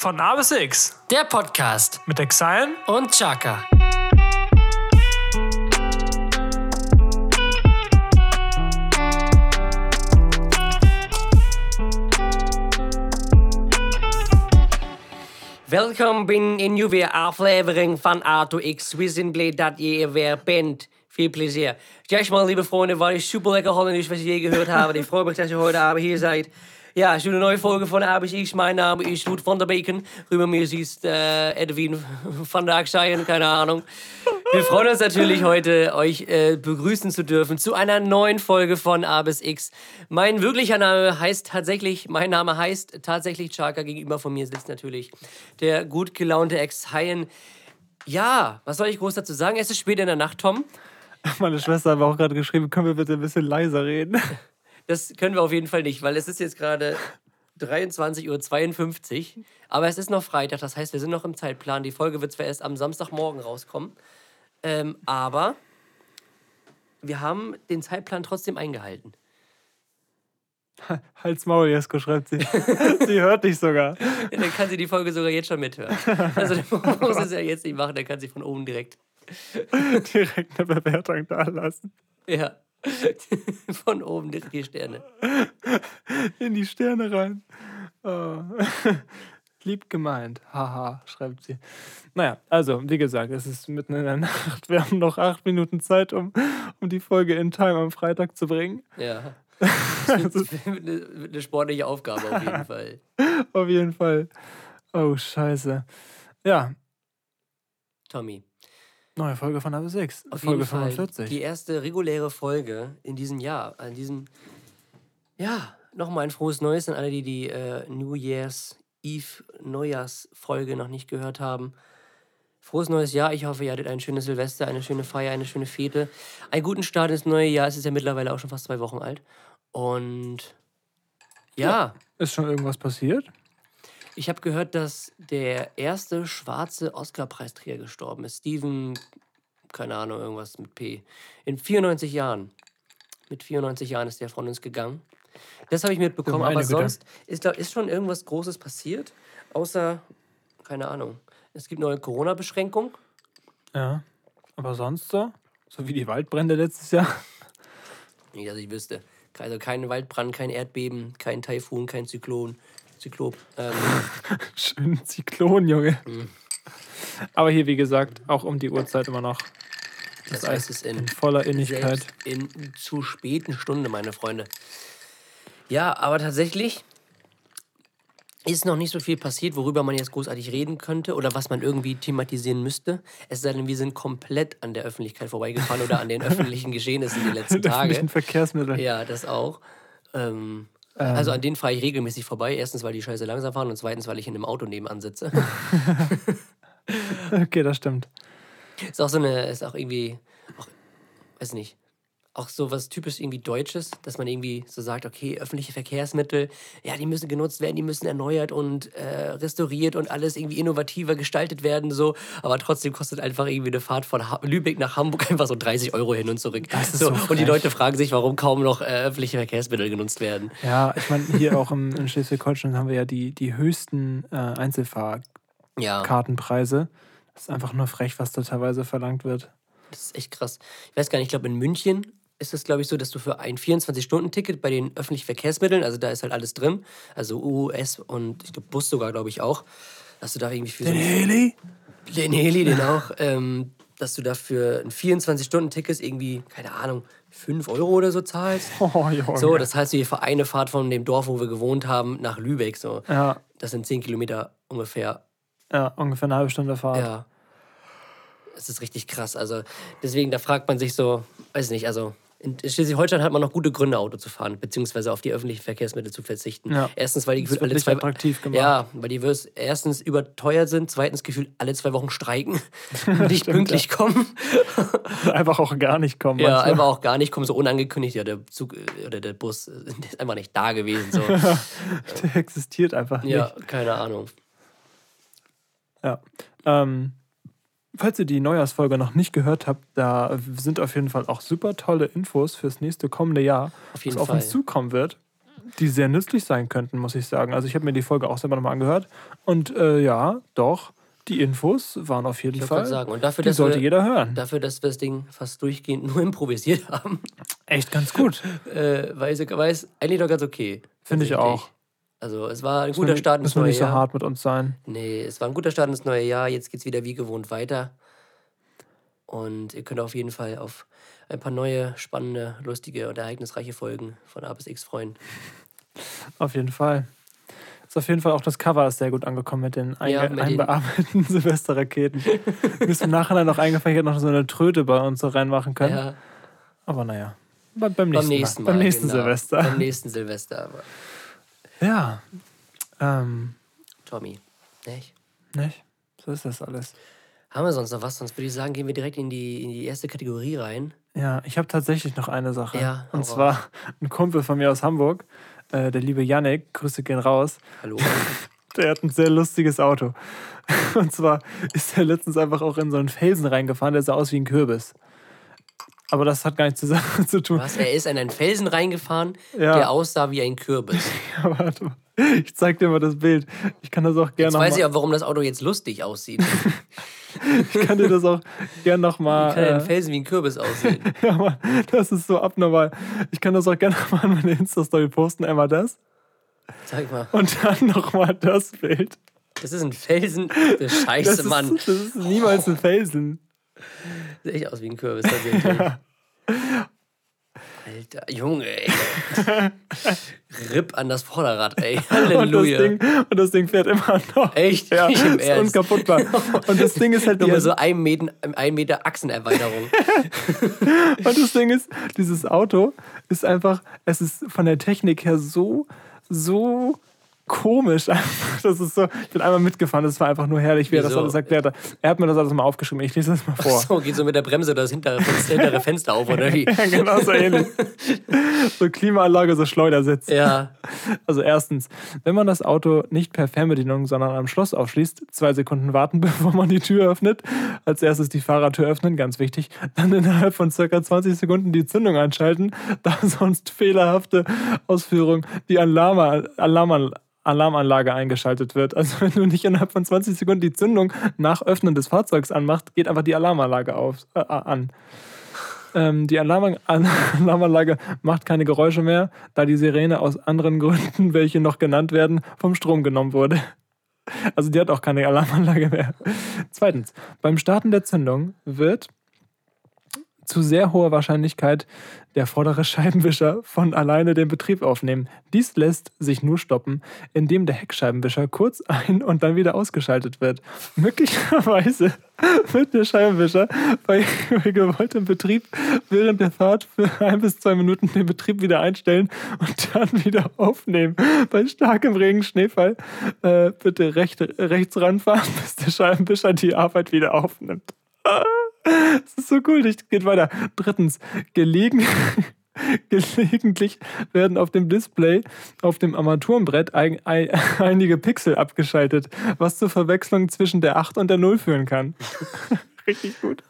Von A bis X Der Podcast mit Exile und Chaka. Welkom bij een nieuwe aflevering van A to X. We zijn blij dat je er weer bent. Viel Plezier. Jetzt mal, liebe Freunde, war ich super lecker holländisch, was ich je gehört habe. Ich freue mich, dass ihr heute Abend hier seid. Ja, es ist eine neue Folge von A bis X. Mein Name ist Ruud van der Beken. Rüber mir siehst äh, Edwin van der Akseien, keine Ahnung. Wir freuen uns natürlich heute, euch äh, begrüßen zu dürfen zu einer neuen Folge von A bis X. Mein wirklicher Name heißt tatsächlich, mein Name heißt tatsächlich Chaka. Gegenüber von mir sitzt natürlich der gut gelaunte Ex-Haien. Ja, was soll ich groß dazu sagen? Es ist spät in der Nacht, Tom. Meine Schwester hat mir auch gerade geschrieben, können wir bitte ein bisschen leiser reden? Das können wir auf jeden Fall nicht, weil es ist jetzt gerade 23.52 Uhr. Aber es ist noch Freitag, das heißt, wir sind noch im Zeitplan. Die Folge wird zwar erst am Samstagmorgen rauskommen, ähm, aber wir haben den Zeitplan trotzdem eingehalten. Halt's Maul, Jesko, schreibt sie. sie hört dich sogar. Ja, dann kann sie die Folge sogar jetzt schon mithören. Also, man muss es ja jetzt nicht machen, dann kann sie von oben direkt. Direkt eine Bewertung da lassen. Ja. Von oben die Sterne. In die Sterne rein. Oh. Lieb gemeint. Haha, schreibt sie. Naja, also, wie gesagt, es ist mitten in der Nacht. Wir haben noch acht Minuten Zeit, um, um die Folge in Time am Freitag zu bringen. Ja. Das wird eine, eine sportliche Aufgabe auf jeden Fall. Auf jeden Fall. Oh, scheiße. Ja, Tommy. Neue Folge von AB 6. Auf Folge jeden Fall 45. die erste reguläre Folge in diesem Jahr. An diesem, ja, nochmal ein frohes Neues an alle, die die äh, New Year's Eve Neujahrsfolge noch nicht gehört haben. Frohes neues Jahr. Ich hoffe, ihr hattet ein schönes Silvester, eine schöne Feier, eine schöne Fete. Einen guten Start ins neue Jahr. Es ist ja mittlerweile auch schon fast zwei Wochen alt. Und ja, Ist schon irgendwas passiert? Ich habe gehört, dass der erste schwarze Oscar-Preisträger gestorben ist. Steven, keine Ahnung, irgendwas mit P. In 94 Jahren. Mit 94 Jahren ist der von uns gegangen. Das habe ich mitbekommen, aber sonst ist, da, ist schon irgendwas Großes passiert. Außer, keine Ahnung, es gibt neue Corona-Beschränkungen. Ja. Aber sonst so? So wie die Waldbrände letztes Jahr? Nicht, dass ich wüsste. Also kein Waldbrand, kein Erdbeben, kein Taifun, kein Zyklon. Zyklop. Ähm, Schön Zyklon, Junge. Mhm. Aber hier, wie gesagt, auch um die Uhrzeit immer noch. das Das heißt es in in voller Innigkeit. In zu späten Stunde, meine Freunde. Ja, aber tatsächlich ist noch nicht so viel passiert, worüber man jetzt großartig reden könnte oder was man irgendwie thematisieren müsste. Es sei denn, wir sind komplett an der Öffentlichkeit vorbeigefahren oder an den öffentlichen Geschehnissen die letzten Mit öffentlichen Tage. Verkehrsmitteln. Ja, das auch. Ähm, also an denen fahre ich regelmäßig vorbei. Erstens, weil die Scheiße langsam fahren und zweitens, weil ich in einem Auto nebenan sitze. Okay, das stimmt. Ist auch so eine, ist auch irgendwie, auch, weiß nicht, auch so was typisch irgendwie Deutsches, dass man irgendwie so sagt, okay, öffentliche Verkehrsmittel, ja, die müssen genutzt werden, die müssen erneuert und äh, restauriert und alles irgendwie innovativer gestaltet werden, so. Aber trotzdem kostet einfach irgendwie eine Fahrt von ha Lübeck nach Hamburg einfach so 30 Euro hin und zurück. So, so und die. Leute fragen sich, warum kaum noch äh, öffentliche Verkehrsmittel genutzt werden. Ja, ich meine, hier auch im, in Schleswig-Holstein haben wir ja die, die höchsten äh, Einzelfahrkartenpreise. Ja, Das ist einfach nur frech, was da teilweise verlangt wird. das ist echt krass. Ich weiß gar nicht, ich glaube in München ist es, glaube ich, so, dass du für ein 24-Stunden-Ticket bei den öffentlichen Verkehrsmitteln, also da ist halt alles drin, also US und ich glaube Bus sogar, glaube ich auch, dass du da irgendwie für so Den Heli? den Heli, den auch, ähm, dass du dafür ein 24-Stunden-Ticket irgendwie, keine Ahnung, 5 Euro oder so zahlst. Oh, Junge. So, das du hier für eine Fahrt von dem Dorf, wo wir gewohnt haben, nach Lübeck. So. ja, Das sind 10 Kilometer ungefähr. ja, ungefähr eine halbe Stunde Fahrt. Ja. Es ist richtig krass. Also, deswegen, da fragt man sich so, weiß nicht, also. In Schleswig-Holstein hat man noch gute Gründe, Auto zu fahren, beziehungsweise auf die öffentlichen Verkehrsmittel zu verzichten. Ja. Erstens, weil die gefühlt alle zwei attraktiv gemacht. Ja, weil die wirst erstens überteuert sind, zweitens gefühlt alle zwei Wochen streiken, nicht Stimmt, pünktlich kommen. Einfach auch gar nicht kommen. Ja, manchmal. einfach auch gar nicht kommen, so unangekündigt. Ja, der Zug äh, oder der Bus äh, ist einfach nicht da gewesen. So. Der existiert einfach nicht. ja, keine Ahnung. Ja. Ähm, falls ihr die Neujahrsfolge noch nicht gehört habt, da sind auf jeden Fall auch super tolle Infos fürs nächste kommende Jahr, Auf was auf Fall. uns zukommen wird. die sehr nützlich sein könnten, muss ich sagen. Also ich habe mir die Folge auch selber nochmal angehört. Und äh, ja, doch, die Infos waren auf jeden Ich Fall. sagen. Und dafür, die sollte wir, jeder hören. dafür, dass wir das Ding fast durchgehend nur improvisiert haben, Echt ganz gut. äh, es, war es eigentlich doch ganz okay. Finde ich auch. Also es war ein guter Start ins Müssen wir neue nicht so Jahr. hart mit uns sein. Nee, es war ein guter Start ins neue Jahr. Jetzt geht's wieder wie gewohnt weiter. Und ihr könnt auf jeden Fall auf ein paar neue, spannende, lustige und ereignisreiche Folgen von A bis X freuen. Auf jeden Fall. Ist auf jeden Fall auch das Cover ist sehr gut angekommen mit den, einge Ja, mit einbearbeiteten Silvesterraketen. Mir ist im Nachhinein noch eingefallen, ich hätte noch so eine Tröte bei uns so reinmachen können. Ja, Aber naja. Be beim nächsten, beim nächsten Mal. Beim nächsten genau. Silvester. Beim nächsten Silvester. Aber Ja. Ähm, Tommy, nicht? nicht? So ist das alles. Haben wir sonst noch was? Sonst würde ich sagen, gehen wir direkt in die, in die erste Kategorie rein. Ja, ich habe tatsächlich noch eine Sache. Ja, Und zwar ein Kumpel von mir aus Hamburg, äh, der liebe Yannick, Grüße gehen raus, Hallo? der hat ein sehr lustiges Auto. Und zwar ist er letztens einfach auch in so einen Felsen reingefahren, der sah aus wie ein Kürbis. Aber das hat gar nichts zur Sache zu tun. Was? Er ist in einen Felsen reingefahren, Ja. der aussah wie ein Kürbis. Ja, warte mal. Ich zeig dir mal das Bild. Ich kann das auch gerne Jetzt weiß ich auch, warum das Auto jetzt lustig aussieht. ich kann dir das auch gerne noch mal. Kann ja ein Äh, Felsen wie ein Kürbis aussehen. ja, Mann, das ist so abnormal. Ich kann das auch gerne noch mal an meine Insta-Story posten. Einmal das Sag mal, und dann noch mal das Bild. das ist ein Felsen. Das Das Scheiße, ist, Mann. das ist niemals ein Felsen. Sieht echt aus wie ein Kürbis tatsächlich. Alter, Junge, ey. Ripp an das Vorderrad, ey. Und das, Halleluja. Ding, und das Ding fährt immer noch. Echt? Ja, Nicht im ist Ernst. unkaputtbar. Und das Ding ist halt Nur so ein Meter, ein Meter Achsenerweiterung. Und das Ding ist, dieses Auto ist einfach, es ist von der Technik her so, so komisch. Das ist so, ich bin einmal mitgefahren, das war einfach nur herrlich, wie er das Wieso? alles erklärt hat. Er hat mir das alles mal aufgeschrieben, ich lese das mal vor. So, geht so mit der Bremse das hintere, das hintere Fenster auf, oder wie? Ja, genau so ähnlich. So Klimaanlage, so Schleudersitz. Ja. Also erstens, wenn man das Auto nicht per Fernbedienung, sondern am Schloss aufschließt, zwei Sekunden warten, bevor man die Tür öffnet. Als erstes die Fahrertür öffnen, ganz wichtig. Dann innerhalb von circa 20 Sekunden die Zündung einschalten, da sonst fehlerhafte Ausführung die Alarm, Alarm, Alarmanlage eingeschaltet wird. Also wenn du nicht innerhalb von 20 Sekunden die Zündung nach Öffnen des Fahrzeugs anmachst, geht einfach die Alarmanlage auf, äh, an. Ähm, die Alarm Alarmanlage macht keine Geräusche mehr, da die Sirene aus anderen Gründen, welche noch genannt werden, vom Strom genommen wurde. Also die hat auch keine Alarmanlage mehr. Zweitens, beim Starten der Zündung wird zu sehr hoher Wahrscheinlichkeit der vordere Scheibenwischer von alleine den Betrieb aufnehmen. Dies lässt sich nur stoppen, indem der Heckscheibenwischer kurz ein- und dann wieder ausgeschaltet wird. Möglicherweise wird der Scheibenwischer bei, gewolltem Betrieb während der Fahrt für ein bis zwei Minuten den Betrieb wieder einstellen und dann wieder aufnehmen. Bei starkem Regen, Schneefall äh, bitte recht, rechts ranfahren, bis der Scheibenwischer die Arbeit wieder aufnimmt. Das ist so cool, das geht weiter. Drittens, gelegen, gelegentlich werden auf dem Display auf dem Armaturenbrett ein, ein, einige Pixel abgeschaltet, was zur Verwechslung zwischen der 8 und der 0 führen kann. Richtig gut.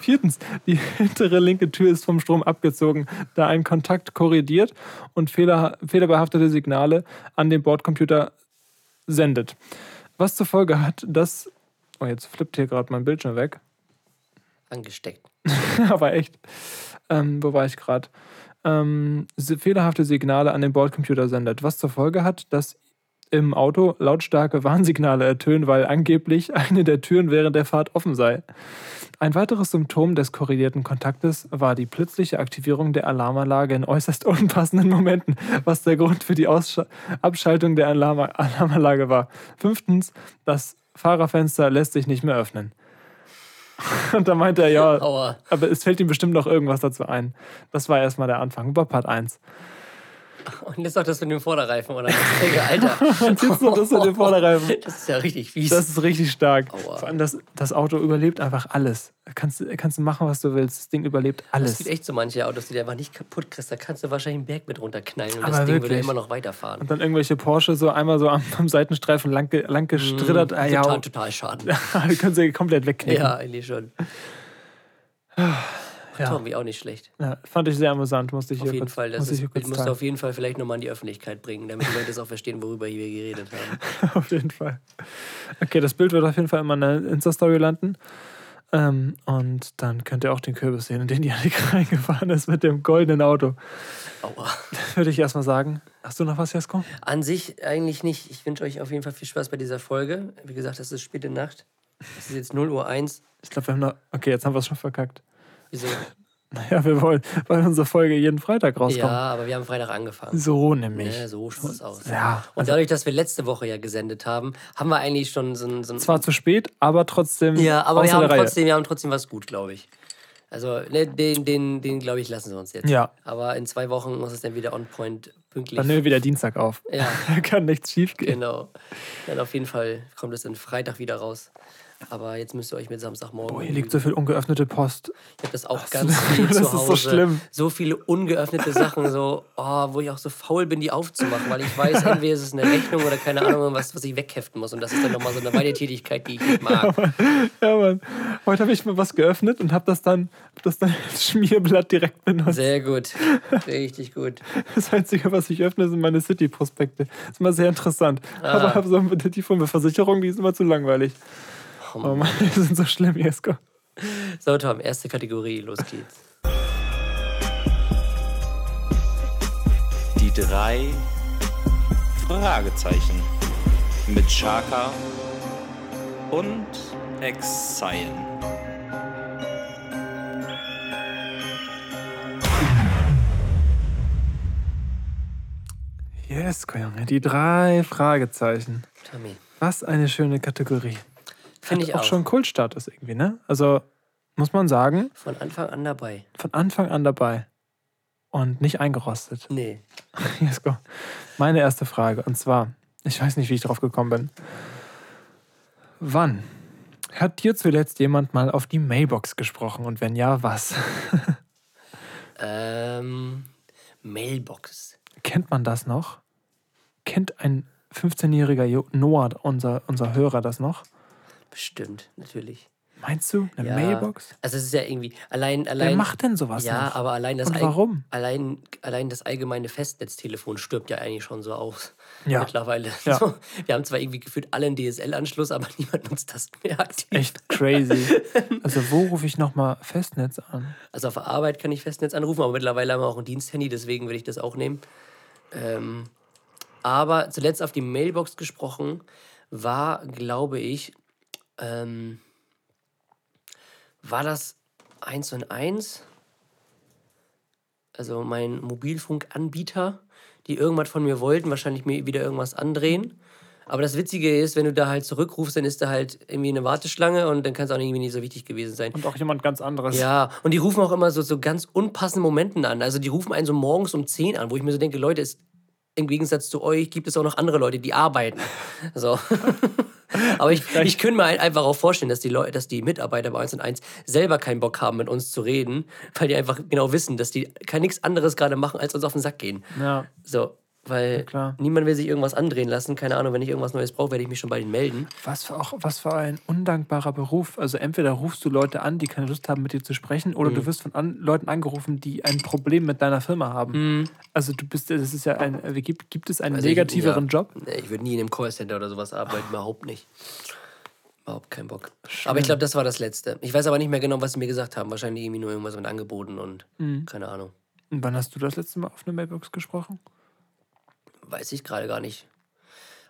Viertens, die hintere linke Tür ist vom Strom abgezogen, da ein Kontakt korrigiert und fehler, fehlerbehaftete Signale an den Bordcomputer sendet. Was zur Folge hat, dass. Oh, jetzt flippt hier gerade mein Bildschirm weg. Angesteckt. Aber echt. Ähm, wo war ich gerade? Ähm, fehlerhafte Signale an den Bordcomputer sendet. Was zur Folge hat, dass im Auto lautstarke Warnsignale ertönen, weil angeblich eine der Türen während der Fahrt offen sei. Ein weiteres Symptom des korrelierten Kontaktes war die plötzliche Aktivierung der Alarmanlage in äußerst unpassenden Momenten, was der Grund für die Aussch Abschaltung der Alarm Alarmanlage war. Fünftens, das Fahrerfenster lässt sich nicht mehr öffnen. Und da meinte er, ja, Aua. aber es fällt ihm bestimmt noch irgendwas dazu ein. Das war erstmal der Anfang, über Part 1. Und jetzt noch das mit dem Vorderreifen, oder? Alter. Und jetzt noch das mit dem Vorderreifen. Das ist ja richtig fies. Das ist richtig stark. Aua. Vor allem das, das Auto überlebt einfach alles. Kannst, du- kannst du machen, was du willst. Das Ding überlebt Es alles. gibt echt so manche Autos, die du einfach nicht kaputt kriegst. Da kannst du wahrscheinlich einen Berg mit runterknallen und Aber das Ding würde immer noch weiterfahren. Und dann irgendwelche Porsche so einmal so am, am Seitenstreifen lang, lang gestrittert. ah, ja, Total, total Schaden. die können sie komplett wegknicken. Ja, eigentlich schon. Ja. Tommy auch nicht schlecht. Ja, fand ich sehr amüsant, musste ich Auf jeden kurz, Fall. Das musste ist, ich kurz musst auf jeden Fall vielleicht nochmal in die Öffentlichkeit bringen, damit die Leute das auch verstehen, worüber wir geredet haben. auf jeden Fall. Okay, das Bild wird auf jeden Fall in meiner Insta-Story landen. Ähm, und dann könnt ihr auch den Kürbis sehen, in den Janik reingefahren ist mit dem goldenen Auto. Aua. Würde ich erstmal sagen. Hast du noch was, Jasko? An sich eigentlich nicht. Ich wünsche euch auf jeden Fall viel Spaß bei dieser Folge. Wie gesagt, es ist späte Nacht. Es ist jetzt 0 Uhr 1. Ich glaube, wir haben noch. Okay, jetzt haben wir es schon verkackt. Wieso? Naja, wir wollen, weil unsere Folge jeden Freitag rauskommt. Ja, aber wir haben Freitag angefangen. So nämlich. Ja, so schaut es aus. Ja, Und also- dadurch, dass wir letzte Woche ja gesendet haben, haben wir eigentlich schon so ein. So ein Zwar zu spät, aber trotzdem. ja, aber wir haben, Reihe. trotzdem, wir haben trotzdem was gut, glaube ich. Also, ne, den, den, den glaube ich, lassen sie uns jetzt. Ja. Aber in zwei Wochen muss es dann wieder on point pünktlich. Dann nehmen wir wieder Dienstag auf. Ja. Da kann nichts schief gehen. Genau. Dann auf jeden Fall kommt es dann Freitag wieder raus. Aber jetzt müsst ihr euch mit Samstagmorgen. Oh, hier liegt so viel ungeöffnete Post. Ich habe das auch ganz viel das zu ist so Hause. schlimm. So viele ungeöffnete Sachen, so, oh, wo ich auch so faul bin, die aufzumachen, weil ich weiß, entweder ist es eine Rechnung oder keine Ahnung, was, was ich wegheften muss. Und das ist dann nochmal so eine Weitertätigkeit, die ich nicht mag. Ja, Mann. Heute habe ich mal was geöffnet und habe das dann, hab das dann als Schmierblatt direkt benutzt. Sehr gut. Richtig gut. Das Einzige, was ich öffne, sind meine City-Prospekte. ist immer sehr interessant. Ah. Aber hab so die von der Versicherung, die ist immer zu langweilig. Oh Oh Mann. Mann, die sind so schlimm, Jesko. So, Tom, erste Kategorie, los geht's. Die drei Fragezeichen mit Chaka und Exile. Jesko, Junge, die drei Fragezeichen. Tommy. Was eine schöne Kategorie. Finde ich auch auch. schon Kultstatus irgendwie, ne? Also muss man sagen, Von Anfang an dabei. von Anfang an dabei. Und nicht eingerostet. Nee. Jesko, meine erste Frage. Und zwar, ich weiß nicht, wie ich drauf gekommen bin. Wann hat dir zuletzt jemand mal auf die Mailbox gesprochen? Und wenn ja, was? Ähm, Mailbox. Kennt man das noch? Kennt ein 15-jähriger Jo- Noah, unser, unser Hörer, das noch? Bestimmt, natürlich. Meinst du? Eine Ja. Mailbox? Also es ist ja irgendwie allein allein Wer macht denn sowas Ja, noch? aber allein das Und warum? allein allein das allgemeine Festnetztelefon stirbt ja eigentlich schon so aus. Ja. Mittlerweile. Ja. So, wir haben zwar irgendwie gefühlt alle einen DSL-Anschluss, aber niemand nutzt das mehr aktiv. Echt crazy. Also wo rufe ich nochmal Festnetz an? Also auf der Arbeit kann ich Festnetz anrufen, aber mittlerweile haben wir auch ein Diensthandy, deswegen würde ich das auch nehmen. Ähm, aber zuletzt auf die Mailbox gesprochen war, glaube ich, ähm, war das 1 und 1? Also mein Mobilfunkanbieter, die irgendwas von mir wollten, wahrscheinlich mir wieder irgendwas andrehen. Aber das Witzige ist, wenn du da halt zurückrufst, dann ist da halt irgendwie eine Warteschlange und dann kann es auch irgendwie nicht so wichtig gewesen sein. Und auch jemand ganz anderes. Ja, und die rufen auch immer so, so ganz unpassenden Momenten an. Also die rufen einen so morgens um 10 an, wo ich mir so denke, Leute, es, im Gegensatz zu euch gibt es auch noch andere Leute, die arbeiten. So. Aber ich, ich könnte mir ein- einfach auch vorstellen, dass die Leute, dass die Mitarbeiter bei 1 und 1 selber keinen Bock haben, mit uns zu reden, weil die einfach genau wissen, dass die kein nichts anderes gerade machen, als uns auf den Sack gehen. Ja. So, weil klar. niemand will sich irgendwas andrehen lassen. Keine Ahnung, wenn ich irgendwas Neues brauche, werde ich mich schon bei denen melden. Was für, auch, was für ein undankbarer Beruf. Also entweder rufst du Leute an, die keine Lust haben, mit dir zu sprechen, oder Mhm. du wirst von an, Leuten angerufen, die ein Problem mit deiner Firma haben. Also du bist, das ist ja ein, wie gibt, gibt es einen Mhm. Also ich- negativeren ja, Job? Ich würde nie in einem Callcenter oder sowas arbeiten, überhaupt nicht. Überhaupt keinen Bock. Aber ich glaube, das war das Letzte. Ich weiß aber nicht mehr genau, was sie mir gesagt haben. Wahrscheinlich irgendwie nur irgendwas mit Angeboten und Mhm. keine Ahnung. Und wann hast du das letzte Mal auf eine Mailbox gesprochen? Weiß ich gerade gar nicht.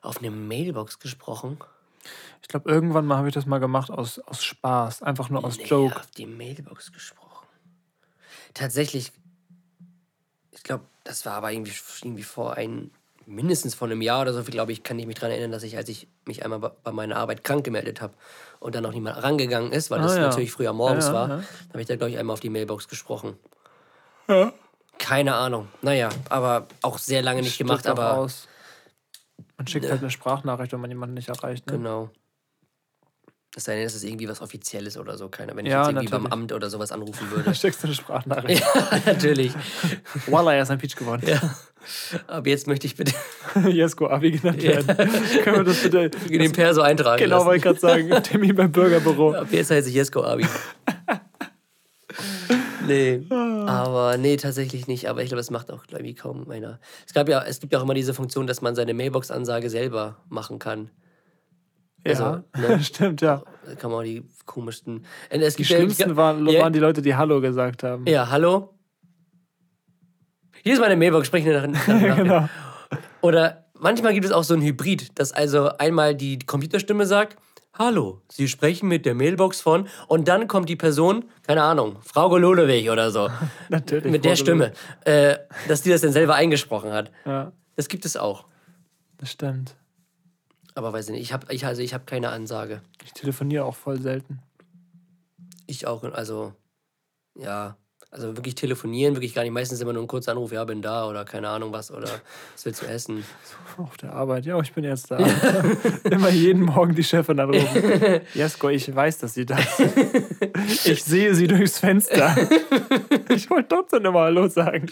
Auf eine Mailbox gesprochen? Ich glaube, irgendwann mal habe ich das mal gemacht aus, aus Spaß, einfach nur aus Nee, Joke. auf die Mailbox gesprochen. Tatsächlich, ich glaube, das war aber irgendwie, irgendwie vor ein, mindestens vor einem Jahr oder so, glaube ich, kann ich mich daran erinnern, dass ich, als ich mich einmal bei- meiner Arbeit krank gemeldet habe und dann noch niemand rangegangen ist, weil das Ah, ja. natürlich früher morgens Ja, ja, war, habe ich da, glaube ich, einmal auf die Mailbox gesprochen. Ja. Keine Ahnung. Naja, aber auch sehr lange nicht gemacht, Stirbt auch aber aus. Man schickt halt eine Sprachnachricht, wenn man jemanden nicht erreicht. Ne? genau. Es sei denn, es ist irgendwie was Offizielles oder so. Keiner, wenn ich Ja, jetzt irgendwie beim natürlich. Amt oder sowas anrufen würde. schickst du eine Sprachnachricht. ja, natürlich. Voila, er ist ein Peach geworden. Ja. Aber jetzt möchte ich bitte Jesko Abi genannt werden. Können wir das bitte. den Perso eintragen Genau, lassen. wollte ich gerade sagen. Termin beim Bürgerbüro. Ab jetzt heiße ich Jesko Abi. Nee, aber nee, tatsächlich nicht. Aber ich glaube, es macht auch irgendwie kaum einer. Es gab ja, es gibt ja auch immer diese Funktion, dass man seine Mailbox-Ansage selber machen kann. Also, Ja, ne? stimmt, ja. Da kann man auch die komischsten. Und Es Die gibt ja- schlimmsten waren, ja, waren die Leute, die Hallo gesagt haben. Ja, hallo? Hier ist meine Mailbox, sprich nach, nach, nach genau. Oder manchmal gibt es auch so ein Hybrid, dass also einmal die Computerstimme sagt, Hallo, Sie sprechen mit der Mailbox von und dann kommt die Person, keine Ahnung, Frau Gololewig oder so, Natürlich. mit der Frau Stimme, äh, dass die das dann selber eingesprochen hat. Ja, Das gibt es auch. das stimmt. Aber weiß ich nicht, ich habe ich, also ich hab keine Ansage. Ich telefoniere auch voll selten. Ich auch, also, ja, also wirklich telefonieren, wirklich gar nicht. Meistens immer nur ein kurzer Anruf, ja, bin da oder keine Ahnung was oder was willst du essen? Auf der Arbeit. Ja, ich bin jetzt da. Immer jeden Morgen die Chefin anrufen. Jesko, ich weiß, dass Sie da sind. Ich sehe Sie durchs Fenster. Ich wollte trotzdem immer Hallo sagen.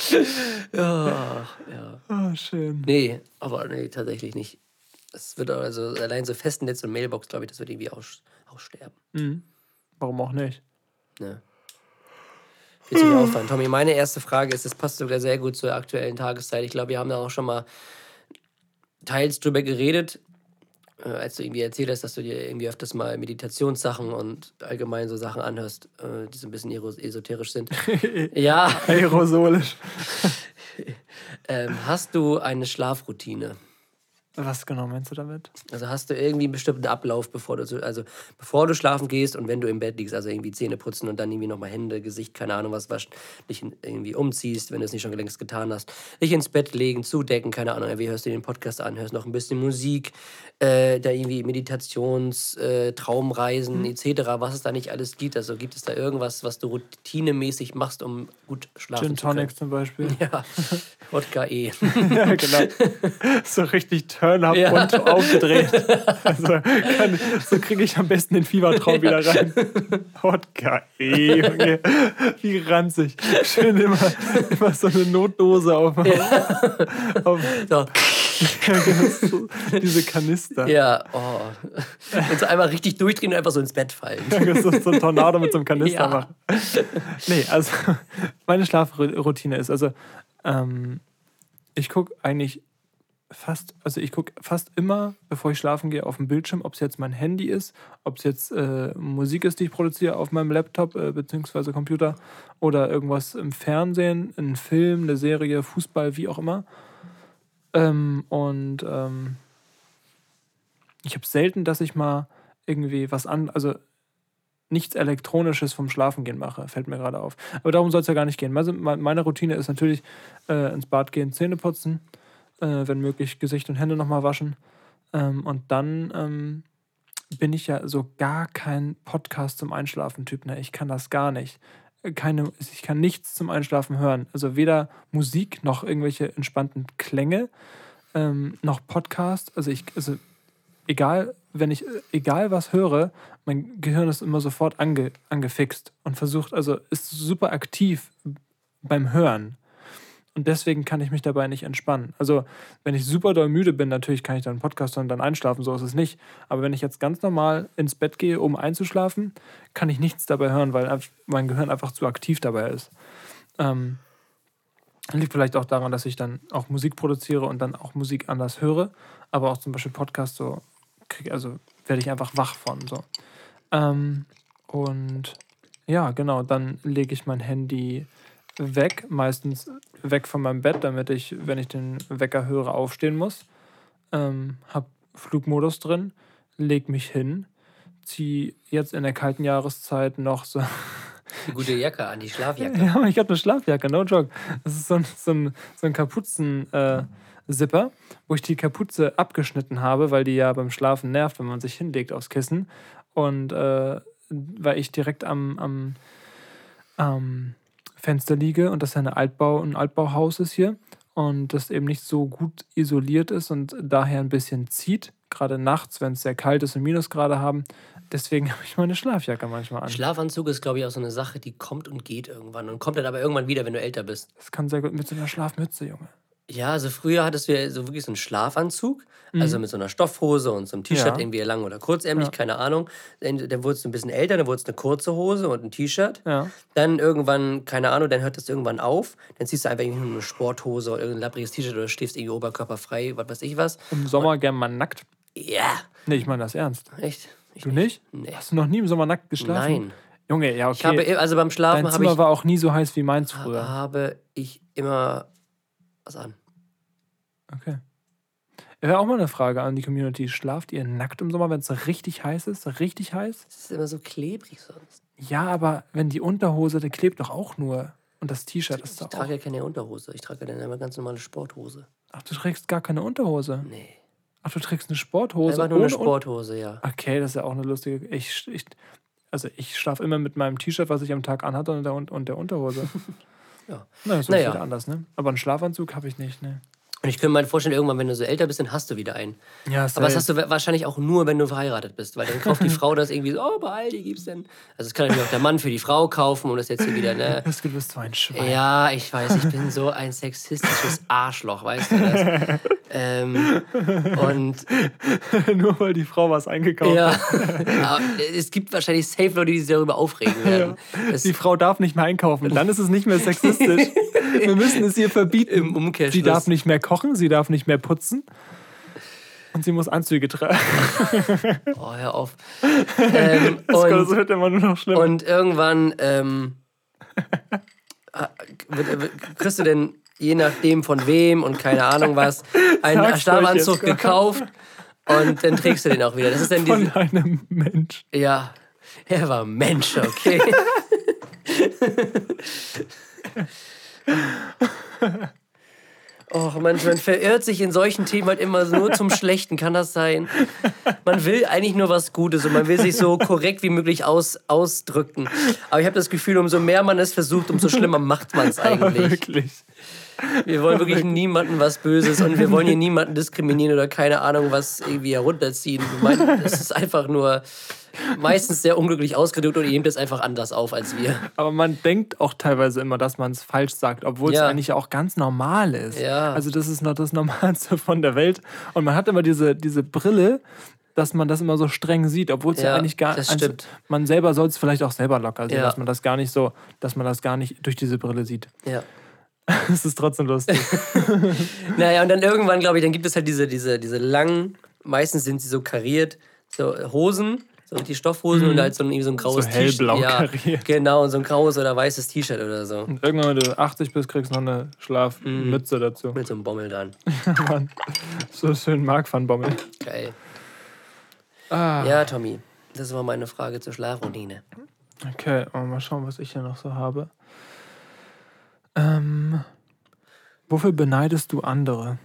Ja, ja. Oh, schön. Nee, aber nee, tatsächlich nicht. Es wird also allein so Festnetz und Mailbox, glaube ich, das wird irgendwie aus, aussterben. Mhm. Warum auch nicht? Ne? Viel zu viel Aufwand. Tommy, meine erste Frage ist, das passt sogar sehr gut zur aktuellen Tageszeit. Ich glaube, wir haben da auch schon mal teils drüber geredet, äh, als du irgendwie erzählt hast, dass du dir irgendwie öfters mal Meditationssachen und allgemein so Sachen anhörst, äh, die so ein bisschen esoterisch sind. ja, Aerosolisch. ähm, hast du eine Schlafroutine? Was genau meinst du damit? Also hast du irgendwie einen bestimmten Ablauf, bevor du, so- also bevor du schlafen gehst und wenn du im Bett liegst, also irgendwie Zähne putzen und dann irgendwie nochmal Hände, Gesicht, keine Ahnung was waschen, dich irgendwie umziehst, wenn du es nicht schon längst getan hast, dich ins Bett legen, zudecken, keine Ahnung, wie hörst du den Podcast an, hörst noch ein bisschen Musik, äh, da irgendwie Meditations, äh, Traumreisen etc., was es da nicht alles gibt. Also gibt es da irgendwas, was du routinemäßig machst, um gut schlafen Gin zu können? Tonic zum Beispiel. Ja, Wodka E. Ja, genau. So richtig turn-up Ja. und aufgedreht. Also kann, so kriege ich am besten den Fiebertraum wieder rein. Wodka, ey, Junge. Wie ranzig. Schön immer, immer so eine Notdose auf, auf So. diese Kanister. Ja, oh. Und so einmal richtig durchdrehen und einfach so ins Bett fallen. So ein Tornado mit so einem Kanister Ja. machen. Nee, also meine Schlafroutine ist, also ähm, ich gucke eigentlich fast, also ich gucke fast immer, bevor ich schlafen gehe, auf dem Bildschirm, ob es jetzt mein Handy ist, ob es jetzt äh, Musik ist, die ich produziere auf meinem Laptop äh, bzw. Computer oder irgendwas im Fernsehen, ein Film, eine Serie, Fußball, wie auch immer. Ähm, und ähm, ich habe selten, dass ich mal irgendwie was an, also nichts Elektronisches vom Schlafengehen mache, fällt mir gerade auf. Aber darum soll es ja gar nicht gehen. Me- meine Routine ist natürlich äh, ins Bad gehen, Zähne putzen, äh, wenn möglich Gesicht und Hände nochmal waschen. Ähm, und dann ähm, bin ich ja so gar kein Podcast zum Einschlafen-Typ. Ne? Ich kann das gar nicht. Keine, ich kann nichts zum Einschlafen hören. Also weder Musik noch irgendwelche entspannten Klänge, ähm, noch Podcast. Also ich, also egal, wenn ich, egal was höre, mein Gehirn ist immer sofort ange, angefixt und versucht, also ist super aktiv beim Hören. Und deswegen kann ich mich dabei nicht entspannen. Also, wenn ich super doll müde bin, natürlich kann ich dann einen Podcast hören und dann einschlafen, so ist es nicht. Aber wenn ich jetzt ganz normal ins Bett gehe, um einzuschlafen, kann ich nichts dabei hören, weil mein Gehirn einfach zu aktiv dabei ist. Ähm, liegt vielleicht auch daran, dass ich dann auch Musik produziere und dann auch Musik anders höre, aber auch zum Beispiel Podcast so krieg, also werde ich einfach wach von so. Ähm, und ja, genau, dann lege ich mein Handy weg, meistens weg von meinem Bett, damit ich, wenn ich den Wecker höre, aufstehen muss. Ähm, hab Flugmodus drin, leg mich hin, zieh jetzt in der kalten Jahreszeit noch so Die gute Jacke an, die Schlafjacke. ja, ich habe eine Schlafjacke, no joke. Das ist so ein, so ein, so ein Kapuzen-Zipper, wo ich die Kapuze abgeschnitten habe, weil die ja beim Schlafen nervt, wenn man sich hinlegt aufs Kissen. Und äh, weil ich direkt am, am, am Fenster liege und das ja eine Altbau, ein Altbauhaus ist hier und das eben nicht so gut isoliert ist und daher ein bisschen zieht, gerade nachts, wenn es sehr kalt ist und Minusgrade haben. Deswegen habe ich meine Schlafjacke manchmal an. Schlafanzug ist, glaube ich, auch so eine Sache, die kommt und geht irgendwann und kommt dann aber irgendwann wieder, wenn du älter bist. Das kann sehr gut mit so einer Schlafmütze, Junge. Ja, also früher hattest du ja so wirklich so einen Schlafanzug, also mit so einer Stoffhose und so einem T-Shirt, Mhm. Ja. irgendwie lang oder kurzärmlich, keine Ahnung. Dann, dann wurdest du ein bisschen älter, dann wurdest du eine kurze Hose und ein T-Shirt. Ja. Dann irgendwann, keine Ahnung, dann hört das irgendwann auf. Dann ziehst du einfach irgendwie nur eine Sporthose oder irgendein lappriges T-Shirt oder stehst irgendwie oberkörperfrei, was weiß ich was. Im Sommer gern mal nackt. Ja, Nee, ich meine das ernst. echt? Ich Du nicht? Nee. Hast du noch nie im Sommer nackt geschlafen? Nein. Junge, ja, okay. Ich habe, also beim Schlafen Dein habe Zimmer ich, war auch nie so heiß wie meins früher. habe ich immer was an. Okay. Wäre auch mal eine Frage an die Community. Schlaft ihr nackt im Sommer, wenn es richtig heiß ist? Richtig heiß? Es ist immer so klebrig sonst. Ja, aber wenn die Unterhose, die klebt doch auch nur. Und das T-Shirt ist Ich doch auch. trage ja keine Unterhose. Ich trage dann immer ganz normale Sporthose. Ach, du trägst gar keine Unterhose. Nee. Ach, du trägst eine Sporthose. Einfach nur eine Sporthose, ja. Okay, das ist ja auch eine lustige. Ich, ich, also ich schlafe immer mit meinem T-Shirt, was ich am Tag anhatte, und der, und der Unterhose. Ja. Na, das ist Naja. wieder anders, ne? Aber einen Schlafanzug habe ich nicht, ne? Und ich könnte mir halt vorstellen, irgendwann, wenn du so älter bist, dann hast du wieder einen. Ja, Aber das hast du wa- wahrscheinlich auch nur, wenn du verheiratet bist. Weil dann kauft die Frau das irgendwie so, oh, bei Aldi gibt's denn. Also das kann natürlich auch der Mann für die Frau kaufen und das jetzt hier wieder, ne? Das du bist so ein Schwein. Ja, ich weiß, ich bin so ein sexistisches Arschloch, weißt du das? ähm, und Nur weil die Frau was eingekauft ja, hat. aber es gibt wahrscheinlich safe Leute, die sich darüber aufregen werden. Das, Die Frau darf nicht mehr einkaufen. Dann ist es nicht mehr sexistisch. Wir müssen es ihr verbieten. Im Umkehrschluss. Sie darf nicht mehr kochen, sie darf nicht mehr putzen. Und sie muss Anzüge tragen. oh, hör auf. Ähm, Das und, wird immer nur noch schlimmer. Und irgendwann ähm, äh, wird, wird, kriegst du denn, je nachdem von wem und keine Ahnung was, einen Schlafanzug jetzt. gekauft und dann trägst du den auch wieder. Das ist dann Von diese. einem Mensch. Ja, er war Mensch, okay. Och, man, man verirrt sich in solchen Themen halt immer nur zum Schlechten, kann das sein? Man will eigentlich nur was Gutes und man will sich so korrekt wie möglich aus, ausdrücken. Aber ich habe das Gefühl, umso mehr man es versucht, umso schlimmer macht man es eigentlich. wirklich. Wir wollen wirklich niemandem was Böses und wir wollen hier niemanden diskriminieren oder keine Ahnung was irgendwie herunterziehen. Wir meinen, es ist einfach nur meistens sehr unglücklich ausgedrückt und ihr nehmt es einfach anders auf als wir. Aber man denkt auch teilweise immer, dass man es falsch sagt, obwohl es Ja. eigentlich auch ganz normal ist. Ja. Also das ist noch das Normalste von der Welt. Und man hat immer diese, diese Brille, dass man das immer so streng sieht, obwohl es ja, Ja, eigentlich gar das also stimmt. Man selber soll es vielleicht auch selber locker sehen, Ja. dass man das gar nicht so, dass man das gar nicht durch diese Brille sieht. Ja. Es ist trotzdem lustig. Naja, und dann irgendwann, glaube ich, dann gibt es halt diese, diese, diese langen, meistens sind sie so kariert, so Hosen, so die Stoffhosen und halt so ein, so ein graues T-Shirt. hellblau ja. Genau, und so ein graues oder weißes T-Shirt oder so. Und irgendwann, wenn du 80 bist, kriegst du noch eine Schlafmütze dazu. Mit so einem Bommel dran. Mann. So schön Mark van Bommel. Geil. Ah, Ja, Tommy, das war meine Frage zur Schlafroutine. okay, mal schauen, was ich hier noch so habe. Ähm, wofür beneidest du andere?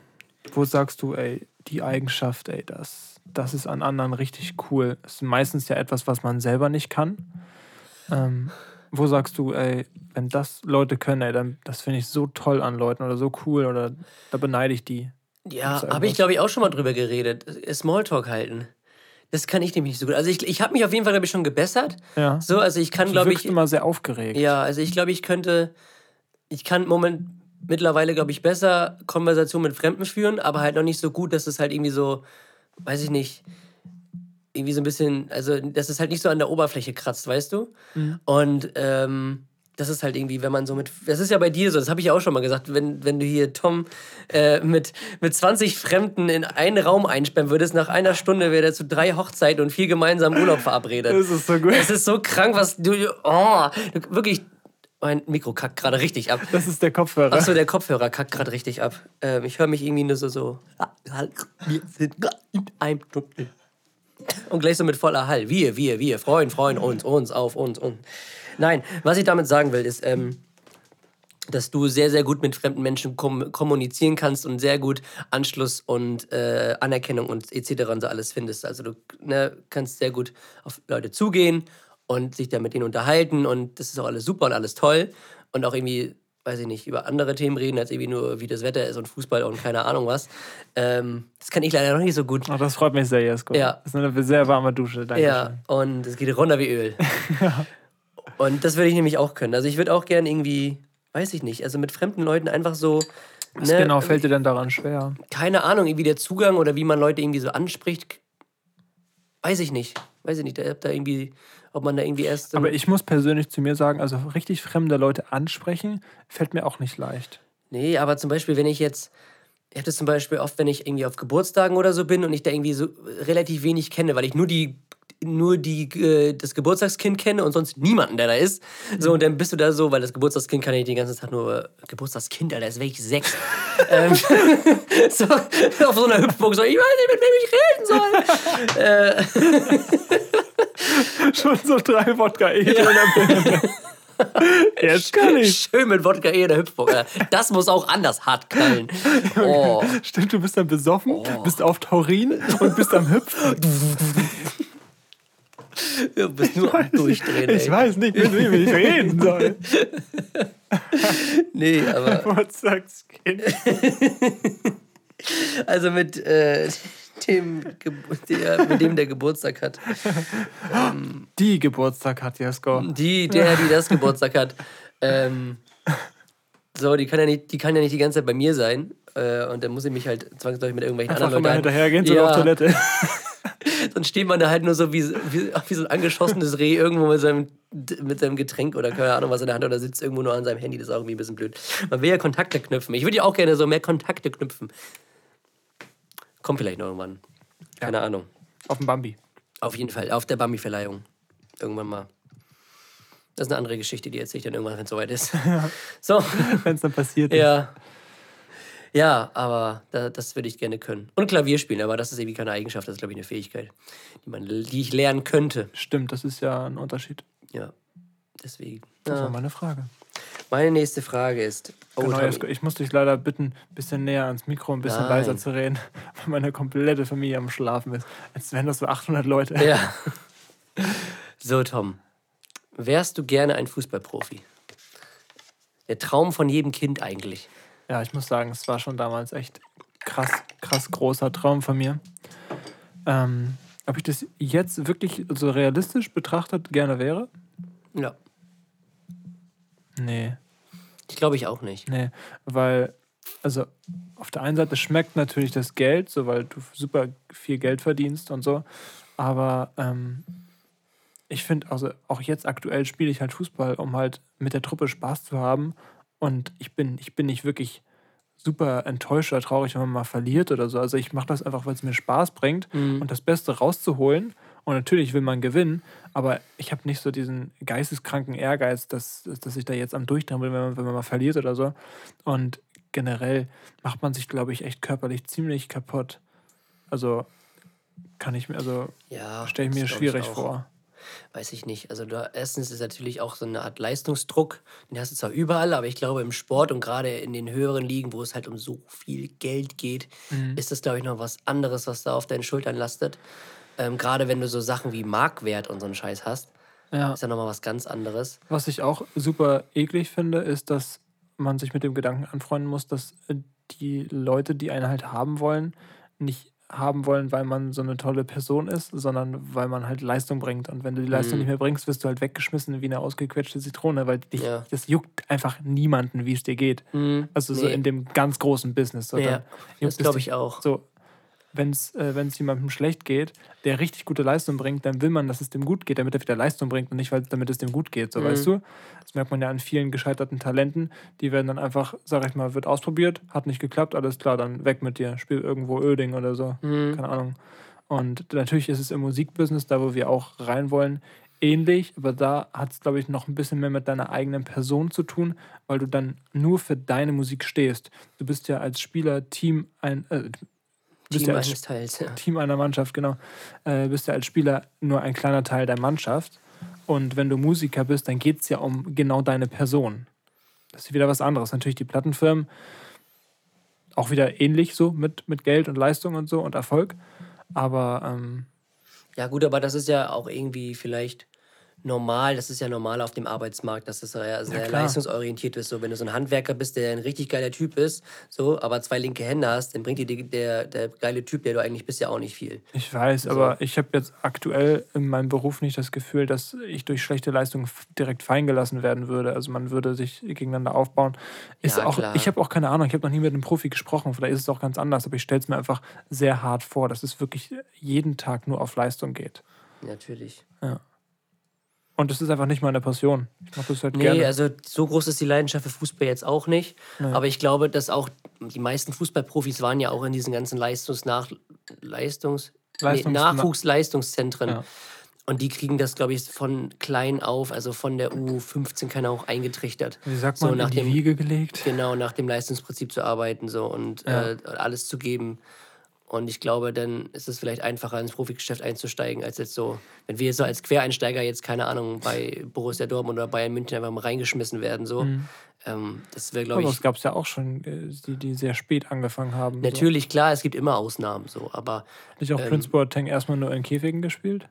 Wo sagst du, ey, die Eigenschaft, ey, das, das ist an anderen richtig cool. Das ist meistens ja etwas, was man selber nicht kann. Ähm, wo sagst du, ey, wenn das Leute können, ey, dann das finde ich so toll an Leuten oder so cool oder da beneide ich die. Ja, habe ich glaube ich auch schon mal drüber geredet. Smalltalk halten. Das kann ich nämlich nicht so gut. Also ich, ich habe mich auf jeden Fall, glaube ich, schon gebessert. Ja. So, also ich kann, Du glaube ich, immer sehr aufgeregt. ja, also ich glaube, ich könnte, ich kann im Moment mittlerweile, glaube ich, besser Konversation mit Fremden führen, aber halt noch nicht so gut, dass es halt irgendwie so, weiß ich nicht, irgendwie so ein bisschen, also dass es halt nicht so an der Oberfläche kratzt, weißt du? Und ähm, das ist halt irgendwie, wenn man so mit, das ist ja bei dir so, das habe ich ja auch schon mal gesagt, wenn, wenn du hier Tom äh, mit, mit 20 Fremden in einen Raum einsperren würdest, nach einer Stunde wäre er zu drei Hochzeiten und vier gemeinsamen Urlaub verabredet. Das ist so gut. Es ist so krank, was du, oh, wirklich, mein Mikro kackt gerade richtig ab. Das ist der Kopfhörer. Achso, der Kopfhörer kackt gerade richtig ab. Ähm, ich höre mich irgendwie nur so, so. Wir sind in einem Tunnel. Und gleich so mit voller Hall. Wir, wir, wir, freuen, freuen uns, uns, auf uns, uns. Nein, was ich damit sagen will, ist, ähm, dass du sehr, sehr gut mit fremden Menschen kom kommunizieren kannst und sehr gut Anschluss und äh, Anerkennung und etc. und so alles findest. Also du ne, kannst sehr gut auf Leute zugehen und sich dann mit denen unterhalten und das ist auch alles super und alles toll und auch irgendwie, weiß ich nicht, über andere Themen reden, als irgendwie nur, wie das Wetter ist und Fußball und keine Ahnung was. Ähm, das kann ich leider noch nicht so gut. Ach, das freut mich sehr, Jesko. Ja. Das ist eine sehr warme Dusche. Danke. Ja, und es geht runter wie Öl. Und das würde ich nämlich auch können. Also ich würde auch gern irgendwie, weiß ich nicht, also mit fremden Leuten einfach so Was ne, genau fällt dir denn daran schwer? keine Ahnung, irgendwie der Zugang oder wie man Leute irgendwie so anspricht, weiß ich nicht. Weiß ich nicht, ob da irgendwie, ob man da irgendwie erst. Aber ich muss persönlich zu mir sagen, also richtig fremde Leute ansprechen, fällt mir auch nicht leicht. Nee, aber zum Beispiel, wenn ich jetzt, ich habe das zum Beispiel oft, wenn ich irgendwie auf Geburtstagen oder so bin und ich da irgendwie so relativ wenig kenne, weil ich nur die nur die, äh, das Geburtstagskind kenne und sonst niemanden, der da ist. So, und dann bist du da so, weil das Geburtstagskind kann ich den ganzen Tag nur, äh, Geburtstagskind, Alter, ist wirklich sechs. ähm, so, auf so einer Hüpfburg, so, ich weiß nicht, mit wem ich reden soll. äh, Schon so drei Wodka am Birne. Jetzt kann ich. Schön mit Wodka eher der Hüpfburg. Alter. Das muss auch anders hart knallen. Oh. Stimmt, du bist dann besoffen, bist auf Taurin und bist am Hüpfen. Du bist nur am Durchdrehen, ey. Ich weiß nicht, mit wem ich reden soll. Nee, aber Geburtstagskind. also mit äh, dem, der, mit dem der Geburtstag hat. Die Geburtstag hat Jesko. Die, der, die das Geburtstag hat. Ähm, so, die kann, ja nicht, die kann ja nicht die ganze Zeit bei mir sein. Äh, und dann muss ich mich halt zwangsläufig mit irgendwelchen Einfach anderen Leuten. hinterhergehen, so ja, auf Toilette. Dann steht man da halt nur so wie, wie, wie so ein angeschossenes Reh irgendwo mit seinem, mit seinem Getränk oder keine Ahnung was in der Hand oder sitzt irgendwo nur an seinem Handy. Das ist auch irgendwie ein bisschen blöd. Man will ja Kontakte knüpfen. Ich würde ja auch gerne so mehr Kontakte knüpfen. Kommt vielleicht noch irgendwann. Keine Ahnung. Auf dem Bambi. Auf jeden Fall, auf der Bambi-Verleihung. Irgendwann mal. Das ist eine andere Geschichte, die erzähle ich dann irgendwann, wenn es soweit ist. So, Wenn es dann passiert ist. ja. Ja, aber da, das würde ich gerne können. Und Klavier spielen, aber das ist irgendwie keine Eigenschaft, das ist, glaube ich, eine Fähigkeit, die, man, die ich lernen könnte. Stimmt, das ist ja ein Unterschied. Ja, deswegen. Das war Ja. meine Frage. Meine nächste Frage ist. Oh, Genau, Tommy. Ich muss dich leider bitten, ein bisschen näher ans Mikro, ein bisschen Nein. leiser zu reden, weil meine komplette Familie am Schlafen ist. Als wären das so 800 Leute. Ja. So, Tom. Wärst du gerne ein Fußballprofi? Der Traum von jedem Kind eigentlich. Ja, ich muss sagen, es war schon damals echt krass, krass großer Traum von mir. Ähm, ob ich das jetzt wirklich so realistisch betrachtet gerne wäre? Ja. Nee, Ich glaube ich auch nicht. nee, weil, also auf der einen Seite schmeckt natürlich das Geld, so weil du super viel Geld verdienst und so, aber ähm, ich finde, also auch jetzt aktuell spiele ich halt Fußball, um halt mit der Truppe Spaß zu haben und ich bin, ich bin nicht wirklich super enttäuscht oder traurig, wenn man mal verliert oder so. Also ich mache das einfach, weil es mir Spaß bringt und das Beste rauszuholen. Und natürlich will man gewinnen, aber ich habe nicht so diesen geisteskranken Ehrgeiz, dass, dass ich da jetzt am Durchdrehen bin, wenn man, wenn man mal verliert oder so. Und generell macht man sich, glaube ich, echt körperlich ziemlich kaputt. Also kann ich mir, also Ja. stelle ich mir schwierig auch. vor. Weiß ich nicht. Also da, erstens ist natürlich auch so eine Art Leistungsdruck. Den hast du zwar überall, aber ich glaube im Sport und gerade in den höheren Ligen, wo es halt um so viel Geld geht, Mhm. ist das, glaube ich, noch was anderes, was da auf deinen Schultern lastet. Ähm, gerade wenn du so Sachen wie Markwert und so einen Scheiß hast, Ja. ist ja nochmal was ganz anderes. Was ich auch super eklig finde, ist, dass man sich mit dem Gedanken anfreunden muss, dass äh, die Leute, die einen halt haben wollen, nicht haben wollen, weil man so eine tolle Person ist, sondern weil man halt Leistung bringt. Und wenn du die Leistung Mhm. nicht mehr bringst, wirst du halt weggeschmissen wie eine ausgequetschte Zitrone, weil dich, Ja. das juckt einfach niemanden, wie es dir geht. Also so Nee. in dem ganz großen Business. So, Ja, dann das glaube ich auch. so, wenn es äh, wenn's jemandem schlecht geht, der richtig gute Leistung bringt, dann will man, dass es dem gut geht, damit er wieder Leistung bringt und nicht, weil, damit es dem gut geht. So, weißt du? Das merkt man ja an vielen gescheiterten Talenten. Die werden dann einfach, sag ich mal, wird ausprobiert, hat nicht geklappt, alles klar, dann weg mit dir. Spiel irgendwo Öding oder so. Keine Ahnung. Und natürlich ist es im Musikbusiness, da wo wir auch rein wollen, ähnlich, aber da hat es, glaube ich, noch ein bisschen mehr mit deiner eigenen Person zu tun, weil du dann nur für deine Musik stehst. Du bist ja als Spieler Team ein, äh, Team ja eines Teils. Ja. Team einer Mannschaft, genau. Äh, bist ja als Spieler nur ein kleiner Teil der Mannschaft. Und wenn du Musiker bist, dann geht es ja um genau deine Person. Das ist wieder was anderes. Natürlich die Plattenfirmen auch wieder ähnlich so mit, mit Geld und Leistung und so und Erfolg. Aber ähm, Ja, gut, aber das ist ja auch irgendwie vielleicht normal, das ist ja normal auf dem Arbeitsmarkt, dass das sehr, sehr klar. leistungsorientiert ist. So, wenn du so ein Handwerker bist, der ein richtig geiler Typ ist, so, aber zwei linke Hände hast, dann bringt dir die, der, der geile Typ, der du eigentlich bist, ja auch nicht viel. Ich weiß, aber ich habe jetzt aktuell in meinem Beruf nicht das Gefühl, dass ich durch schlechte Leistung direkt fallen gelassen werden würde. Also man würde sich gegeneinander aufbauen. Ist Ja, auch, klar. ich habe auch keine Ahnung, ich habe noch nie mit einem Profi gesprochen, vielleicht ist es auch ganz anders, aber ich stelle es mir einfach sehr hart vor, dass es wirklich jeden Tag nur auf Leistung geht. Natürlich. Und das ist einfach nicht meine Passion. Ich mache das halt Nee, gerne. also so groß ist die Leidenschaft für Fußball jetzt auch nicht. Nee. Aber ich glaube, dass auch die meisten Fußballprofis waren ja auch in diesen ganzen Leistungsnach Leistungs nee, Leistungs- Nachwuchsleistungszentren. Ja. Und die kriegen das, glaube ich, von klein auf, also von der U15 kann auch eingetrichtert. Wie sagt so man, nach in die dem- Wiege gelegt? Genau, nach dem Leistungsprinzip zu arbeiten so und Ja. äh, alles zu geben. Und ich glaube, dann ist es vielleicht einfacher, ins Profigeschäft einzusteigen, als jetzt so, wenn wir so als Quereinsteiger jetzt, keine Ahnung, bei Borussia Dortmund oder Bayern München einfach mal reingeschmissen werden. So. Ähm, das wäre, glaube Mhm. Aber ich, es gab es ja auch schon, äh, die, die sehr spät angefangen haben. natürlich, klar, es gibt immer Ausnahmen, so, aber So. Hat nicht auch ähm, Prince Boateng erstmal nur in Käfigen gespielt?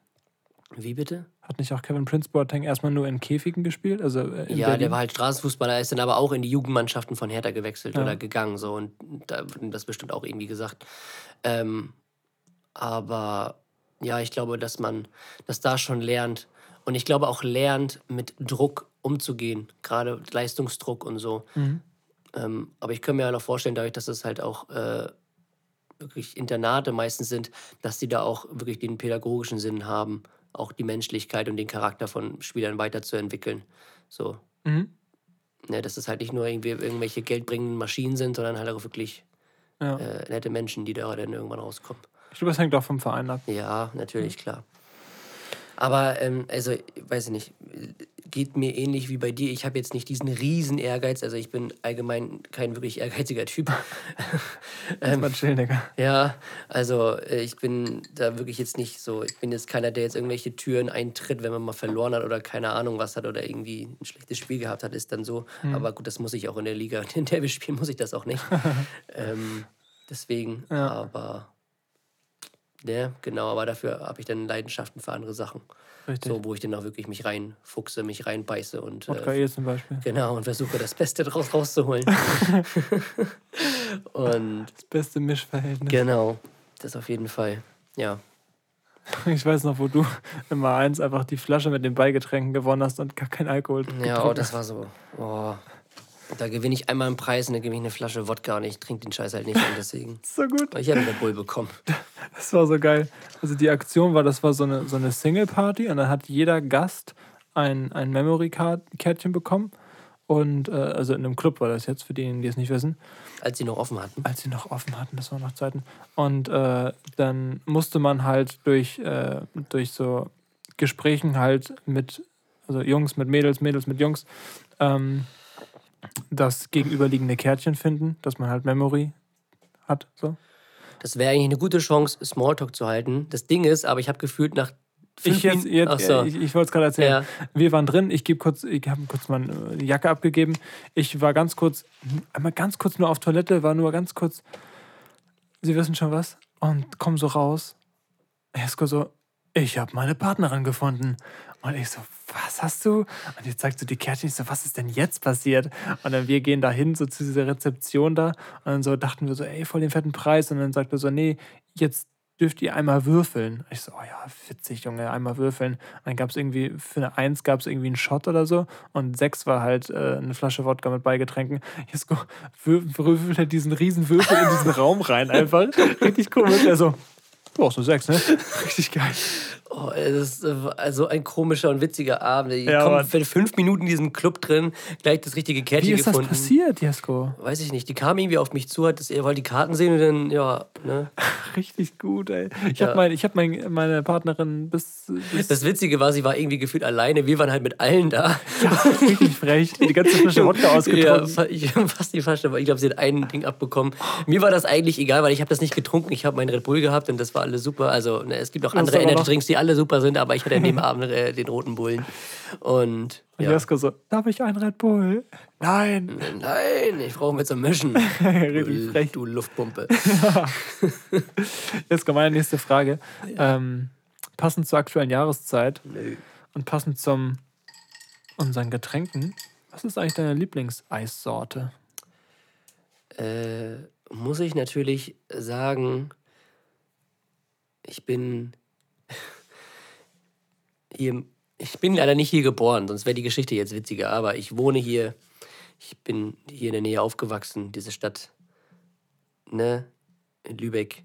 Wie bitte? Hat nicht auch Kevin Prince Boateng erstmal nur in Käfigen gespielt? Also äh, Ja, Berlin? der war halt Straßenfußballer, ist dann aber auch in die Jugendmannschaften von Hertha gewechselt Ja. oder gegangen. So, und da wird das bestimmt auch irgendwie gesagt. Ähm, aber ja, ich glaube, dass man das da schon lernt. Und ich glaube auch lernt, mit Druck umzugehen, gerade Leistungsdruck und so. Mhm. Ähm, aber ich kann mir ja noch vorstellen, dadurch, dass es halt auch äh, wirklich Internate meistens sind, dass die da auch wirklich den pädagogischen Sinn haben, auch die Menschlichkeit und den Charakter von Spielern weiterzuentwickeln. So, Mhm. ne, dass es halt nicht nur irgendwie irgendwelche geldbringenden Maschinen sind, sondern halt auch wirklich Ja. äh, nette Menschen, die da dann irgendwann rauskommen. Ich glaube, das hängt auch vom Verein ab. Ja, natürlich, klar. Aber, ähm, also, weiß ich nicht, geht mir ähnlich wie bei dir. Ich habe jetzt nicht diesen riesen Ehrgeiz. Also, ich bin allgemein kein wirklich ehrgeiziger Typ. Ist mal chill, Digga. Ja, also äh, ich bin da wirklich jetzt nicht so, ich bin jetzt keiner, der jetzt irgendwelche Türen eintritt, wenn man mal verloren hat oder keine Ahnung was hat oder irgendwie ein schlechtes Spiel gehabt hat, ist dann so. Aber gut, das muss ich auch in der Liga, in der wir spielen, muss ich das auch nicht. ähm, deswegen, Ja. aber ja, genau, aber dafür habe ich dann Leidenschaften für andere Sachen. Richtig. So, wo ich dann auch wirklich mich reinfuchse, mich reinbeiße und Wodka äh, zum Beispiel. genau und versuche das Beste daraus rauszuholen. und Das beste Mischverhältnis. Genau, das auf jeden Fall. Ja. Ich weiß noch, wo du immer eins einfach die Flasche mit den Beigetränken gewonnen hast und gar kein Alkohol. Ja, oh, das war so. Oh. Da gewinne ich einmal einen Preis und dann gebe ich eine Flasche Wodka und ich trinke den Scheiß halt nicht. Und deswegen. So gut. Ich habe eine Bull bekommen. Das war so geil. Also die Aktion war, das war so eine, so eine Single-Party und dann hat jeder Gast ein, ein Memory-Kärtchen bekommen. Und äh, also in einem Club war das jetzt, für diejenigen, die es nicht wissen. Als sie noch offen hatten. als sie noch offen hatten, das waren noch Zeiten. Und äh, dann musste man halt durch, äh, durch so Gesprächen halt mit, also Jungs mit Mädels, Mädels mit Jungs, ähm, das gegenüberliegende Kärtchen finden, dass man halt Memory hat. So. Das wäre eigentlich eine gute Chance, Smalltalk zu halten. Das Ding ist, aber ich habe gefühlt nach. Ich, jetzt, jetzt, Ach so. ich, ich wollte es gerade erzählen. Ja. Wir waren drin, ich gebe kurz, ich habe kurz meine Jacke abgegeben. Ich war ganz kurz, einmal ganz kurz nur auf Toilette, war nur ganz kurz, Sie wissen schon was, und komm so raus. Esko so, ich habe meine Partnerin gefunden. Und ich so, was hast du? Und jetzt sagt so die Kärtchen, ich so, was ist denn jetzt passiert? Und dann wir gehen da hin, so zu dieser Rezeption da. Und dann so dachten wir so, ey, voll den fetten Preis. Und dann sagt er so, nee, jetzt dürft ihr einmal würfeln. Ich so, oh ja, witzig, Junge, einmal würfeln. Und dann gab es irgendwie, für eine Eins gab es irgendwie einen Shot oder so. Und sechs war halt äh, eine Flasche Wodka mit Beigetränken. Wür- würfelt er diesen riesen Würfel in diesen Raum rein einfach. Richtig komisch. Er so, du brauchst nur sechs, ne? Richtig geil. Oh, es ist äh, also ein komischer und witziger Abend. Ich Ja, komme für fünf Minuten in diesem Club drin, gleich das richtige Wie Kärtchen ist das gefunden. passiert, Jesko? Weiß ich nicht. Die kam irgendwie auf mich zu, hat das, er wollte die Karten sehen und dann, ja, ne? Richtig gut, ey. Ich Ja. habe mein, ich hab mein, meine Partnerin bis, bis Das Witzige war, sie war irgendwie gefühlt alleine. Wir waren halt mit allen da. richtig frech. Die ganze Flasche Wodka Ja, ausgetrunken. fa- ich fast die Flasche, aber ich glaube, sie hat ein Ding abbekommen. Mir war das eigentlich egal, weil ich habe das nicht getrunken. Ich habe meinen Red Bull gehabt und das war alles super. Also ne, es gibt auch andere Energy Drinks, die alle super sind, aber ich hatte an dem Abend äh, den roten Bullen. Und Und ja. Jesko so, darf ich einen Red Bull? Nein. Nein, ich brauche mit zum Mischen. Du, frech. du Luftpumpe. Jesko, meine nächste Frage. Ähm, passend zur aktuellen Jahreszeit. Nö. Und passend zum unseren Getränken, was ist eigentlich deine Lieblingseissorte? Äh, muss ich natürlich sagen, ich bin hier, ich bin leider nicht hier geboren, sonst wäre die Geschichte jetzt witziger, aber ich wohne hier, ich bin hier in der Nähe aufgewachsen, diese Stadt, ne, in Lübeck,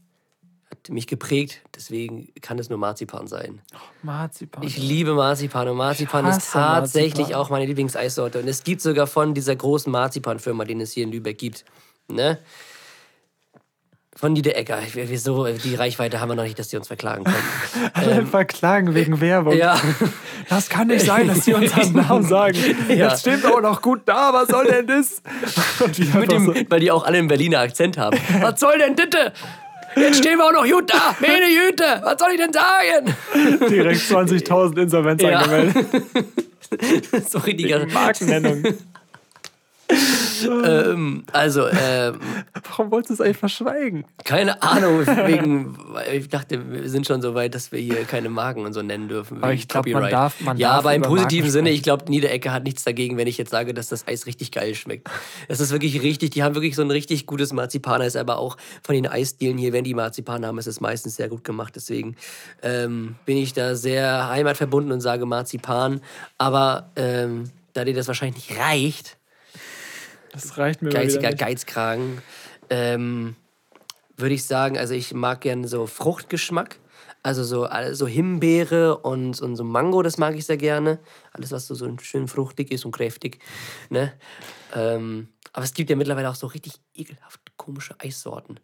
hat mich geprägt, deswegen kann es nur Marzipan sein. Marzipan. Ich liebe Marzipan und Marzipan ist tatsächlich Marzipan. auch meine Lieblingseissorte. Und es gibt sogar von dieser großen Marzipanfirma, den es hier in Lübeck gibt, ne? Von Niederegger. Wieso? Die Reichweite haben wir noch nicht, dass die uns verklagen können. Alle verklagen wegen Werbung. ja, Das kann nicht sein, dass die unseren Namen sagen. Ja. Jetzt steht auch noch gut da, was soll denn das? Dem, so, weil die auch alle einen Berliner Akzent haben. Was soll denn bitte? Jetzt stehen wir auch noch gut da. Meine Jüte, was soll ich denn sagen? direkt 20.000 Insolvenz Ja. angemeldet. so richtiger. Markennennung. Ähm, also, ähm, Warum wolltest du es eigentlich verschweigen? keine Ahnung, wegen, ich dachte, wir sind schon so weit, dass wir hier keine Marken und so nennen dürfen. Aber ich glaub, man darf- man ja, darf aber im positiven Marken Sinne, ich glaube, Niederecke hat nichts dagegen, wenn ich jetzt sage, dass das Eis richtig geil schmeckt. Das ist wirklich richtig, die haben wirklich so ein richtig gutes Marzipan-Eis, aber auch von den Eisdielen hier, wenn die Marzipan haben, ist es meistens sehr gut gemacht. Deswegen ähm, bin ich da sehr heimatverbunden und sage Marzipan. Aber ähm, da dir das wahrscheinlich nicht reicht, Das reicht mir geiziger. Geizkragen. Ähm, würde ich sagen, also ich mag gern so Fruchtgeschmack. Also so, so Himbeere und, und so Mango, das mag ich sehr gerne. Alles, was so, so schön fruchtig ist und kräftig. Ne? Ähm, aber es gibt ja mittlerweile auch so richtig ekelhaft komische Eissorten.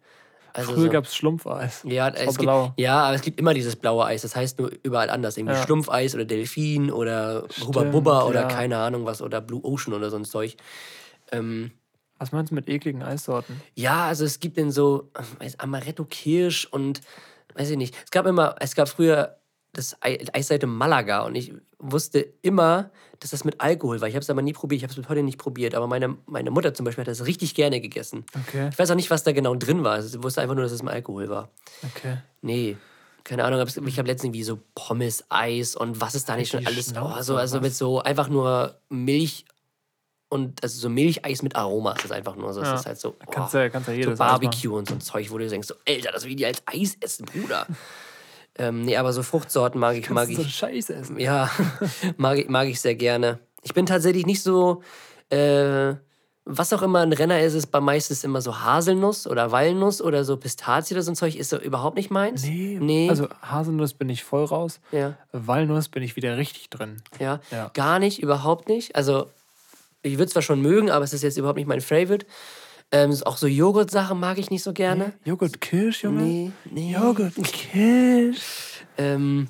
Also Früher so, gab es Schlumpfeis. ja, es gibt, ja, aber es gibt immer dieses blaue Eis. Das heißt nur überall anders. Irgendwie Ja. Schlumpfeis oder Delfin oder Hubba Stimmt, Bubba oder ja. keine Ahnung was oder Blue Ocean oder so ein Zeug. Ähm, Was meinst du mit ekligen Eissorten? ja, also es gibt denn so weiß, Amaretto Kirsch und weiß ich nicht. Es gab immer, es gab früher das Ei- Eisseite Malaga und ich wusste immer, dass das mit Alkohol war. Ich habe es aber nie probiert. Ich habe es bis heute nicht probiert. Aber meine, meine Mutter zum Beispiel hat das richtig gerne gegessen. Okay, Ich weiß auch nicht, was da genau drin war. Ich wusste einfach nur, dass es mit Alkohol war. okay. Nee. Keine Ahnung, ich habe letztens irgendwie so Pommes, Eis und was ist da nicht schon alles. Oh, so, also mit so einfach nur Milch und also so Milcheis mit Aroma. Das ist einfach nur so. Es Ja. ist halt so. oh, Kannst ja, kannst ja so jedes Barbecue und so ein Zeug, wo du denkst, so, Alter, das will die als Eis essen, Bruder. ähm, nee, aber so Fruchtsorten mag ich, mag Mag so ich. Scheiße essen. Ja, mag, ich- mag ich sehr gerne. Ich bin tatsächlich nicht so. Äh, was auch immer ein Renner ist, ist bei meistens immer so Haselnuss oder Walnuss oder so Pistazie oder so ein Zeug. Ist so überhaupt nicht meins. Nee, Nee. also Haselnuss bin ich voll raus. Ja, Walnuss bin ich wieder richtig drin. ja, Ja. Gar nicht, überhaupt nicht. Also, ich würde zwar schon mögen, aber es ist jetzt überhaupt nicht mein Favorite. Ähm, auch so Joghurt-Sachen mag ich nicht so gerne. Joghurt Kirsch, Junge? Nee, nee. Joghurt Kirsch. Ähm,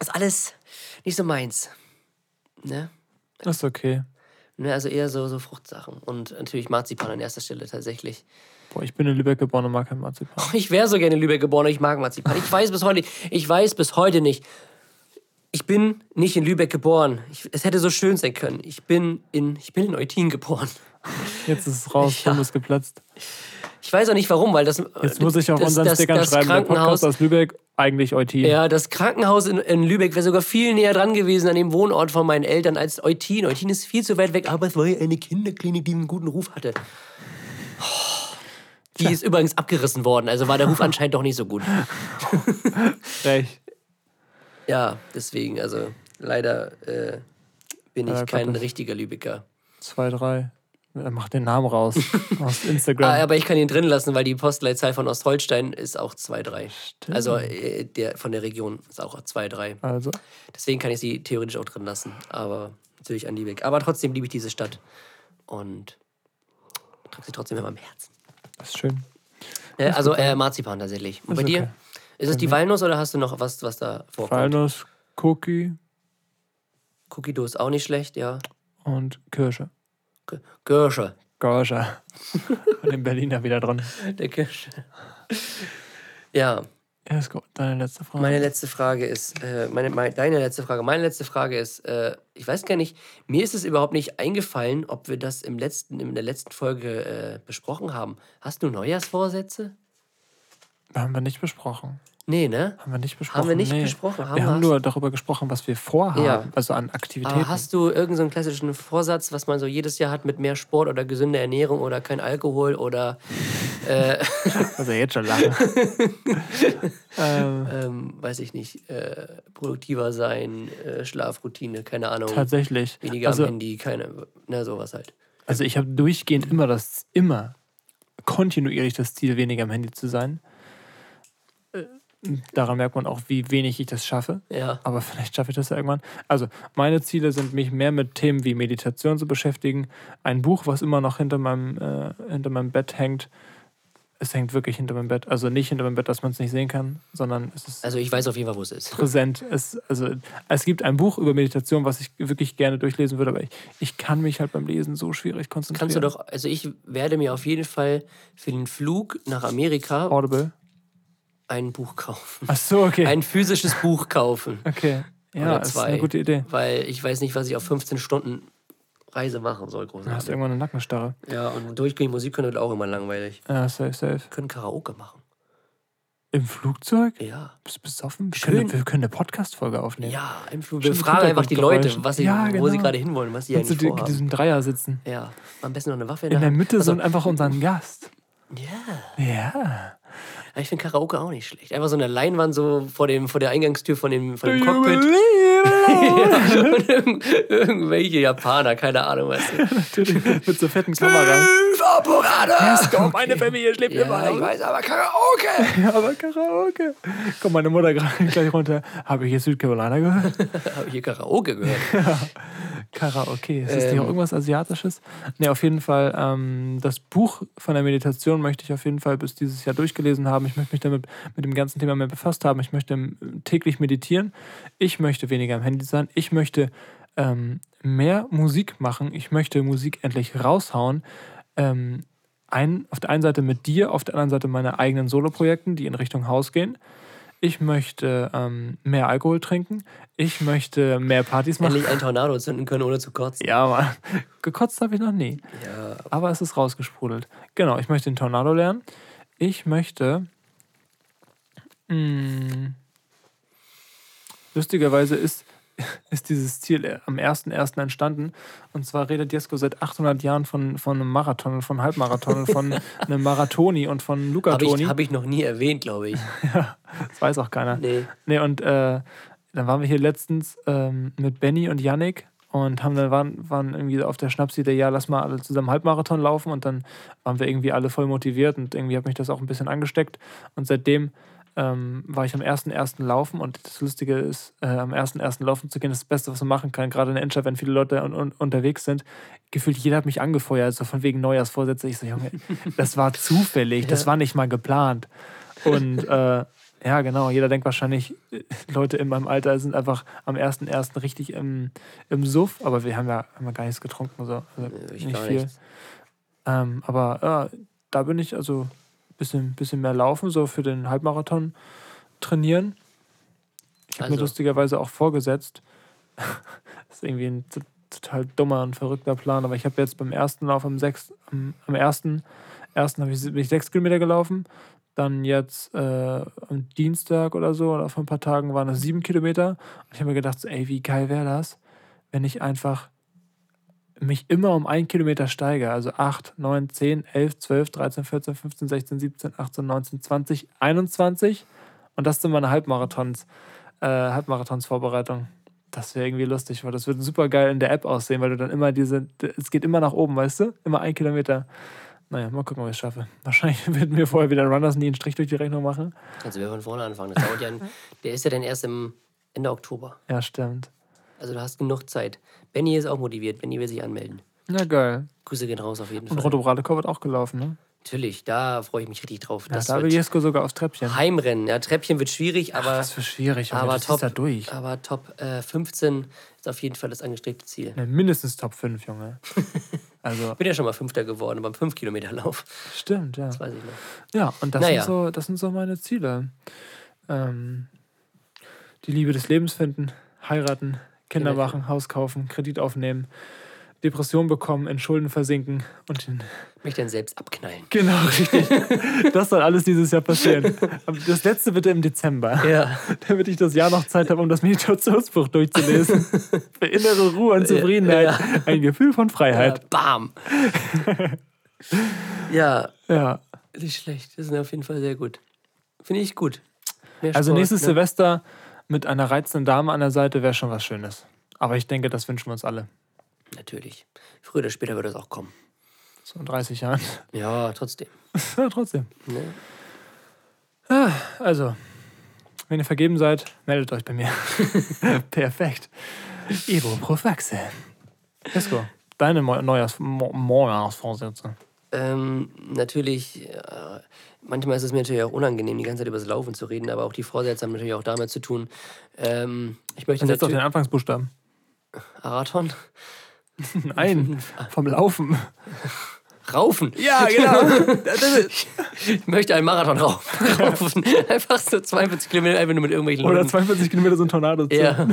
ist alles nicht so meins. Ne? Das ist okay. Ne, also eher so, so Fruchtsachen. Und natürlich Marzipan an erster Stelle tatsächlich. Boah, ich bin in Lübeck geboren und mag kein Marzipan. Ich wäre so gerne in Lübeck geboren, aber ich mag Marzipan. Ich weiß bis heute, ich weiß bis heute nicht. Ich bin nicht in Lübeck geboren. Ich, es hätte so schön sein können. Ich bin in, ich bin in Eutin geboren. Jetzt ist es raus, Ja. Ist geplatzt. Ich weiß auch nicht warum, weil das. Jetzt muss ich auf das, unseren das, Stickern das schreiben, der Krankenhaus, Podcast aus Lübeck, eigentlich Eutin. Ja, das Krankenhaus in, in Lübeck wäre sogar viel näher dran gewesen an dem Wohnort von meinen Eltern als Eutin. Eutin ist viel zu weit weg, aber es war ja eine Kinderklinik, die einen guten Ruf hatte. Die ist übrigens abgerissen worden, also war der Ruf anscheinend doch nicht so gut. Recht. Ja, deswegen, also leider äh, bin ich Ja, kein Gottes. richtiger Lübecker. 2, 3. Er macht den Namen raus. aus Instagram. Ah, aber ich kann ihn drin lassen, weil die Postleitzahl von Ostholstein ist auch 2-3. Stimmt. Also äh, der von der Region ist auch 2-3. also, Deswegen kann ich sie theoretisch auch drin lassen. Aber natürlich an Lübeck. Aber trotzdem liebe ich diese Stadt. Und trage sie trotzdem in meinem Herzen. das ist schön. Äh, also äh, Marzipan tatsächlich. Und bei dir? Ist es die Walnuss oder hast du noch was, was da vorkommt? Walnuss, Cookie Cookie Dough ist auch nicht schlecht, ja. und Kirsche. G- Kirsche. Kirsche. Von den Berliner wieder dran. Der Kirsche. Ja, Ja, ist gut. Deine letzte Frage. meine letzte Frage ist, äh, meine, meine, deine letzte Frage, meine letzte Frage ist, äh, ich weiß gar nicht, mir ist es überhaupt nicht eingefallen, ob wir das im letzten, in der letzten Folge äh, besprochen haben. Hast du Neujahrsvorsätze? Haben wir nicht besprochen. Nee, ne? Haben wir nicht besprochen. wir nicht besprochen, haben wir haben nur darüber gesprochen, was wir vorhaben. Ja. Also an Aktivitäten. Aber hast du irgendeinen so klassischen Vorsatz, was man so jedes Jahr hat mit mehr Sport oder gesünder Ernährung oder kein Alkohol oder Also jetzt schon lachen. ähm, ähm, weiß ich nicht, äh, produktiver sein, äh, Schlafroutine, keine Ahnung, tatsächlich. weniger also, am Handy, keine, ne, sowas halt. also ich habe durchgehend immer das, immer kontinuierlich das Ziel, weniger am Handy zu sein. Daran merkt man auch, wie wenig ich das schaffe. Ja. Aber vielleicht schaffe ich das ja irgendwann. Also, meine Ziele sind, mich mehr mit Themen wie Meditation zu beschäftigen. Ein Buch, was immer noch hinter meinem, äh, hinter meinem Bett hängt. Es hängt wirklich hinter meinem Bett. Also nicht hinter meinem Bett, dass man es nicht sehen kann, sondern es ist Also ich weiß auf jeden Fall, wo es ist. präsent. Es, also, es gibt ein Buch über Meditation, was ich wirklich gerne durchlesen würde, aber ich, ich kann mich halt beim Lesen so schwierig konzentrieren. Kannst du doch, also ich werde mir auf jeden Fall für den Flug nach Amerika Audible. Ein Buch kaufen. Ach so, okay. Ein physisches Buch kaufen. okay. Ja, Oder ist eine gute Idee. Weil ich weiß nicht, was ich auf 15 Stunden Reise machen soll, Du hast großartig. irgendwann eine Nackenstarre. Ja, und durchgehend Musik können wird auch immer langweilig. Ja, safe, safe. Wir können Karaoke machen. Im Flugzeug? Ja. Bist du besoffen? Wir Schön. können, wir können eine Podcast-Folge aufnehmen. Ja, im Flug. Schön Wir fragen einfach die Leute, was sie, Ja, wo sie genau. gerade hinwollen, was sie so eigentlich vorhaben. diesem Dreier sitzen. Ja, am besten noch eine Waffe in, In der. Mitte Also, sind einfach unseren Gast. Ja. Ja. Aber Ich finde Karaoke auch nicht schlecht. Einfach so eine Leinwand so vor, dem, vor der Eingangstür von dem, von dem Cockpit. Ja, und irgend, irgendwelche Japaner, keine Ahnung was. Natürlich, mit so fetten Kameras. Apparate! Meine Familie schläft Ja, ich weiß, aber Karaoke! Ja, aber Karaoke. Kommt meine Mutter gerade gleich runter. Habe ich jetzt Südcarolina gehört? Habe ich hier Karaoke gehört? Karaoke. Ist das nicht Ähm. auch irgendwas Asiatisches? Ne, auf jeden Fall. Ähm, das Buch von der Meditation möchte ich auf jeden Fall bis dieses Jahr durchgelesen haben. Ich möchte mich damit mit dem ganzen Thema mehr befasst haben. Ich möchte ähm, täglich meditieren. Ich möchte weniger am Handy sein. Ich möchte ähm, mehr Musik machen. Ich möchte Musik endlich raushauen. Ähm, ein, auf der einen Seite mit dir, auf der anderen Seite meine eigenen Soloprojekten, die in Richtung Haus gehen. Ich möchte ähm, mehr Alkohol trinken. Ich möchte mehr Partys machen. Endlich ein Tornado zünden können, ohne zu kotzen. Ja, Mann. Gekotzt habe ich noch nie. Ja. Aber es ist rausgesprudelt. Genau, ich möchte den Tornado lernen. Ich möchte. Mh, lustigerweise ist, ist dieses Ziel äh, am 1.1. entstanden. Und zwar redet Jesko seit 800 Jahren von, von einem Marathon, und von Halbmarathon, und von einem Marathoni und von Habe Lugatoni. ich, hab ich noch nie erwähnt, glaube ich. Das weiß auch keiner. Nee. Nee, und äh, dann waren wir hier letztens ähm, mit Benny und Yannick und haben dann waren, waren irgendwie auf der Schnapsidee, ja, lass mal alle zusammen Halbmarathon laufen und dann waren wir irgendwie alle voll motiviert und irgendwie hat mich das auch ein bisschen angesteckt und seitdem ähm, war ich am 1.1. laufen und das Lustige ist, äh, am 1.1. laufen zu gehen, ist das Beste, was man machen kann, gerade in der Innenstadt, wenn viele Leute un un unterwegs sind. Gefühlt jeder hat mich angefeuert, so von wegen Neujahrsvorsätze. Ich so, Junge, das war zufällig, das Ja. war nicht mal geplant. Und äh, ja, genau. Jeder denkt wahrscheinlich, Leute in meinem Alter sind einfach am 1.1. richtig im, im Suff, aber wir haben ja, haben ja gar nichts getrunken. So. Also Ich nicht viel. Ähm, aber ja, da bin ich also bisschen, bisschen mehr laufen, so für den Halbmarathon trainieren. Ich habe mir Also- lustigerweise auch vorgesetzt, das ist irgendwie ein total dummer und verrückter Plan, aber ich habe jetzt beim ersten Lauf am 6. am, am ersten, ersten habe ich, bin ich sechs Kilometer gelaufen. Dann jetzt äh, am Dienstag oder so oder vor ein paar Tagen waren es sieben Kilometer. Und ich habe mir gedacht, so, ey, wie geil wäre das, wenn ich einfach mich immer um einen Kilometer steige. Also 8, 9, 10, 11, 12, 13, 14, 15, 16, 17, 18, 19, 20, 21. Und das sind meine Halbmarathons, äh, Halbmarathons-Vorbereitung. Das wäre irgendwie lustig, weil das wird super geil in der App aussehen, weil du dann immer diese, es geht immer nach oben, weißt du? Immer ein Kilometer. Naja, mal gucken, ob ich es schaffe. Wahrscheinlich werden wir vorher wieder Runners nie einen Strich durch die Rechnung machen. Kannst du wieder von vorne anfangen. Das dauert ja ein, der ist ja dann erst im Ende Oktober. Ja, stimmt. Also du hast genug Zeit. Benny ist auch motiviert. Benny will sich anmelden. Na geil. Grüße gehen raus auf jeden Und Fall. Roto Bradekor wird auch gelaufen, ne? Natürlich, da freue ich mich richtig drauf. Ja, Das da will wird Jesko sogar aufs Treppchen. Heimrennen. Ja, Treppchen wird schwierig, aber, Das wird schwierig, aber, aber das top. ist da durch. Aber Top äh, 15 ist auf jeden Fall das angestrebte Ziel. Ja, mindestens Top 5, Junge. Also, Bin ja schon mal Fünfter geworden beim 5-Kilometer-Lauf. stimmt, ja. Das weiß ich noch. Ja, und das, Naja. sind, so, das sind so meine Ziele. Ähm, die Liebe des Lebens finden, heiraten, Kinder Kinder machen, Haus kaufen, Kredit aufnehmen, Depression bekommen, in Schulden versinken und Mich dann selbst abknallen. Genau, richtig. Das soll alles dieses Jahr passieren. Aber das letzte bitte im Dezember. Ja. Damit ich das Jahr noch Zeit habe, um das Meditationsbuch durchzulesen. Für innere Ruhe und Zufriedenheit. Ja. Ein Gefühl von ja. Freiheit. Bam. ja, Ja. nicht schlecht. Das ist auf jeden Fall sehr gut. Finde ich gut. Mehr Also Sport, nächstes ne? Silvester mit einer reizenden Dame an der Seite wäre schon was Schönes. Aber ich denke, das wünschen wir uns alle. Natürlich. Früher oder später wird es auch kommen. So in 30 Jahren. Ja, trotzdem. ja, trotzdem. Ne? Also, wenn ihr vergeben seid, meldet euch bei mir. Perfekt. Ivo Profaxe. Jesko, deine Neujahrsvorsätze. Ähm, natürlich, äh, manchmal ist es mir natürlich auch unangenehm, die ganze Zeit über das Laufen zu reden, aber auch die Vorsätze haben natürlich auch damit zu tun. Ähm, ich möchte Und jetzt auf den. Anfangsbuchstaben. Marathon? Nein, vom Laufen. Raufen! Ja, genau. Ich möchte einen Marathon rau- raufen. Einfach so 42 Kilometer, einfach nur mit irgendwelchen Oder Leuten. 42 Kilometer so ein Tornado. zu. Ja.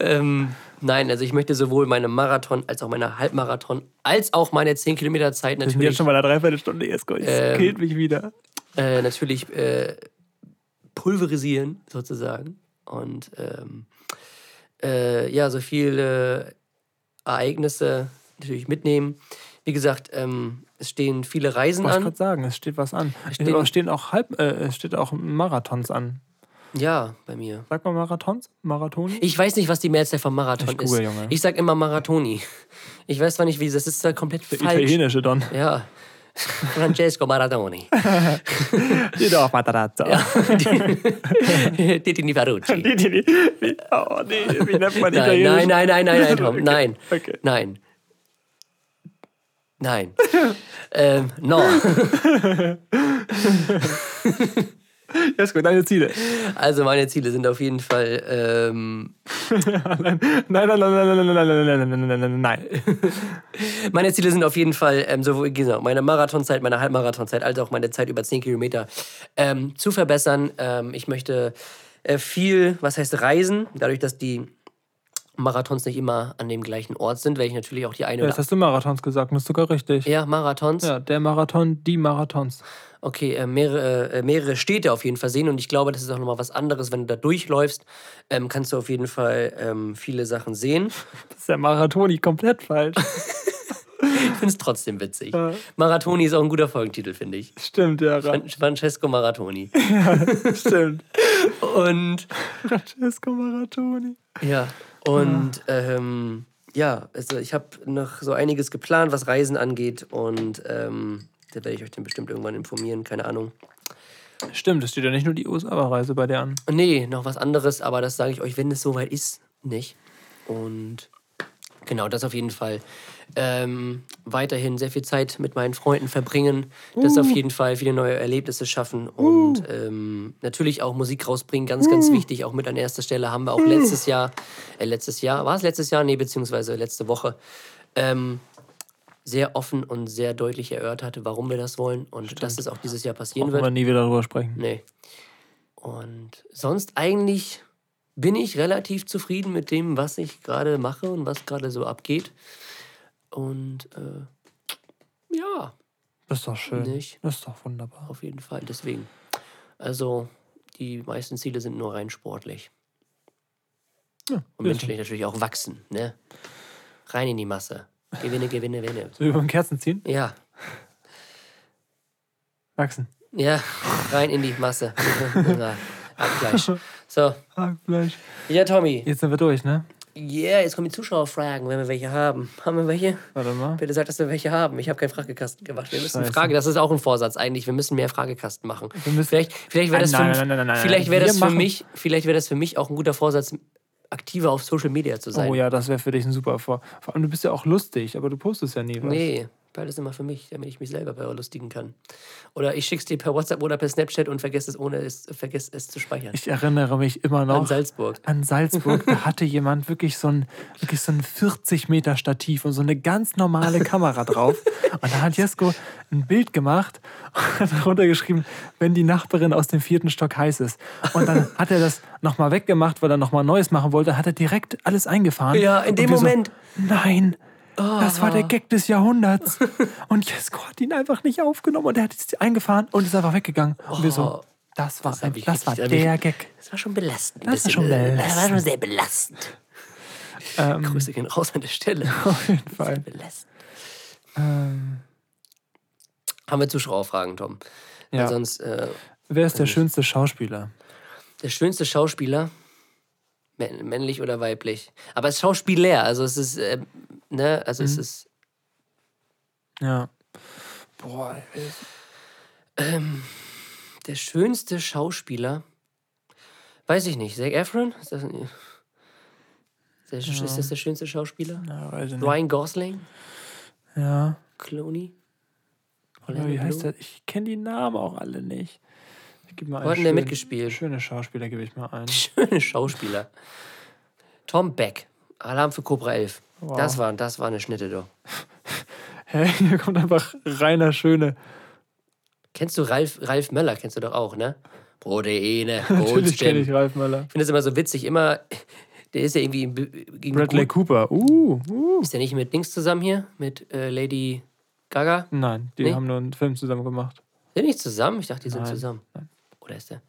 ähm, nein, also ich möchte sowohl meine Marathon als auch meine Halbmarathon als auch meine 10 Kilometer Zeit Wir sind jetzt natürlich, schon bei der Dreiviertelstunde. Jesko, es Ähm, killt mich wieder. äh, natürlich äh, pulverisieren, sozusagen. Und ähm, äh, ja, so viele Ereignisse natürlich mitnehmen. Wie gesagt, ähm, es stehen viele Reisen Wollte ich an. gerade sagen, es steht was an. Es stehen- stehen, stehen auch Halb, äh, es steht auch Marathons an. Ja, bei mir. Sag mal Marathons? Marathoni? Ich weiß nicht, was die Mehrzahl von Marathon Ich google, ist. Junge. Ich sag immer Marathoni. Ich weiß zwar nicht, wie das ist, da komplett Der falsch. italienische Don. Ja. Francesco Maradoni. Auch Matarazzo. Titini Ferrucci. Wie, oh nee, wie nennt man Nein, Italienisch? nein, nein, nein, nein, nein, Tom. Okay, Nein. okay. Nein. Nein. ähm, no. Jesko, deine Ziele. Also meine Ziele sind auf jeden Fall, ähm, Nein, nein, nein, nein, nein, nein, nein, nein, nein, nein, nein, nein. meine Ziele sind auf jeden Fall ähm, sowohl genau, meine Marathonzeit, meine Halbmarathonzeit, als auch meine Zeit über 10 Kilometer ähm, zu verbessern. Ähm, ich möchte äh, viel, was heißt reisen, dadurch, dass die Marathons nicht immer an dem gleichen Ort sind, werde ich natürlich auch die eine Jetzt oder hast du Marathons gesagt, das ist sogar richtig. ja, Marathons. Ja, der Marathon, die Marathons. Okay, äh, mehrere, äh, mehrere Städte auf jeden Fall sehen und ich glaube, das ist auch nochmal was anderes, wenn du da durchläufst, ähm, kannst du auf jeden Fall ähm, viele Sachen sehen. Das ist der Marathoni komplett falsch. Ich finde es trotzdem witzig. Ja. Marathoni ist auch ein guter Folgentitel, finde ich. Stimmt, ja. Ra- Fran- Francesco Marathoni. Stimmt. Und Francesco Marathoni. ja, und ähm, ja, also ich habe noch so einiges geplant, was Reisen angeht und ähm, da werde ich euch dann bestimmt irgendwann informieren, keine Ahnung. Stimmt, es steht ja nicht nur die USA-Reise bei dir an. Nee, noch was anderes, aber das sage ich euch, wenn es soweit ist, nicht. Und genau, das auf jeden Fall. Ähm, weiterhin sehr viel Zeit mit meinen Freunden verbringen. Das auf jeden Fall viele neue Erlebnisse schaffen und ähm, natürlich auch Musik rausbringen. Ganz, ganz wichtig. Auch mit an erster Stelle haben wir auch letztes Jahr, äh, letztes Jahr, war es letztes Jahr? Nee, beziehungsweise letzte Woche. Ähm, sehr offen und sehr deutlich erörtert, warum wir das wollen und dass es auch dieses Jahr passieren Brauchen wird. wir nie wieder drüber sprechen. Nee. Und sonst eigentlich bin ich relativ zufrieden mit dem, was ich gerade mache und was gerade so abgeht. Und äh, ja, Das ist doch schön. Nicht? Das ist doch wunderbar. auf jeden Fall. Deswegen. Also, die meisten Ziele sind nur rein sportlich. Ja, Und menschlich natürlich auch wachsen, ne? Rein in die Masse. Gewinne, gewinne, gewinne. So über den Kerzen ziehen, Ja, wachsen. ja, rein in die Masse. Abgleich. So, Hackfleisch. ja, Tommy. Jetzt sind wir durch, ne? Yeah, jetzt kommen die Zuschauerfragen, wenn wir welche haben. Haben wir welche? Warte mal. Bitte sag, dass wir welche haben. Ich habe keinen Fragekasten gemacht. Wir müssen Scheiße. Frage, das ist auch ein Vorsatz eigentlich. Wir müssen mehr Fragekasten machen. Wir müssen- vielleicht vielleicht wäre das, Nein, für, nein, nein, nein, nein, vielleicht nein. wär Wir das für machen- mich, vielleicht wäre das für mich auch ein guter Vorsatz, aktiver auf Social Media zu sein. Oh ja, das wäre für dich ein super Vor. Vor allem, du bist ja auch lustig, aber du postest ja nie was. Nee, beide ist immer für mich, damit ich mich selber belustigen kann. Oder ich schick's dir per WhatsApp oder per Snapchat und vergesse es, ohne es, vergesse es zu speichern. Ich erinnere mich immer noch An Salzburg. an Salzburg. Da hatte jemand wirklich so ein, wirklich so ein 40 Meter Stativ und so eine ganz normale Kamera drauf. Und da hat Jesko ein Bild gemacht und hat darunter geschrieben, wenn die Nachbarin aus dem vierten Stock heiß ist. Und dann hat er das nochmal weggemacht, weil er nochmal Neues machen wollte, hat er direkt alles eingefahren. Ja, in dem Moment. So, nein, Das war der Gag des Jahrhunderts. und Jesko hat ihn einfach nicht aufgenommen und er hat es eingefahren und ist einfach weggegangen. Und wir so, das war, Oh. Das ein, das war der Gag. Das war schon belastend. Das war schon äh, Das war schon belastend. sehr belastend. Ähm, Grüße gehen raus an der Stelle. auf jeden Fall. Belastend. Ähm, Haben wir Zuschauerfragen, Tom? Ja. sonst, äh, Wer ist der schönste Schauspieler? der schönste Schauspieler, mä- männlich oder weiblich? Aber es ist Schauspieler, also es ist, äh, ne, also Mhm. es ist, Ja. Boah, der schönste Schauspieler, weiß ich nicht, Zac Efron? Ist das, ist das, ist das der schönste Schauspieler? ja. Ryan Gosling? Ja. Clooney? Oder wie heißt der? Ich kenne die Namen auch alle nicht. Ich gebe mal Wo hat denn der mitgespielt? Schöne Schauspieler gebe ich mal ein. Schöne Schauspieler. Tom Beck, Alarm für Cobra 11. Das, war, das war eine Schnitte, doch. Hä, hier kommt einfach Rainer Schöne. Kennst du Ralf, Ralf Möller? Kennst du doch auch, ne? Proteine, Natürlich kenne ich. Ralf Möller. Ich finde es immer so witzig, immer, der ist ja irgendwie gegen Bradley Cooper. Uh, uh. Ist der nicht mit Dings zusammen hier? Mit äh, Lady Gaga? Nein, die Nee? haben nur einen Film zusammen gemacht. Sind die nicht zusammen? Ich dachte, die sind Nein, zusammen. Oder ist der?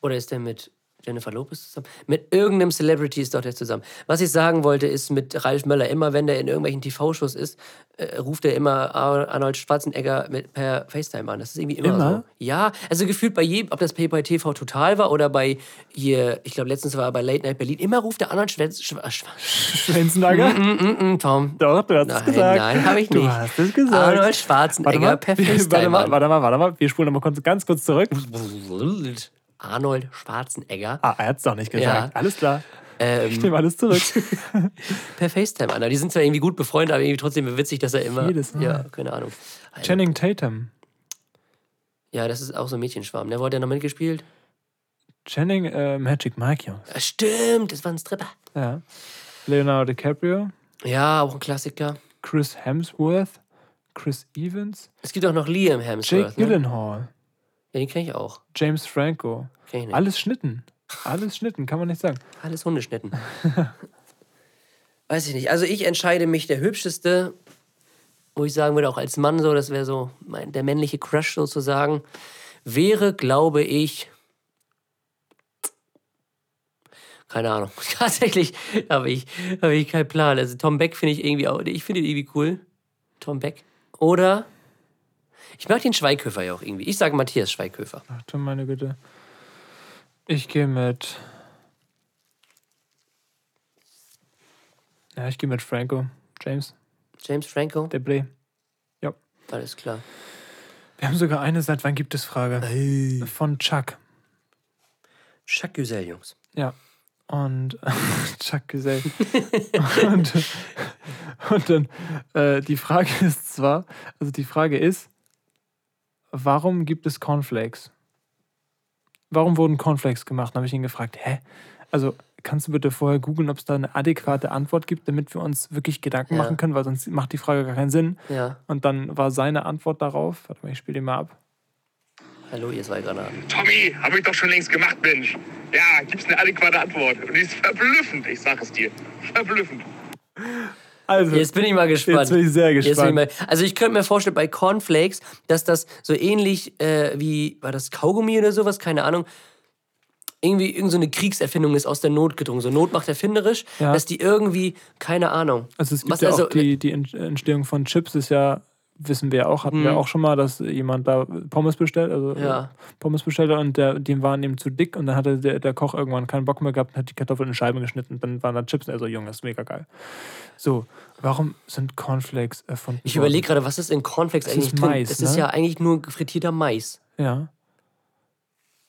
Oder ist der mit Jennifer Lopez zusammen? Mit irgendeinem Celebrity ist doch der zusammen. Was ich sagen wollte, ist mit Ralf Möller, immer wenn der in irgendwelchen TV-Shows ist, äh, ruft er immer Ar- Arnold Schwarzenegger mit, per FaceTime an. Das ist irgendwie immer, Immer? so. Ja, also gefühlt bei jedem, ob das bei TV Total war oder bei hier, ich glaube letztens war er bei Late Night Berlin, immer ruft der Arnold Schwarz, Schwa- Schwa- Schwänzenagger? Mm, mm, Tom. Doch, du hast es Nein, gesagt. nein, habe ich Du nicht. hast es gesagt. Arnold Warte Schwarzenegger mal, per FaceTime warte mal, warte mal, warte mal. Wir spulen nochmal ganz kurz zurück. Arnold Schwarzenegger Ah, er hat es doch nicht gesagt. Ja. Alles klar. ähm, Ich nehme alles zurück. per FaceTime an. Die sind zwar irgendwie gut befreundet, aber irgendwie trotzdem witzig, dass er immer. Jedes Mal. Ja, keine Ahnung. Also, Channing Tatum. ja, das ist auch so ein Mädchenschwarm. Der wurde ja noch mitgespielt. Channing äh, Magic Mike, Jungs. Ja, stimmt, das war ein Stripper. Ja. Leonardo DiCaprio. Ja, auch ein Klassiker. Chris Hemsworth. Chris Evans. Es gibt auch noch Liam Jake Hemsworth. Ne? Ja, den kenne ich auch. James Franco. Kenn ich nicht. Alles Schnitten. Alles Schnitten, kann man nicht sagen. Alles Hundeschnitten. Weiß ich nicht. Also ich entscheide mich der hübscheste, wo ich sagen würde, auch als Mann so, das wäre so mein, der männliche Crush sozusagen, wäre, glaube ich, keine Ahnung. Tatsächlich habe ich, habe ich keinen Plan. Also Tom Beck finde ich irgendwie auch, ich finde ihn irgendwie cool. Tom Beck. Oder ich mag den Schweighöfer ja auch irgendwie. Ich sage Matthias Schweighöfer. Ach du meine Güte. Ich gehe mit. Ja, ich gehe mit Franco. James. James Franco. Der Blay. Alles klar. Wir haben sogar eine seit wann gibt es Frage. Von Chuck. Jacques Güzel, Jungs. Ja. Und Chuck Gesell. und, und dann, äh, die Frage ist zwar, also die Frage ist, warum gibt es Cornflakes? Warum wurden Cornflakes gemacht? Dann habe ich ihn gefragt, hä? Also kannst du bitte vorher googeln, ob es da eine adäquate Antwort gibt, damit wir uns wirklich Gedanken Ja. machen können, weil sonst macht die Frage gar keinen Sinn. Ja. Und dann war seine Antwort darauf, warte mal, ich spiele die mal ab. Hallo, ihr zwei Granaten. Tommy, habe ich doch schon längst gemacht, Mensch. Ja, gibt's eine adäquate Antwort. Und die ist verblüffend, ich sag es dir. Verblüffend. Also, Jetzt bin ich mal gespannt. Jetzt bin ich sehr gespannt. ich mal, also ich könnte mir vorstellen, bei Cornflakes, dass das so ähnlich äh, wie, war das Kaugummi oder sowas, keine Ahnung, irgendwie irgend so eine Kriegserfindung ist aus der Not gedrungen. So Not macht erfinderisch, Ja. dass die irgendwie, keine Ahnung. Also es gibt Was ja also- auch die, die Ent- Entstehung von Chips ist ja, wissen wir auch, hatten wir auch schon mal, dass jemand da Pommes bestellt, also. Ja. Pommes bestellt und der, die waren ihm zu dick und dann hatte der, der Koch irgendwann keinen Bock mehr gehabt und hat die Kartoffeln in Scheiben geschnitten und dann waren da Chips und er so, Junge, das ist mega geil. So, warum sind Cornflakes erfunden Ich überlege gerade, was ist in Cornflakes Das eigentlich ist drin? Mais, das ist ne? ja eigentlich nur frittierter Mais. Ja.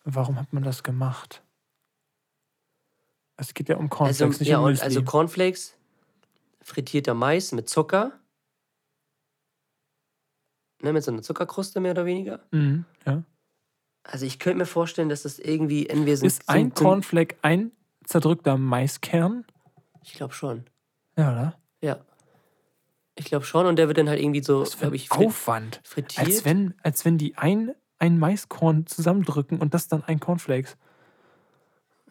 Warum hat man das gemacht? Es geht ja um Also, Cornflakes, nicht ja, um und Müsli. also Cornflakes, frittierter Mais mit Zucker. Ne, mit so einer Zuckerkruste mehr oder weniger. mhm, ja. Also ich könnte mir vorstellen, dass das irgendwie entweder sind, Ist ein Cornflake ein zerdrückter Maiskern? Ich glaube schon. Ja, oder? Ja. Ich glaube schon und der wird dann halt irgendwie so, glaube ich, frit- Aufwand. frittiert. Als wenn, als wenn die ein, ein Maiskorn zusammendrücken und das dann ein Cornflakes.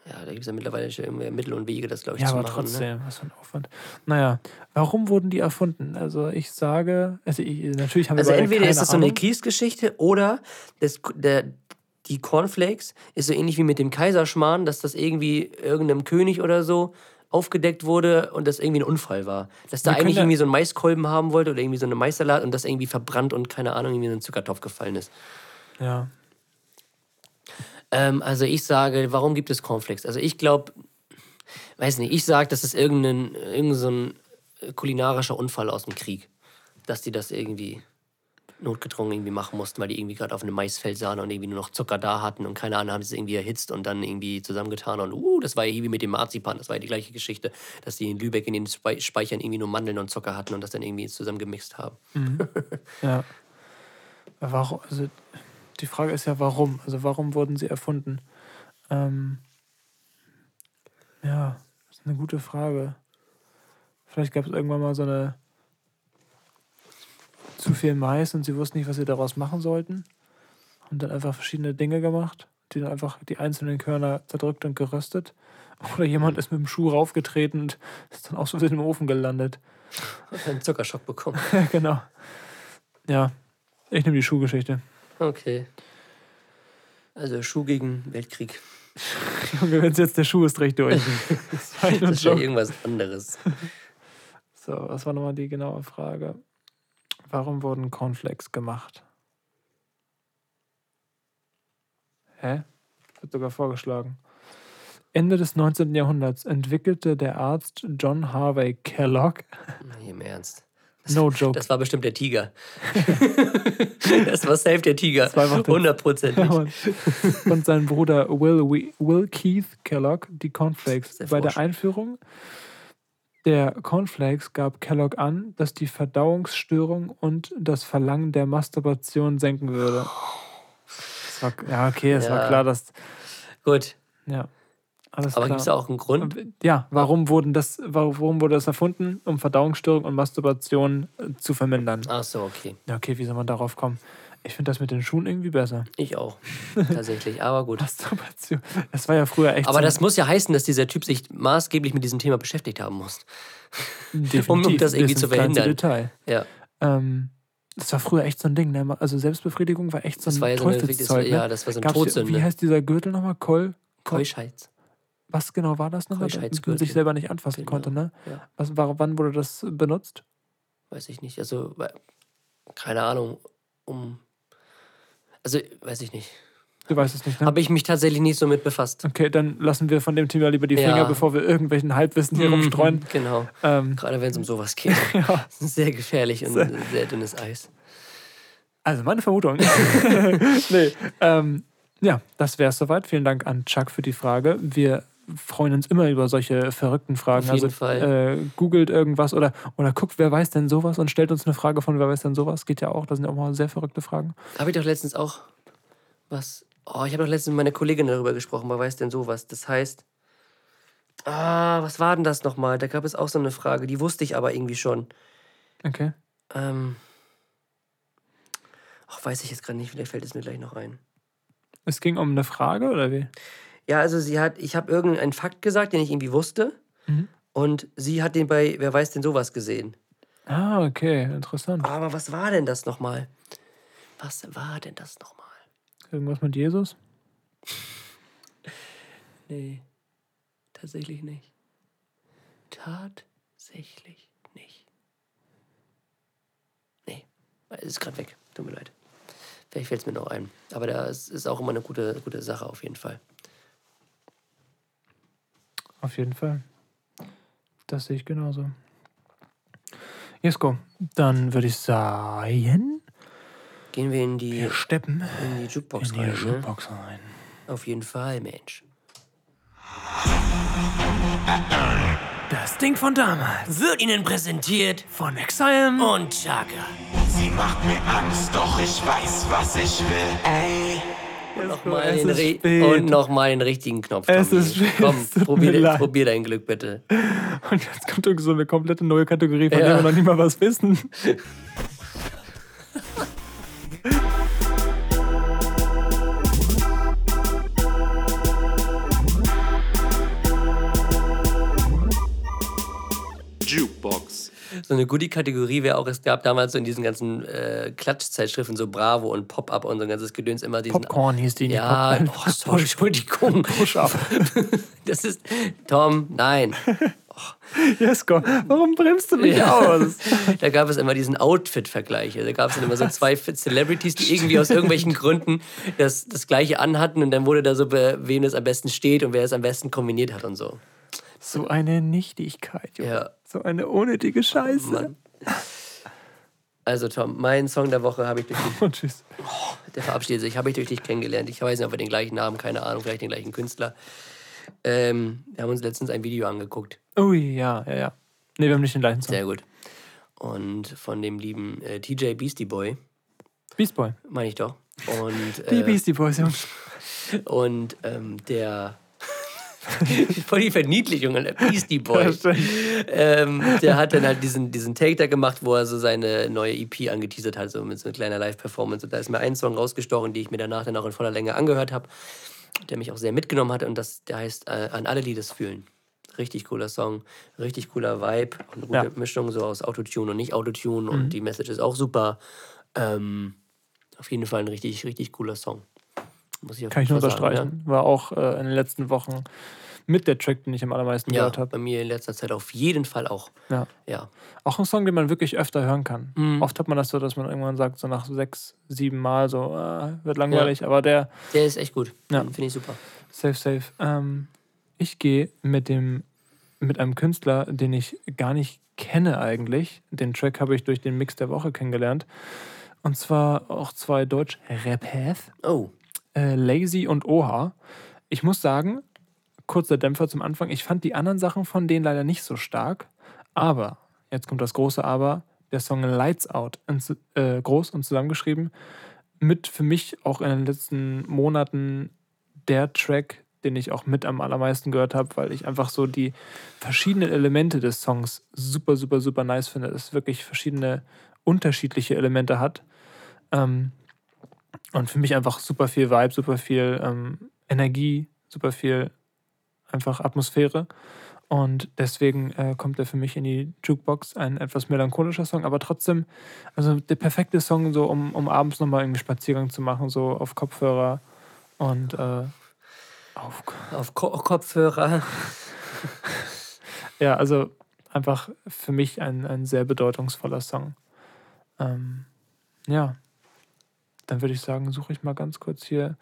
Ja, da gibt es ja mittlerweile schon Mittel und Wege, das, glaube ich, Ja, zu aber machen. Ne? trotzdem, was für ein Aufwand. Naja, warum wurden die erfunden? Also ich sage, also ich, natürlich haben wir Also entweder ist das so eine Ahnung. Kriegsgeschichte oder das, der, die Cornflakes ist so ähnlich wie mit dem Kaiserschmarrn, dass das irgendwie irgendeinem König oder so aufgedeckt wurde und das irgendwie ein Unfall war. Dass da Wir eigentlich irgendwie so ein Maiskolben haben wollte oder irgendwie so eine Maissalat und das irgendwie verbrannt und keine Ahnung, irgendwie in einen Zuckertopf gefallen ist. Ja, Ähm, also ich sage, warum gibt es Cornflakes? Also ich glaube, weiß nicht, ich sage, das ist irgendein, irgendein so ein kulinarischer Unfall aus dem Krieg. Dass die das irgendwie notgedrungen irgendwie machen mussten, weil die irgendwie gerade auf einem Maisfeld sahen und irgendwie nur noch Zucker da hatten und keine Ahnung, haben sie es irgendwie erhitzt und dann irgendwie zusammengetan und uh, das war ja wie mit dem Marzipan, das war ja die gleiche Geschichte, dass die in Lübeck in den Spei- Speichern irgendwie nur Mandeln und Zucker hatten und das dann irgendwie zusammengemixt haben. ja. Warum, also die Frage ist ja, warum? Also warum wurden sie erfunden? Ähm, ja, das ist eine gute Frage. Vielleicht gab es irgendwann mal so eine zu viel Mais und sie wussten nicht, was sie daraus machen sollten. Haben dann einfach verschiedene Dinge gemacht, die dann einfach die einzelnen Körner zerdrückt und geröstet. Oder jemand ist mit dem Schuh raufgetreten und ist dann auch so im Ofen gelandet. Und einen Zuckerschock bekommen. Genau. Ja, ich nehme die Schuhgeschichte. Okay. Also Schuh gegen Weltkrieg. Junge, wenn es jetzt der Schuh ist, recht durch. Das ist ja Joke. irgendwas anderes. So, was war nochmal die genaue Frage? Warum wurden Cornflakes gemacht? Hä? Wird sogar vorgeschlagen. Ende des 19. Jahrhunderts entwickelte der Arzt John Harvey Kellogg, im Ernst. No joke, Das war bestimmt der Tiger. das war safe der Tiger. war einfach der- Hundertprozentig. Ja, Mann. und sein Bruder Will, Will Keith Kellogg die Cornflakes. Bei der. Einführung der Cornflakes gab Kellogg an, dass die Verdauungsstörung und das Verlangen der Masturbation senken würde. Das war, ja, okay, es war Ja. klar, dass. Gut. Ja, alles Aber gibt es auch einen Grund? ja, warum, wurden das, warum wurde das erfunden? Um Verdauungsstörung und Masturbation äh, zu vermindern. Ach so, okay. Ja, okay, wie soll man darauf kommen? Ich finde das mit den Schuhen irgendwie besser. Ich auch. Tatsächlich. Aber gut. Masturbation. Das war ja früher echt Aber so das muss ja heißen, dass dieser Typ sich maßgeblich mit diesem Thema beschäftigt haben muss. Definitiv, um das irgendwie zu verhindern. Detail. Ja. Ähm, das war früher echt so ein Ding. Ne? Also Selbstbefriedigung war echt so ein Das war ja so eine, das, Teufelszeug. ja, ne? das war so Gab's, Todsünde. wie heißt dieser Gürtel nochmal? Kol? Kol Keuschheits. Was genau war das nochmal? Damit man sich selber nicht anfassen Genau. konnte. Ne? Ja. Was, war, wann wurde das benutzt? Weiß ich nicht. Also, keine Ahnung. Um. Also, weiß ich nicht. Du weißt es nicht, ne? Habe ich mich tatsächlich nicht so mit befasst. Okay, dann lassen wir von dem Thema lieber die Ja. Finger, bevor wir irgendwelchen Halbwissen hier rumstreuen. Mhm, Genau. Ähm, Gerade wenn es um sowas geht. ja, Sehr gefährlich und sehr dünnes Eis. also meine Vermutung. nee, ähm, ja, das wäre es soweit. Vielen Dank an Chuck für die Frage. Wir freuen uns immer über solche verrückten Fragen. Auf jeden also Fall. Äh, googelt irgendwas oder, oder guckt, wer weiß denn sowas und stellt uns eine Frage von wer weiß denn sowas. Geht ja auch, das sind ja auch mal sehr verrückte Fragen. Habe ich doch letztens auch was. Oh, ich habe doch letztens mit meiner Kollegin darüber gesprochen. Wer weiß denn sowas? Das heißt. Ah, was war denn das nochmal? Da gab es auch so eine Frage, die wusste ich aber irgendwie schon. Okay. Ähm. Ach, weiß ich jetzt gerade nicht, vielleicht fällt es mir gleich noch ein. Es ging um eine Frage oder wie? Ja, also sie hat, ich habe irgendeinen Fakt gesagt, den ich irgendwie wusste. Mhm. Und sie hat den bei Wer weiß denn sowas gesehen. Ah, okay, interessant. Aber was war denn das nochmal? Was war denn das nochmal? Irgendwas mit Jesus? Nee, tatsächlich nicht. Tatsächlich nicht. Nee, es ist gerade weg. Tut mir leid. Vielleicht fällt es mir noch ein. Aber das ist auch immer eine gute, gute Sache auf jeden Fall. Auf jeden Fall. Das sehe ich genauso. Jesko, dann würde ich sagen, Gehen wir in die, wir steppen in die Jukebox in die rein. Ne? Jukebox rein. Auf jeden Fall, Mensch. Das Ding von damals. Wird Ihnen präsentiert Von Exile. und Chaka. Sie macht mir Angst, doch ich weiß, was ich will. Ey, Nochmal es den, und noch mal den richtigen Knopf. Es Tommy. ist spät, Komm, es probier, probier dein Glück bitte. Und jetzt kommt so eine komplette neue Kategorie, von Ja. der wir noch nicht mal was wissen. So eine Goodie-Kategorie wäre auch, es gab damals so in diesen ganzen äh, Klatschzeitschriften, so Bravo und Pop-Up und so ein ganzes Gedöns immer diesen. Popcorn hieß die nicht. Ja, oh, sorry, Entschuldigung. Push-Up. Das ist. Tom, nein. Jesko, warum bremst du mich Ja. aus? Da gab es immer diesen Outfit-Vergleich. Da gab es dann immer so zwei Celebrities, die irgendwie aus irgendwelchen Gründen das, das gleiche anhatten und dann wurde da so, wem es am besten steht und wer es am besten kombiniert hat und so. So eine Nichtigkeit, Junge. Ja. So eine unnötige Scheiße. Mann. Also Tom, meinen Song der Woche habe ich durch dich, Und tschüss. der verabschiedet sich, habe ich durch dich kennengelernt. Ich weiß nicht, ob wir den gleichen Namen, keine Ahnung, vielleicht den gleichen Künstler. Ähm, wir haben uns letztens ein Video angeguckt. Ui, ja, ja, ja. Nee, wir haben nicht den gleichen Song. Sehr gut. Und von dem lieben äh, TJ Beastie Boy, Beast Boy. meine ich doch. Und, Die äh, Beastie Boys, Jungs. Und ähm, der. Voll die Verniedlichung an der Beastie Boy. Ähm, der hat dann halt diesen, diesen Take da gemacht, wo er so seine neue EP angeteasert hat, so mit so einer kleiner Live-Performance. Und da ist mir ein Song rausgestochen, die ich mir danach dann auch in voller Länge angehört habe, der mich auch sehr mitgenommen hat. Und das, der heißt äh, An alle, die das fühlen. Richtig cooler Song, richtig cooler Vibe, auch eine gute Ja. Mischung so aus Autotune und nicht Autotune. Und die Message ist auch super. Ähm, auf jeden Fall ein richtig, richtig cooler Song. Muss ich Kann ich nur Fall sagen, ja. unterstreichen. War auch äh, in den letzten Wochen mit der Track, den ich am allermeisten Ja, gehört habe. bei mir in letzter Zeit auf jeden Fall auch. Ja. Ja, Auch ein Song, den man wirklich öfter hören kann. Mhm. Oft hat man das so, dass man irgendwann sagt, so nach sechs, sieben Mal, so äh, wird langweilig. Aber der, der ist echt gut. Ja. Finde ich super. safe, safe. Ähm, ich gehe mit dem, mit einem Künstler, den ich gar nicht kenne eigentlich. Den Track habe ich durch den Mix der Woche kennengelernt. Und zwar auch zwei Deutsch-Rappers. Oh, äh, Lazy und Oha. Ich muss sagen, kurzer Dämpfer zum Anfang, ich fand die anderen Sachen von denen leider nicht so stark. Aber, jetzt kommt das große Aber, der Song Lights Out, in, zu- äh, groß und zusammengeschrieben, mit für mich auch in den letzten Monaten der Track, den ich auch mit am allermeisten gehört habe, weil ich einfach so die verschiedenen Elemente des Songs super, super, super nice finde. Es wirklich verschiedene unterschiedliche Elemente hat. Ähm, und für mich einfach super viel Vibe, super viel ähm, Energie, super viel einfach Atmosphäre. Und deswegen äh, kommt er für mich in die Jukebox, ein etwas melancholischer Song, aber trotzdem, also der perfekte Song, so um, um abends nochmal irgendwie Spaziergang zu machen, so auf Kopfhörer und äh, auf, auf Ko Kopfhörer. ja, also einfach für mich ein, ein sehr bedeutungsvoller Song. Ähm, ja, dann würde ich sagen, suche ich mal ganz kurz hier.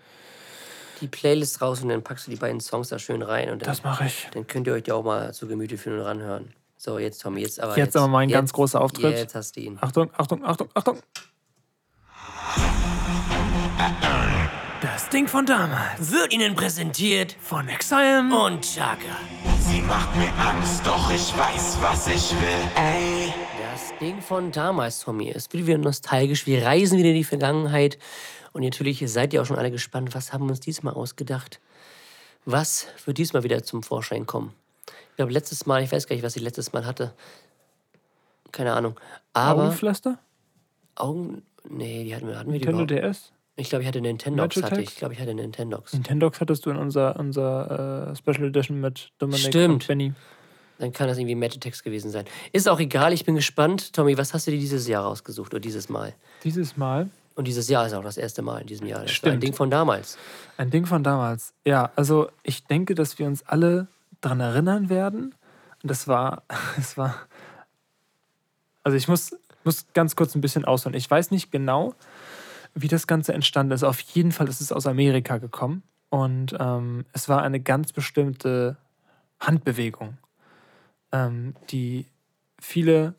Die Playlist raus und dann packst du die beiden Songs da schön rein und dann, Das mache ich. dann könnt ihr euch die auch mal zu Gemüte führen und ranhören. So, jetzt Tommy, jetzt aber. Jetzt aber mal ein ganz jetzt- großer Auftritt. Jetzt hast du ihn. Achtung, Achtung, Achtung, Achtung. Das Ding von damals. Wird Ihnen präsentiert Von Exile. und Chaka. Sie macht mir Angst, doch ich weiß, was ich will. Ey, Das Ding von damals, Tommy. Es wird wieder nostalgisch. Wir reisen wieder in die Vergangenheit. Und natürlich seid ihr auch schon alle gespannt, was haben wir uns diesmal ausgedacht? Was wird diesmal wieder zum Vorschein kommen? Ich glaube, letztes Mal, ich weiß gar nicht, was ich letztes Mal hatte. Keine Ahnung. Aber Augenpflaster? Augen. Nee, die hatten wir, hatten wir die Nintendo überhaupt? DS? Ich glaube, ich hatte Nintendox. Hatte ich. ich glaube, ich hatte Nintendox. Nintendox hattest du in unser, unser äh, Special Edition mit Dominik Stimmt. und Benny. Dann kann das irgendwie Magitex gewesen sein. Ist auch egal, ich bin gespannt. Tommy, was hast du dir dieses Jahr rausgesucht oder dieses Mal? Dieses Mal Und dieses Jahr ist auch das erste Mal in diesem Jahr. Das war ein Stimmt. Ding von damals. ein Ding von damals. Ja, also ich denke, dass wir uns alle dran erinnern werden. Und das war, es war, also ich muss, muss ganz kurz ein bisschen ausholen. Ich weiß nicht genau, wie das Ganze entstanden ist. Auf jeden Fall ist es aus Amerika gekommen. Und ähm, es war eine ganz bestimmte Handbewegung, ähm, die viele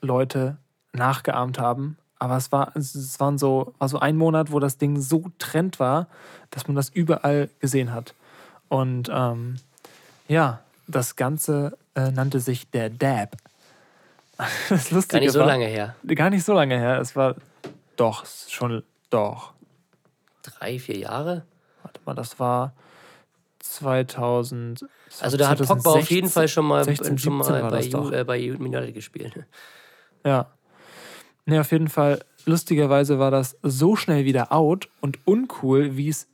Leute nachgeahmt haben. Aber es war, es waren so, war so ein Monat, wo das Ding so trend war, dass man das überall gesehen hat. Und ähm, ja, das Ganze äh, nannte sich der Dab. Das Lustige Gar nicht so war, lange her. Gar nicht so lange her. Es war doch schon doch. Drei, vier Jahre? Warte mal, das war 2000. Also da hat Pogba auf jeden 2016, Fall schon mal, 16, schon mal 17 war bei, doch. äh, bei United gespielt. Ja. Nee, auf jeden Fall, lustigerweise war das so schnell wieder out und uncool, wie es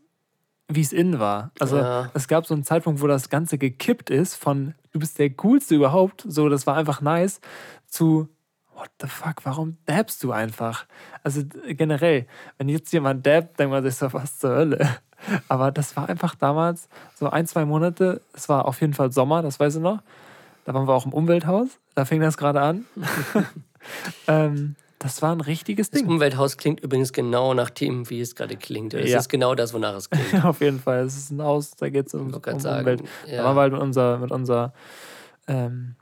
wie es in war. Also Ja. es gab so einen Zeitpunkt, wo das Ganze gekippt ist von du bist der Coolste überhaupt, so, das war einfach nice, zu, what the fuck, warum dabbst du einfach? Also generell, wenn jetzt jemand dabbt, denkt man sich so, was zur Hölle? Aber das war einfach damals so ein, zwei Monate, es war auf jeden Fall Sommer, das weiß ich noch, da waren wir auch im Umwelthaus, da fing das gerade an. ähm, das war ein richtiges Das Ding. Umwelthaus klingt übrigens genau nach dem, wie es gerade klingt. Es Ja. ist genau das, wonach es klingt. Auf jeden Fall. Es ist ein Haus, da geht es um, um sagen, Umwelt. ja. Da waren wir halt mit unserer, mit unserer ähm,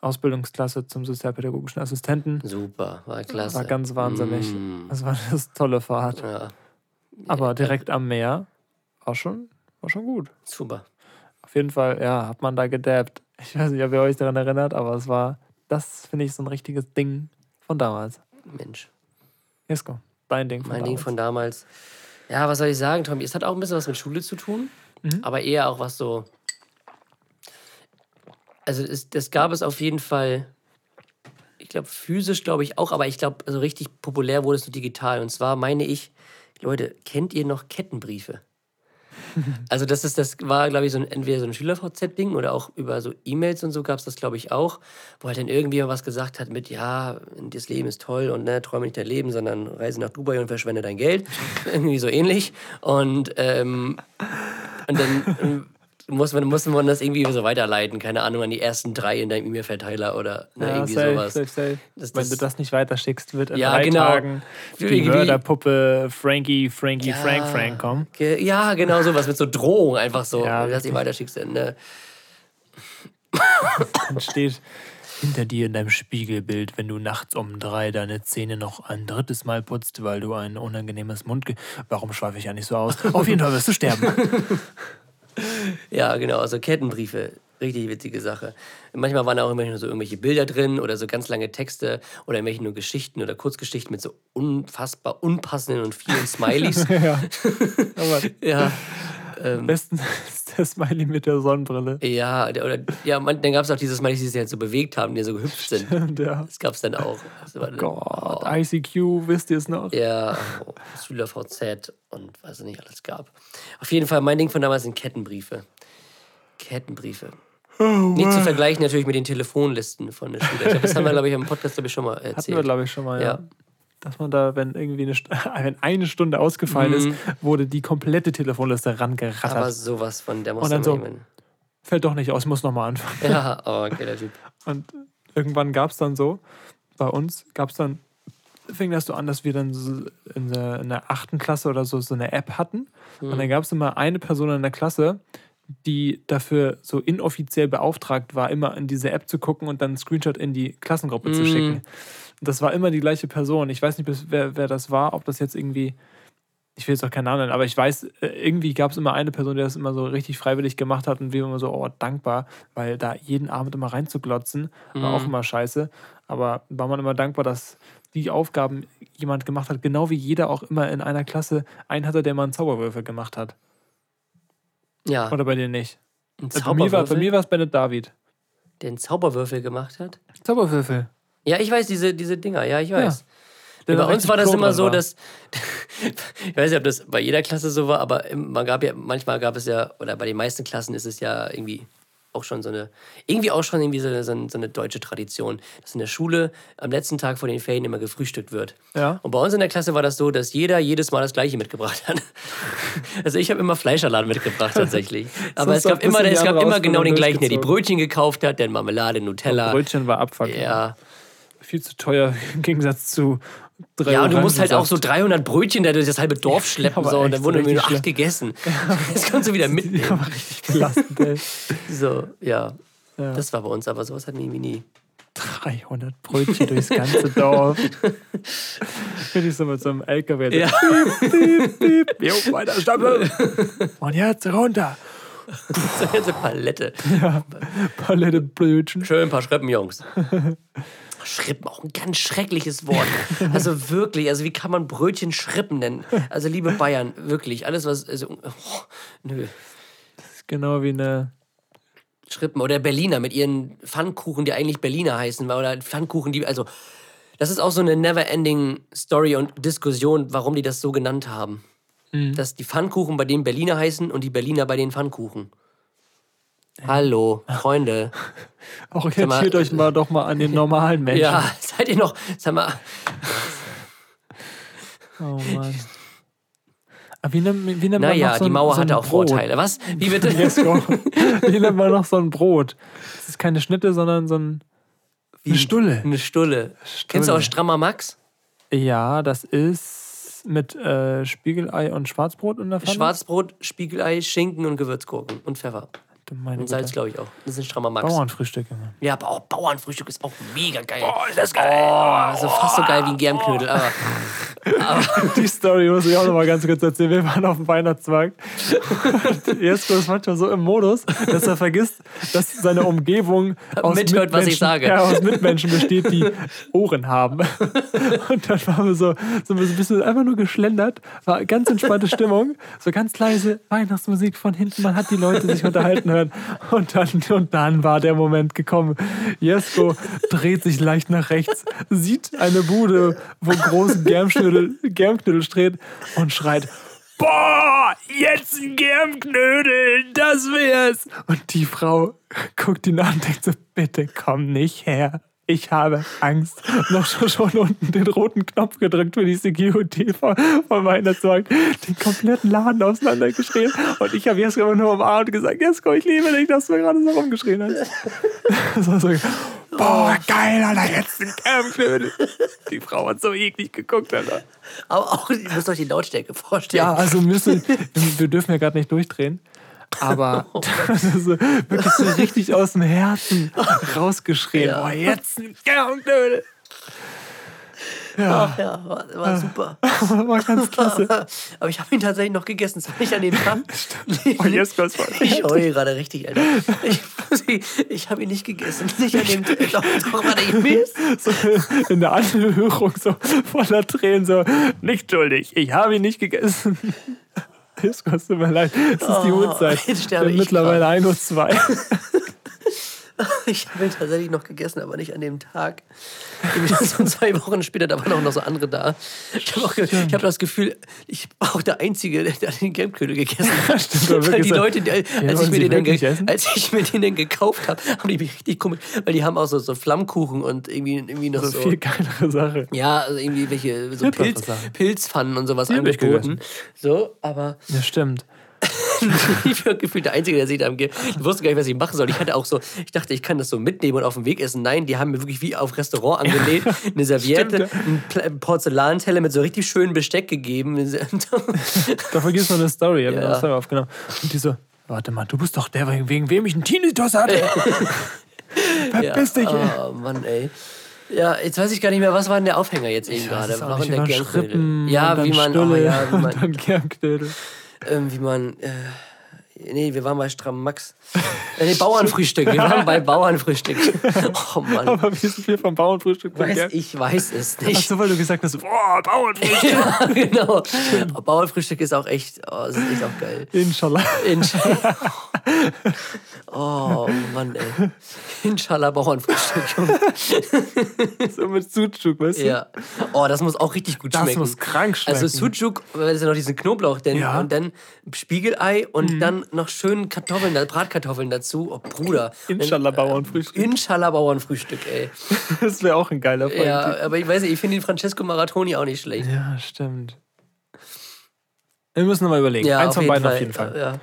Ausbildungsklasse zum sozialpädagogischen Assistenten. Super, war klasse. War ganz wahnsinnig. Mm, Das war eine tolle Fahrt. ja, Aber direkt am Meer war schon, war schon gut. super. Auf jeden Fall, ja, hat man da gedabbt. Ich weiß nicht, ob ihr euch daran erinnert, aber es war, das finde ich so ein richtiges Ding von damals. Mensch, Jesko, dein Ding von mein damals. Ding von damals. Ja, was soll ich sagen, Tommy? Es hat auch ein bisschen was mit Schule zu tun, Mhm. aber eher auch was so. Also, es, das gab es auf jeden Fall. Ich glaube, physisch glaube ich auch, aber ich glaube, also richtig populär wurde es so digital. Und zwar meine ich, Leute, kennt ihr noch Kettenbriefe? Also das ist, das war, glaube ich, so ein, entweder so ein Schüler-VZ-Ding oder auch über so E-Mails und so gab es das, glaube ich, auch, wo halt dann irgendwie was gesagt hat mit, ja, das Leben ist toll und ne, träume nicht dein Leben, sondern reise nach Dubai und verschwende dein Geld. irgendwie so ähnlich. Und, ähm, und dann ähm, muss man, muss man das irgendwie so weiterleiten, keine Ahnung, an die ersten drei in deinem E-Mail-Verteiler oder ne, Ja, irgendwie safe, sowas. safe, safe. Das- Wenn das- du das nicht weiterschickst, wird in Ja, drei genau. Tagen die Irgendwie- Mörderpuppe Frankie, Frankie, Ja. Frank, Frank kommen. Ge- Ja, genau sowas mit so Drohung einfach so, Ja, dass ihr weiterschickst. Ne? Dann steht hinter dir in deinem Spiegelbild, wenn du nachts um drei deine Zähne noch ein drittes Mal putzt, weil du ein unangenehmes Mundge... Warum schweife ich ja nicht so aus? Auf jeden Fall wirst du sterben. Ja, genau, also Kettenbriefe. Richtig witzige Sache. Manchmal waren da auch immer nur so irgendwelche Bilder drin oder so ganz lange Texte oder irgendwelche nur Geschichten oder Kurzgeschichten mit so unfassbar unpassenden und vielen Smileys. ja. Aber ja, am besten ist der Smiley mit der Sonnenbrille. ja, der- oder, ja man, dann gab es auch diese Smileys, die sich halt so bewegt haben, die so gehüpft sind. Und ja. Das gab es dann auch. War, Gott, ICQ, wisst ihr es noch? Ja, oh, SchülerVZ und was es nicht alles gab. Auf jeden Fall, mein Ding von damals sind Kettenbriefe. Kettenbriefe. nicht zu vergleichen natürlich mit den Telefonlisten von der Schule. Ich glaube, das haben wir, glaube ich, im Podcast glaube ich, schon mal erzählt. Hatten wir, glaube ich, schon mal, ja. Ja. Dass man da, wenn irgendwie eine, St wenn eine Stunde ausgefallen ist, wurde die komplette Telefonliste Aber rangerattert. sowas von, der muss Und dann so- nehmen. Fällt doch nicht aus, muss nochmal anfangen. Ja, oh, geiler Typ. Und irgendwann gab es dann so, bei uns gab es dann, fing das so an, dass wir dann so in der, in der achten Klasse oder so so eine App hatten. Und dann gab es immer eine Person in der Klasse, die dafür so inoffiziell beauftragt war, immer in diese App zu gucken und dann einen Screenshot in die Klassengruppe zu schicken. Das war immer die gleiche Person. Ich weiß nicht, wer, wer das war, ob das jetzt irgendwie ich will jetzt auch keinen Namen nennen, aber ich weiß, äh, irgendwie gab es immer eine Person, die das immer so richtig freiwillig gemacht hat und wir immer so, oh, dankbar, weil da jeden Abend immer reinzuglotzen, war auch immer scheiße. Aber war man immer dankbar, dass die Aufgaben jemand gemacht hat, genau wie jeder auch immer in einer Klasse einen hatte, der mal einen Zauberwürfel gemacht hat. Ja, Oder bei dir nicht? ein Äh, Bei mir war bei Zauberwürfel, mir war es Bennett David. der einen Zauberwürfel gemacht hat. Zauberwürfel. Ja, ich weiß, diese, diese Dinger, ja, ich weiß. Der bei uns war das immer so, war. dass. ich weiß nicht, ob das bei jeder Klasse so war, aber man gab ja, manchmal gab es ja, oder bei den meisten Klassen ist es ja irgendwie auch schon so eine, irgendwie auch schon irgendwie so eine, so eine, deutsche Tradition, dass in der Schule am letzten Tag vor den Ferien immer gefrühstückt wird. Ja. Und bei uns in der Klasse war das so, dass jeder jedes Mal das Gleiche mitgebracht hat. Also ich habe immer Fleischsalat mitgebracht tatsächlich. Aber es gab immer, es gab immer genau den gleichen, der die. Brötchen gekauft hat, dann Marmelade, Nutella. Brötchen war Abfuck. Ja. Viel zu teuer im Gegensatz zu drei Ja, und du musst halt auch so Orangensaft. 300 Brötchen da durch das halbe Dorf schleppen. aber so, und dann wurden irgendwie nur acht gegessen. Das kannst du wieder mitnehmen. Ja, richtig belastend, ey. So, ja. Ja. Das war bei uns, aber sowas hatten wir irgendwie nie. 300 Brötchen durchs ganze Dorf. Bin ich so mit so einem LKW. Ja. Piep, piep. Jo, weiter stapeln. Und jetzt runter. So eine ganze Palette. Palette Brötchen. Schön ein paar Schrippen, Jungs. Schrippen, auch ein ganz schreckliches Wort. Also wirklich, also wie kann man Brötchen schrippen nennen? Also liebe Bayern, wirklich, alles was, also, oh, nö. Genau wie eine. Schrippen oder Berliner mit ihren Pfannkuchen, die eigentlich Berliner heißen, oder Pfannkuchen, die, also, das ist auch so eine never-ending Story und Diskussion, warum die das so genannt haben. Dass die Pfannkuchen bei denen Berliner heißen und die Berliner bei den Pfannkuchen. Hallo, Freunde. Orientiert euch mal doch mal an den normalen Menschen. Ja, seid ihr noch. Sag mal, Oh Mann. Aber wie nennt, wie nennt man naja, noch so die ein- Mauer so hatte auch Brot? Vorteile. Was? Wie bitte? Jesko. wie nennt man noch so ein Brot? Das ist keine Schnitte, sondern so ein. Eine Stulle. Eine Stulle. Kennst du auch Strammer Max? Ja, das ist mit äh, Spiegelei und Schwarzbrot in der Pfanne. Schwarzbrot, Spiegelei, Schinken und Gewürzgurken und Pfeffer. Meine Und Salz, glaube ich auch. Das ist ein Strammer Max. Bauernfrühstücke. Mann. Ja, aber auch Bauernfrühstück ist auch mega geil. Oh, ist das geil. Oh, so fast so geil wie ein Germknödel. Aber Die Story muss ich auch noch mal ganz kurz erzählen. Wir waren auf dem Weihnachtsmarkt. Und Jesko ist manchmal so im Modus, dass er vergisst, dass seine Umgebung aus, Mithört, was ich Mitmenschen- sage. Ja, aus Mitmenschen besteht, die Ohren haben. Und dann waren wir so, so ein bisschen einfach nur geschlendert. War ganz entspannte Stimmung. So ganz leise Weihnachtsmusik von hinten. Man hat die Leute sich unterhalten hören. Und dann, und dann war der Moment gekommen. Jesko dreht sich leicht nach rechts, sieht eine Bude, wo groß Germknödel, Germknödel steht und schreit, Boah, jetzt ein Germknödel, das wär's. Und die Frau guckt ihn an und denkt so, bitte komm nicht her. Ich habe Angst. Noch schon, schon unten den roten Knopf gedrückt für die Security vom, vom Weihnachtsmarkt. Den kompletten Laden auseinandergeschrien. Und ich habe Jesko immer nur umarmt und gesagt, Jesko, ich liebe dich, dass du gerade so rumgeschrien hast. so, so, Boah, geil, Alter, jetzt ein Germknödel. Die Frau hat so eklig geguckt, Alter. Aber auch, ihr müsst euch die Lautstärke vorstellen. Ja, also müssen, wir dürfen ja gerade nicht durchdrehen. Aber das ist so, wirklich so richtig aus dem Herzen rausgeschrien. Ja. Boah, jetzt ein Germknödel. Ja, Ja, war, war super. war ganz klasse. Aber ich habe ihn tatsächlich noch gegessen. Zwar nicht an dem Tag. Oh, jetzt kommt's voll. Ich heule gerade richtig, Alter. Ich, ich habe ihn nicht gegessen. Nicht an dem Tag. Doch, doch, warte, ich Mist. So in der Anhörung so voller Tränen so, nicht schuldig, ich habe ihn nicht gegessen. Es tut mir leid, es ist die Oh, Uhrzeit. sterbe ich Mittlerweile 1.02 Uhr. Ich habe ihn tatsächlich noch gegessen, aber nicht an dem Tag. So zwei Wochen später, da waren auch noch so andere da. Ich habe hab das Gefühl, ich war auch der Einzige, der den Gelbknödel gegessen hat. Stimmt, weil wirklich die so. Leute, die, als, Ja, ich mir den dann als ich mir den dann gekauft habe, haben die mich richtig komisch, weil die haben auch so, so Flammkuchen und irgendwie, irgendwie noch So so. viel geilere Sache. ja, also irgendwie welche so Pilz. Pilzpfannen und sowas angeboten. So, aber Ja, stimmt. ich war gefühlt der Einzige, der sich da am Ge Ich wusste gar nicht, was ich machen soll. Ich hatte auch so, ich dachte, ich kann das so mitnehmen und auf dem Weg essen. Nein, die haben mir wirklich wie auf Restaurant angelegt, eine Serviette, Stimmt, ein Pla- Porzellanteller mit so richtig schönem Besteck gegeben. Da vergisst man eine Story. Ich Ja. eine Story aufgenommen. Und die so, warte mal, du bist doch der, wegen wem ich einen Tinnitus hatte. Verpiss dich. ey. Oh Mann, ey. Ja, jetzt weiß ich gar nicht mehr, was war denn der Aufhänger jetzt eben gerade? nicht der Germknödel? Schrippen Ja, und dann wie man, oh, ja, wie und man, dann Germknödel. Ähm, wie man, äh, nee, wir waren bei Stramm Max. Äh, nee, Bauernfrühstück. Wir waren bei Bauernfrühstück. Oh Mann. Aber wie sind wir vom Bauernfrühstück Weiß, ich weiß es Ach nicht. so, weil du gesagt hast, boah, Bauernfrühstück. Ja, genau. Aber Bauernfrühstück ist auch echt, oh, das ist echt auch geil. Inshallah. Inshallah. Oh Mann, ey. Inshallah Bauernfrühstück. So mit Sucuk, weißt du? Ja. Oh, das muss auch richtig gut Das schmecken. muss krank schmecken. Also Sucuk, weil es ja noch diesen Knoblauch, denn, Ja. Mhm. und dann Spiegelei und dann noch schön Kartoffeln, da- Bratkartoffeln dazu. Oh, Bruder. Inshallah Bauernfrühstück. Inshallah Bauernfrühstück, ey. Das wäre auch ein geiler Folgentitel. Ja, aber ich weiß nicht, ich finde den Francesco Maratoni auch nicht schlecht. Ja, stimmt. Wir müssen nochmal überlegen. Ja, Eins von beiden Fall. auf jeden Fall. Ja.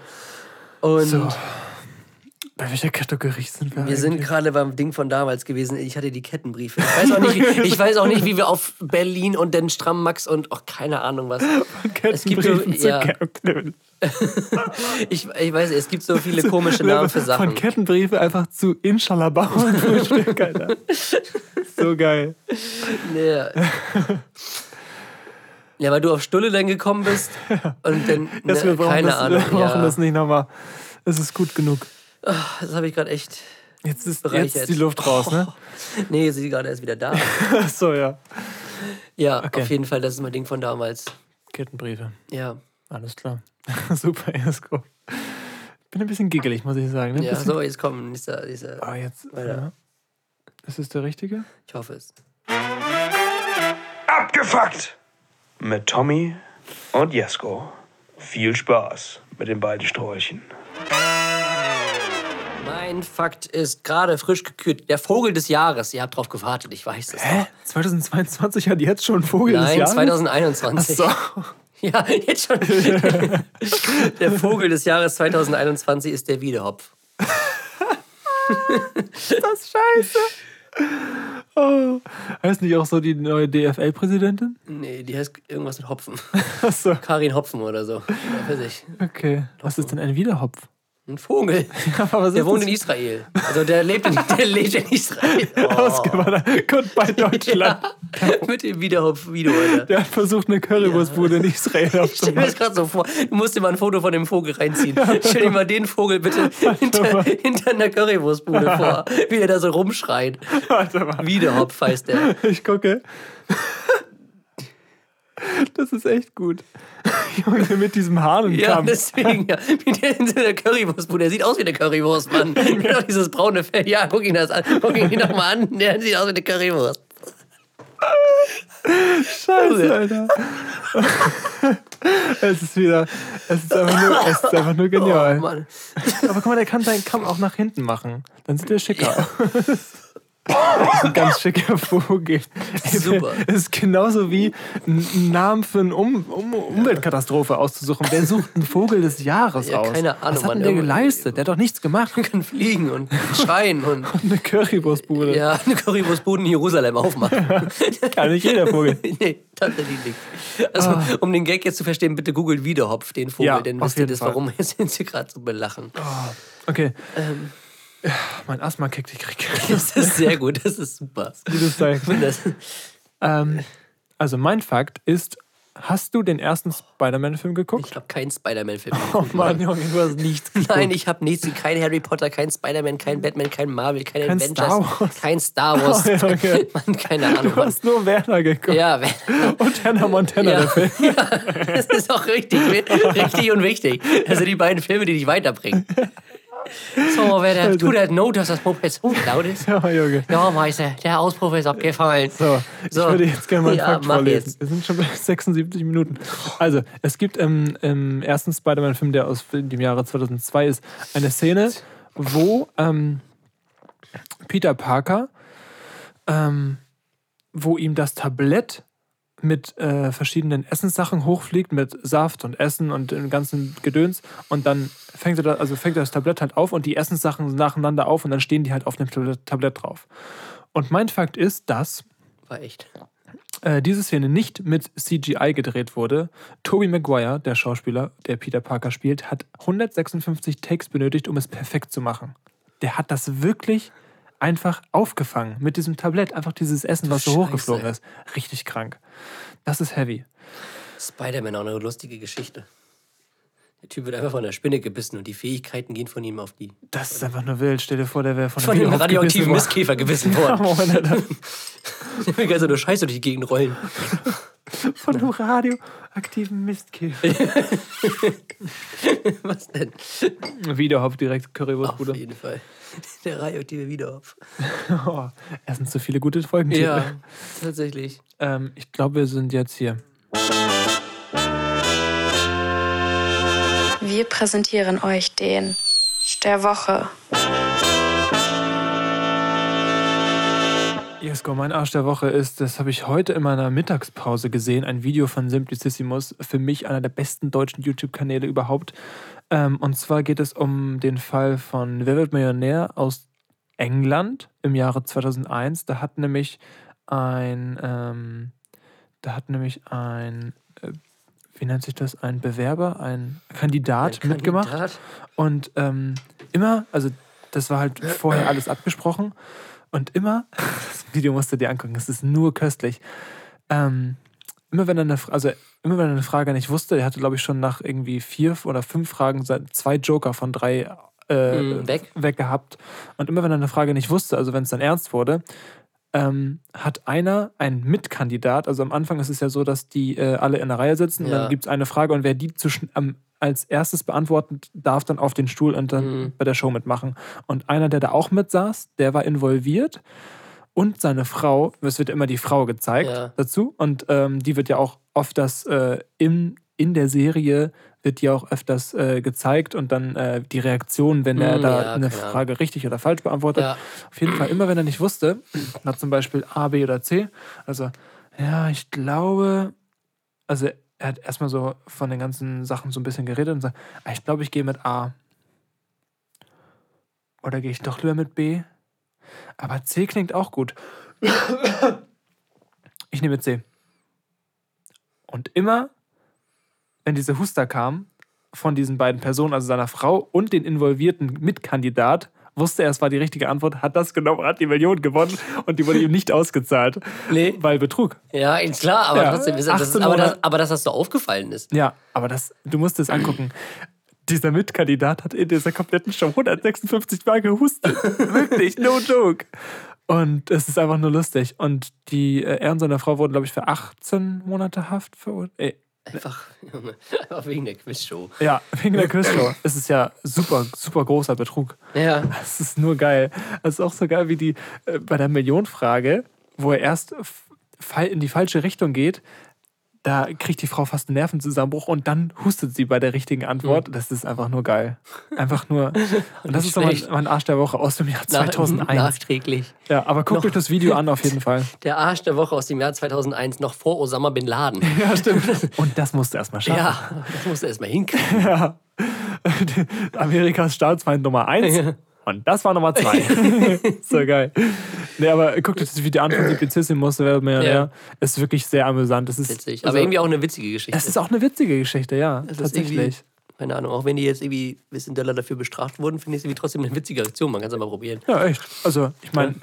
Und So. Bei welcher Kategorie sind wir? Wir sind gerade beim Ding von damals gewesen. Ich hatte die Kettenbriefe. Ich weiß auch nicht, ich weiß auch nicht wie wir auf Berlin und den Stramm Max und auch keine Ahnung was. Es gibt so, ja, ich, ich weiß, es gibt so viele komische Namen für Von Sachen. Kettenbriefe einfach zu Inshallah Alter. So geil. Ja. ja, weil du auf Stulle dann gekommen bist und dann ne, wir keine das, Ahnung. wir brauchen ja. das nicht nochmal. Es ist gut genug. Das habe ich gerade echt. Jetzt ist, Bereichert. jetzt ist die Luft raus, ne? Nee, sie ist gerade erst wieder da. So, ja. Ja, Okay. auf jeden Fall, das ist mein Ding von damals. Kettenbriefe. Ja, Alles klar. Super, Esko. Bin ein bisschen giggelig, muss ich sagen. Ne? Ein ja bisschen- so, jetzt kommen. Dieser, dieser, Ah, jetzt. Weiter. Ja. Ist es der richtige? ich hoffe es. Abgefuckt! Mit Tommy und Jesko. Viel Spaß mit den beiden Sträuchen. Mein Fakt ist gerade frisch gekürt. Der Vogel des Jahres. Ihr habt drauf gewartet, ich weiß es. Hä? 2022 hat jetzt schon Vogel des Nein, Jahres? 2021. Ach Ja, jetzt schon. der Vogel des Jahres 2021 ist der Wiedehopf. so, das ist scheiße. Oh. Heißt nicht auch so die neue DFL-Präsidentin? Nee, die heißt irgendwas mit Hopfen. Achso, Karin Hopfen oder so. Ja, weiß ich. okay. Was ist denn ein Wiederhopf? Ein Vogel. Der wohnt das? in Israel. Also der lebt in, der lebt in Israel. Oh. Ausgewandert. Bei Deutschland. Mit dem Wiedehopf-Video, Alter. Der hat versucht, eine Currywurstbude in Israel Ich stell mir das gerade so vor. Du musst dir mal ein Foto von dem Vogel reinziehen. Stell dir mal den Vogel bitte hinter, hinter einer Currywurstbude vor. Wie er da so rumschreit. Warte mal. Wiedehopf heißt der. Ich gucke. Das ist echt gut. Junge, mit diesem Ja, Hahnenkamm. deswegen, ja. Wie der der Currywurstbude. Der sieht aus wie der Currywurst, Mann. Genau dieses braune Fell. Ja, guck ihn das an. Guck ihn doch mal an. Der sieht aus wie eine Currywurst. Scheiße, Alter. es ist wieder. Es ist einfach nur, es ist einfach nur Oh, genial. Mann. Aber guck mal, der kann seinen Kamm auch nach hinten machen. Dann sieht er schicker aus. Das ist ein ganz schicker Vogel. Super. Ist genauso wie einen Namen für eine um, um, Umweltkatastrophe auszusuchen. Wer sucht einen Vogel des Jahres Ja, aus? keine Ahnung, Was hat denn der geleistet? Der hat doch nichts gemacht. kann fliegen und schreien und Eine Currywurstbude. ja, eine Currywurstbude in Jerusalem aufmachen. Kann nicht jeder Vogel. nee, tatsächlich nicht. Also, um den Gag jetzt zu verstehen, bitte googelt Wiederhopf, den Vogel, Ja, auf wisst ihr das, Fall. warum sind sie gerade so belachen. Okay. Ähm. Ja, mein Asthma kickt, ich krieg. Das ist sehr gut, das ist super. Gutes Zeichen. Ähm, also mein Fakt ist, hast du den ersten Spider-Man-Film geguckt? ich habe keinen Spider-Man-Film. Oh Mann, Junge, du hast nichts geguckt. Nein, ich habe nichts, kein Harry Potter, kein Spider-Man, kein Batman, kein Marvel, kein, Kein Avengers, Star Wars. kein Star Wars. Oh, ja, okay. Mann, keine Ahnung. Du Mann. hast nur Werner geguckt. Ja, wer- Und Hannah Montana, Ja. der Film. das ist auch richtig, richtig und wichtig. Das sind die beiden Filme, die dich weiterbringen. So, wer der tut der Not, dass das Moped so laut ist? Ja, Junge. Ja, Meister, der Auspuff ist abgefallen. So, ich So. würde jetzt gerne mal einen Ja, Fakt vorlesen. jetzt. Wir sind schon bei 76 Minuten. Also, es gibt im, im ersten Spider-Man-Film, der aus dem Jahre 2002 ist, eine Szene, wo ähm, Peter Parker, ähm, wo ihm das Tablett mit äh, verschiedenen Essenssachen hochfliegt, mit Saft und Essen und dem ganzen Gedöns. Und dann fängt er, da, also fängt das Tablett halt auf und die Essenssachen nacheinander auf und dann stehen die halt auf dem Tablett, drauf. Und mein Fakt ist, dass War echt. äh, diese Szene nicht mit CGI gedreht wurde. Tobey Maguire, der Schauspieler, der Peter Parker spielt, hat 156 Takes benötigt, um es perfekt zu machen. Der hat das wirklich einfach aufgefangen mit diesem Tablett. Einfach dieses Essen, was so Scheiße. hochgeflogen ist. Richtig krank. Das ist heavy. Spider-Man auch eine lustige Geschichte. Der Typ wird einfach von der Spinne gebissen und die Fähigkeiten gehen von ihm auf die. Das ist einfach nur wild. Stell dir vor, der wäre von, Von einem dem radioaktiven Mistkäfer gebissen worden. Alter. Der will ganz so eine Scheiße durch die Gegend rollen. Von einem radioaktiven Mistkäfer. Was denn? Wiederhopf direkt Auf Currywurstbude. jeden Fall. Der radioaktive Wiederhopf. Oh, es sind so viele gute Folgen. Ja, tatsächlich. Ähm, ich glaube, wir sind jetzt hier. Wir präsentieren euch den der Woche. Jesko, mein Arsch der Woche ist, das habe ich heute in meiner Mittagspause gesehen, ein Video von Simplicissimus, für mich einer der besten deutschen YouTube-Kanäle überhaupt. Ähm, und zwar geht es um den Fall von Wer wird Millionär aus England im Jahre 2001. Da hat nämlich ein, ähm, da hat nämlich ein, äh, wie nennt sich das, ein Bewerber, ein Kandidat, Ein mitgemacht. Kandidat. Und ähm, immer, also das war halt vorher alles abgesprochen. Und immer, das Video musst du dir angucken, es ist nur köstlich. Ähm, immer wenn er eine, also immer wenn er eine Frage nicht wusste, er hatte, glaube ich, schon nach irgendwie vier oder fünf Fragen zwei Joker von drei äh, Mm, weg. weg gehabt. Und immer wenn er eine Frage nicht wusste, also wenn es dann ernst wurde, ähm, hat einer, ein Mitkandidat, also am Anfang ist es ja so, dass die äh, alle in der Reihe sitzen und Ja. dann gibt es eine Frage und wer die zwischen, am, als erstes beantwortet, darf dann auf den Stuhl und dann Mhm. bei der Show mitmachen. Und einer, der da auch mitsaß, der war involviert und seine Frau, es wird immer die Frau gezeigt Ja. dazu und ähm, die wird ja auch oft das äh, im in der Serie wird die auch öfters äh, gezeigt und dann äh, die Reaktion, wenn er Hm, da ja, eine keine Ahnung. Frage richtig oder falsch beantwortet. Ja. Auf jeden Fall, immer wenn er nicht wusste, na zum Beispiel A, B oder C, also ja, ich glaube, also er hat erstmal so von den ganzen Sachen so ein bisschen geredet und sagt, ah, ich glaube, ich gehe mit A. Oder gehe ich doch lieber mit B? Aber C klingt auch gut. Ich nehme C. Und immer, wenn diese Huster kam von diesen beiden Personen, also seiner Frau und den involvierten Mitkandidat, wusste er, es war die richtige Antwort, hat das genommen, hat die Million gewonnen und die wurde ihm nicht ausgezahlt. Nee. Weil Betrug. Ja, ist klar, aber, Ja, trotzdem ist das, 18 aber, das, aber dass das so aufgefallen ist. Ja, aber das, du musst es angucken. Dieser Mitkandidat hat in dieser kompletten Show 156 Mal gehustet. Wirklich, no joke. Und es ist einfach nur lustig. Und die, äh, er und seine Frau wurden, glaube ich, für 18 Monate Haft verurteilt. Einfach, einfach wegen der Quizshow. Ja, wegen der Quizshow. Es ist ja super, super großer Betrug. Ja. Es ist nur geil. Es ist auch so geil wie die äh, bei der Millionenfrage, wo er erst in die falsche Richtung geht. Da kriegt die Frau fast einen Nervenzusammenbruch und dann hustet sie bei der richtigen Antwort. Das ist einfach nur geil. Einfach nur. Und das ist doch mein, mein Arsch der Woche aus dem Jahr Nach- 2001. Nachträglich. Ja, aber guckt euch das Video an auf jeden Fall. Der Arsch der Woche aus dem Jahr 2001, noch vor Osama Bin Laden. Ja, stimmt. Und das musst du erstmal schaffen. Ja, das musst du erstmal hinkriegen. Ja. Amerikas Staatsfeind Nummer eins. Und das war Nummer zwei. so geil. Nee, aber guckt euch das Video an von Simplicissimus, wer mehr, Ja. ja. Ist wirklich sehr amüsant. Das ist, Witzig. also, Aber irgendwie auch eine witzige Geschichte. Es ist auch eine witzige Geschichte, ja. Ist tatsächlich. Keine Ahnung, auch wenn die jetzt irgendwie ein bisschen doller dafür bestraft wurden, finde ich es irgendwie trotzdem eine witzige Aktion. Man kann es mal probieren. Ja, echt. Also, ich meine,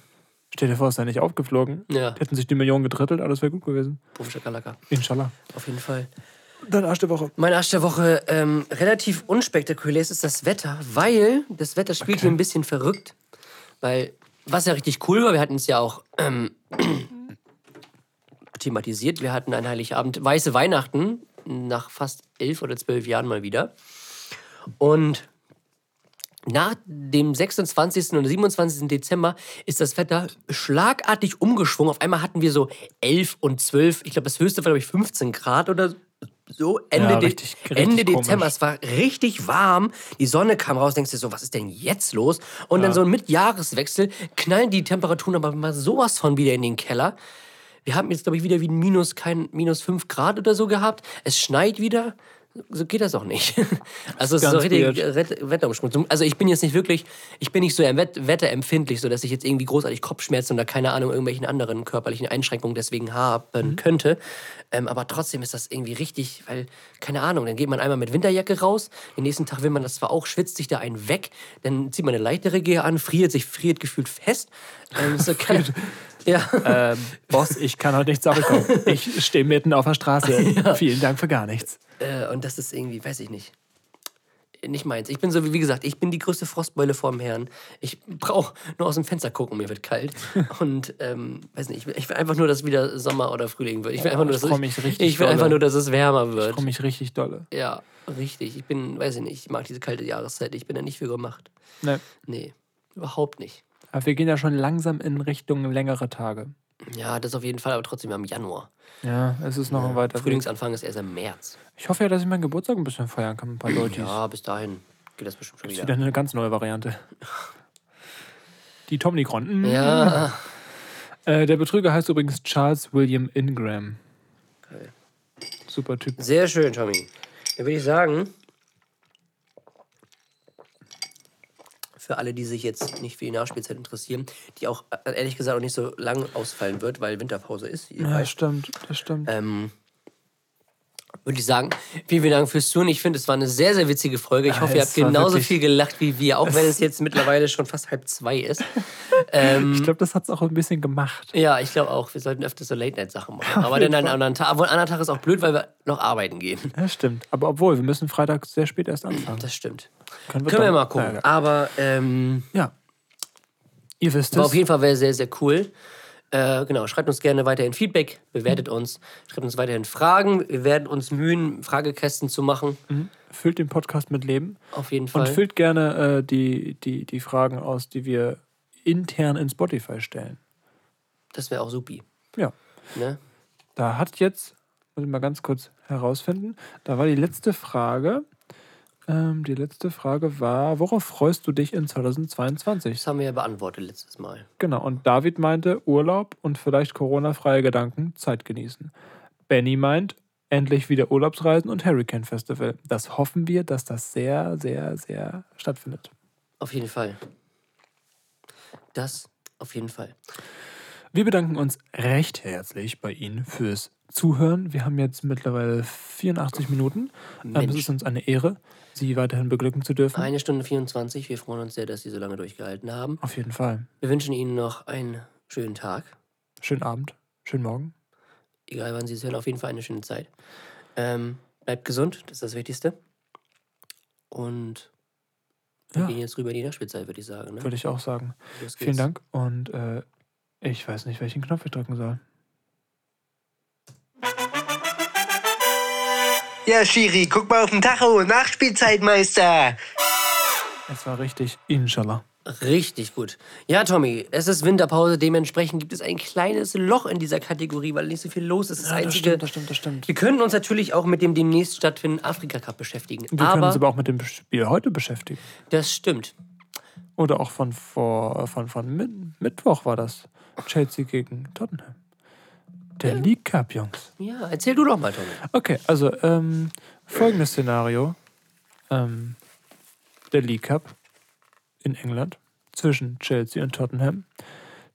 stell dir vor, es sei nicht aufgeflogen. Ja. Die Hätten sich die Millionen gedrittelt, alles wäre gut gewesen. Inshallah. Auf jeden Fall. Dein Arsch der Woche. Mein Arsch der Woche, ähm, relativ unspektakulär ist das Wetter, weil das Wetter spielt hier ein bisschen verrückt. Weil, was ja richtig cool war, wir hatten es ja auch ähm, thematisiert. Wir hatten ein Heiligabend, weiße Weihnachten, nach fast elf oder zwölf Jahren mal wieder. Und nach dem 26. und 27. Dezember ist das Wetter schlagartig umgeschwungen. Auf einmal hatten wir so 11 und 12, ich glaube, das höchste war, glaube ich, 15 Grad oder so. Ende, Ja, richtig- richtig Ende. Dezember, es war richtig warm. Die Sonne kam raus, denkst du so, was ist denn jetzt los? Und dann so mit Jahreswechsel knallen die Temperaturen aber mal sowas von wieder in den Keller. Wir haben jetzt, glaube ich, wieder wie ein minus, kein minus 5 Grad oder so gehabt. Es schneit wieder. So geht das auch nicht. Also es ist so richtig. Wett- Wetterumschwung. Also ich bin jetzt nicht wirklich, ich bin nicht so wetterempfindlich, so dass ich jetzt irgendwie großartig Kopfschmerzen oder keine Ahnung, irgendwelchen anderen körperlichen Einschränkungen deswegen haben Mhm. könnte. Ähm, aber trotzdem ist das irgendwie richtig, weil, keine Ahnung, dann geht man einmal mit Winterjacke raus, den nächsten Tag will man das zwar auch, schwitzt sich da einen weg, dann zieht man eine leichtere Gehe an, friert sich, friert gefühlt fest. Ähm, so keine, ja. Ähm, Boss, ich kann heute nichts abbekommen. Ich stehe mitten auf der Straße. Vielen Dank für gar nichts. Äh, und das ist irgendwie, weiß ich nicht. Nicht meins. Ich bin so, wie gesagt, ich bin die größte Frostbeule vorm Herrn. Ich brauche nur aus dem Fenster gucken, mir wird kalt. Und, ähm, weiß nicht, ich will, ich will einfach nur, dass wieder Sommer oder Frühling wird. Ich will einfach nur, ich dass es- mich richtig ich will dolle. einfach nur, dass es wärmer Ich wird. freue mich richtig dolle. Ja, richtig. Ich bin, weiß ich nicht, ich mag diese kalte Jahreszeit. Ich bin da nicht für gemacht. Ne. Nee, überhaupt nicht. Aber wir gehen ja schon langsam in Richtung längere Tage. Ja, das auf jeden Fall, aber trotzdem im Januar. Ja, es ist noch ein weiter Weg. Frühlingsanfang ist erst im März. Ich hoffe ja, dass ich meinen Geburtstag ein bisschen feiern kann mit ein paar Leute. Ja, bis dahin geht das bestimmt schon Das ist wieder. wieder eine ganz neue Variante. Die Tomnicron. Mm. Ja, Äh, der Betrüger heißt übrigens Charles William Ingram. Geil. Super Typ. Sehr schön, Tommy. Dann würde ich sagen, für alle, die sich jetzt nicht für die Nachspielzeit interessieren, die auch äh, ehrlich gesagt auch nicht so lang ausfallen wird, weil Winterpause ist, Ja, weißt, stimmt, das stimmt. ähm, würde ich sagen, vielen, vielen Dank fürs Zuhören. Ich finde, es war eine sehr, sehr witzige Folge. Ich Ah, hoffe, ihr habt genauso viel gelacht wie wir, auch wenn es jetzt mittlerweile schon fast halb zwei ist. Ähm, ich glaube, das hat es auch ein bisschen gemacht. ja, ich glaube auch, wir sollten öfter so Late-Night-Sachen machen. Aber dann an anderen Tag. Aber ein anderer Tag ist auch blöd, weil wir noch arbeiten gehen. Ja, stimmt. Aber obwohl, wir müssen Freitag sehr spät erst anfangen. Das stimmt. Können Können wir mal gucken. Ja, ja. Aber ähm, ja. Ihr wisst war es. auf jeden Fall wäre sehr, sehr cool. Äh, genau, schreibt uns gerne weiterhin Feedback, bewertet uns, schreibt uns weiterhin Fragen. Wir werden uns mühen, Fragekästen zu machen. Füllt den Podcast mit Leben. Auf jeden Fall. Und füllt gerne äh, die, die, die Fragen aus, die wir intern in Spotify stellen. das wäre auch supi. Ja. Ne? Da hat jetzt Muss ich mal ganz kurz herausfinden. Da war die letzte Frage. Ähm, die letzte Frage war, worauf freust du dich in 2022? Das haben wir ja beantwortet letztes Mal. Genau, und David meinte Urlaub und vielleicht Corona-freie Gedanken, Zeit genießen. Benny meint, endlich wieder Urlaubsreisen und Hurricane Festival. Das hoffen wir, dass das sehr, sehr, sehr stattfindet. Auf jeden Fall. Das auf jeden Fall. Wir bedanken uns recht herzlich bei Ihnen fürs Zuhören. Wir haben jetzt mittlerweile 84 Minuten. Ähm, es Mensch. ist uns eine Ehre, Sie weiterhin beglücken zu dürfen. Eine Stunde 24. Wir freuen uns sehr, dass Sie so lange durchgehalten haben. Auf jeden Fall. Wir wünschen Ihnen noch einen schönen Tag. Schönen Abend, schönen Morgen. Egal wann Sie es hören, auf jeden Fall eine schöne Zeit. Ähm, bleibt gesund, das ist das Wichtigste. Und wir Ja. gehen jetzt rüber in die Nachspielzeit, würde ich sagen. Ne? Würde ich auch sagen. Vielen. Dank und äh, ich weiß nicht, welchen Knopf ich drücken soll. Ja, Schiri, guck mal auf den Tacho. Nachspielzeitmeister. Es war richtig, inshallah. Richtig gut. Ja, Tommy, es ist Winterpause, dementsprechend gibt es ein kleines Loch in dieser Kategorie, weil nicht so viel los ist. Das Ja, das einzige, stimmt, das stimmt, das stimmt. Wir können uns natürlich auch mit dem demnächst stattfindenden Afrika Cup beschäftigen. Wir können aber uns aber auch mit dem Spiel heute beschäftigen. das stimmt. Oder auch von vor von, von Mit Mittwoch war das. Chelsea gegen Tottenham. Der League Cup, Jungs. Ja, erzähl du doch mal, Tommy. Okay, also ähm, folgendes Szenario. Ähm, der League Cup in England zwischen Chelsea und Tottenham.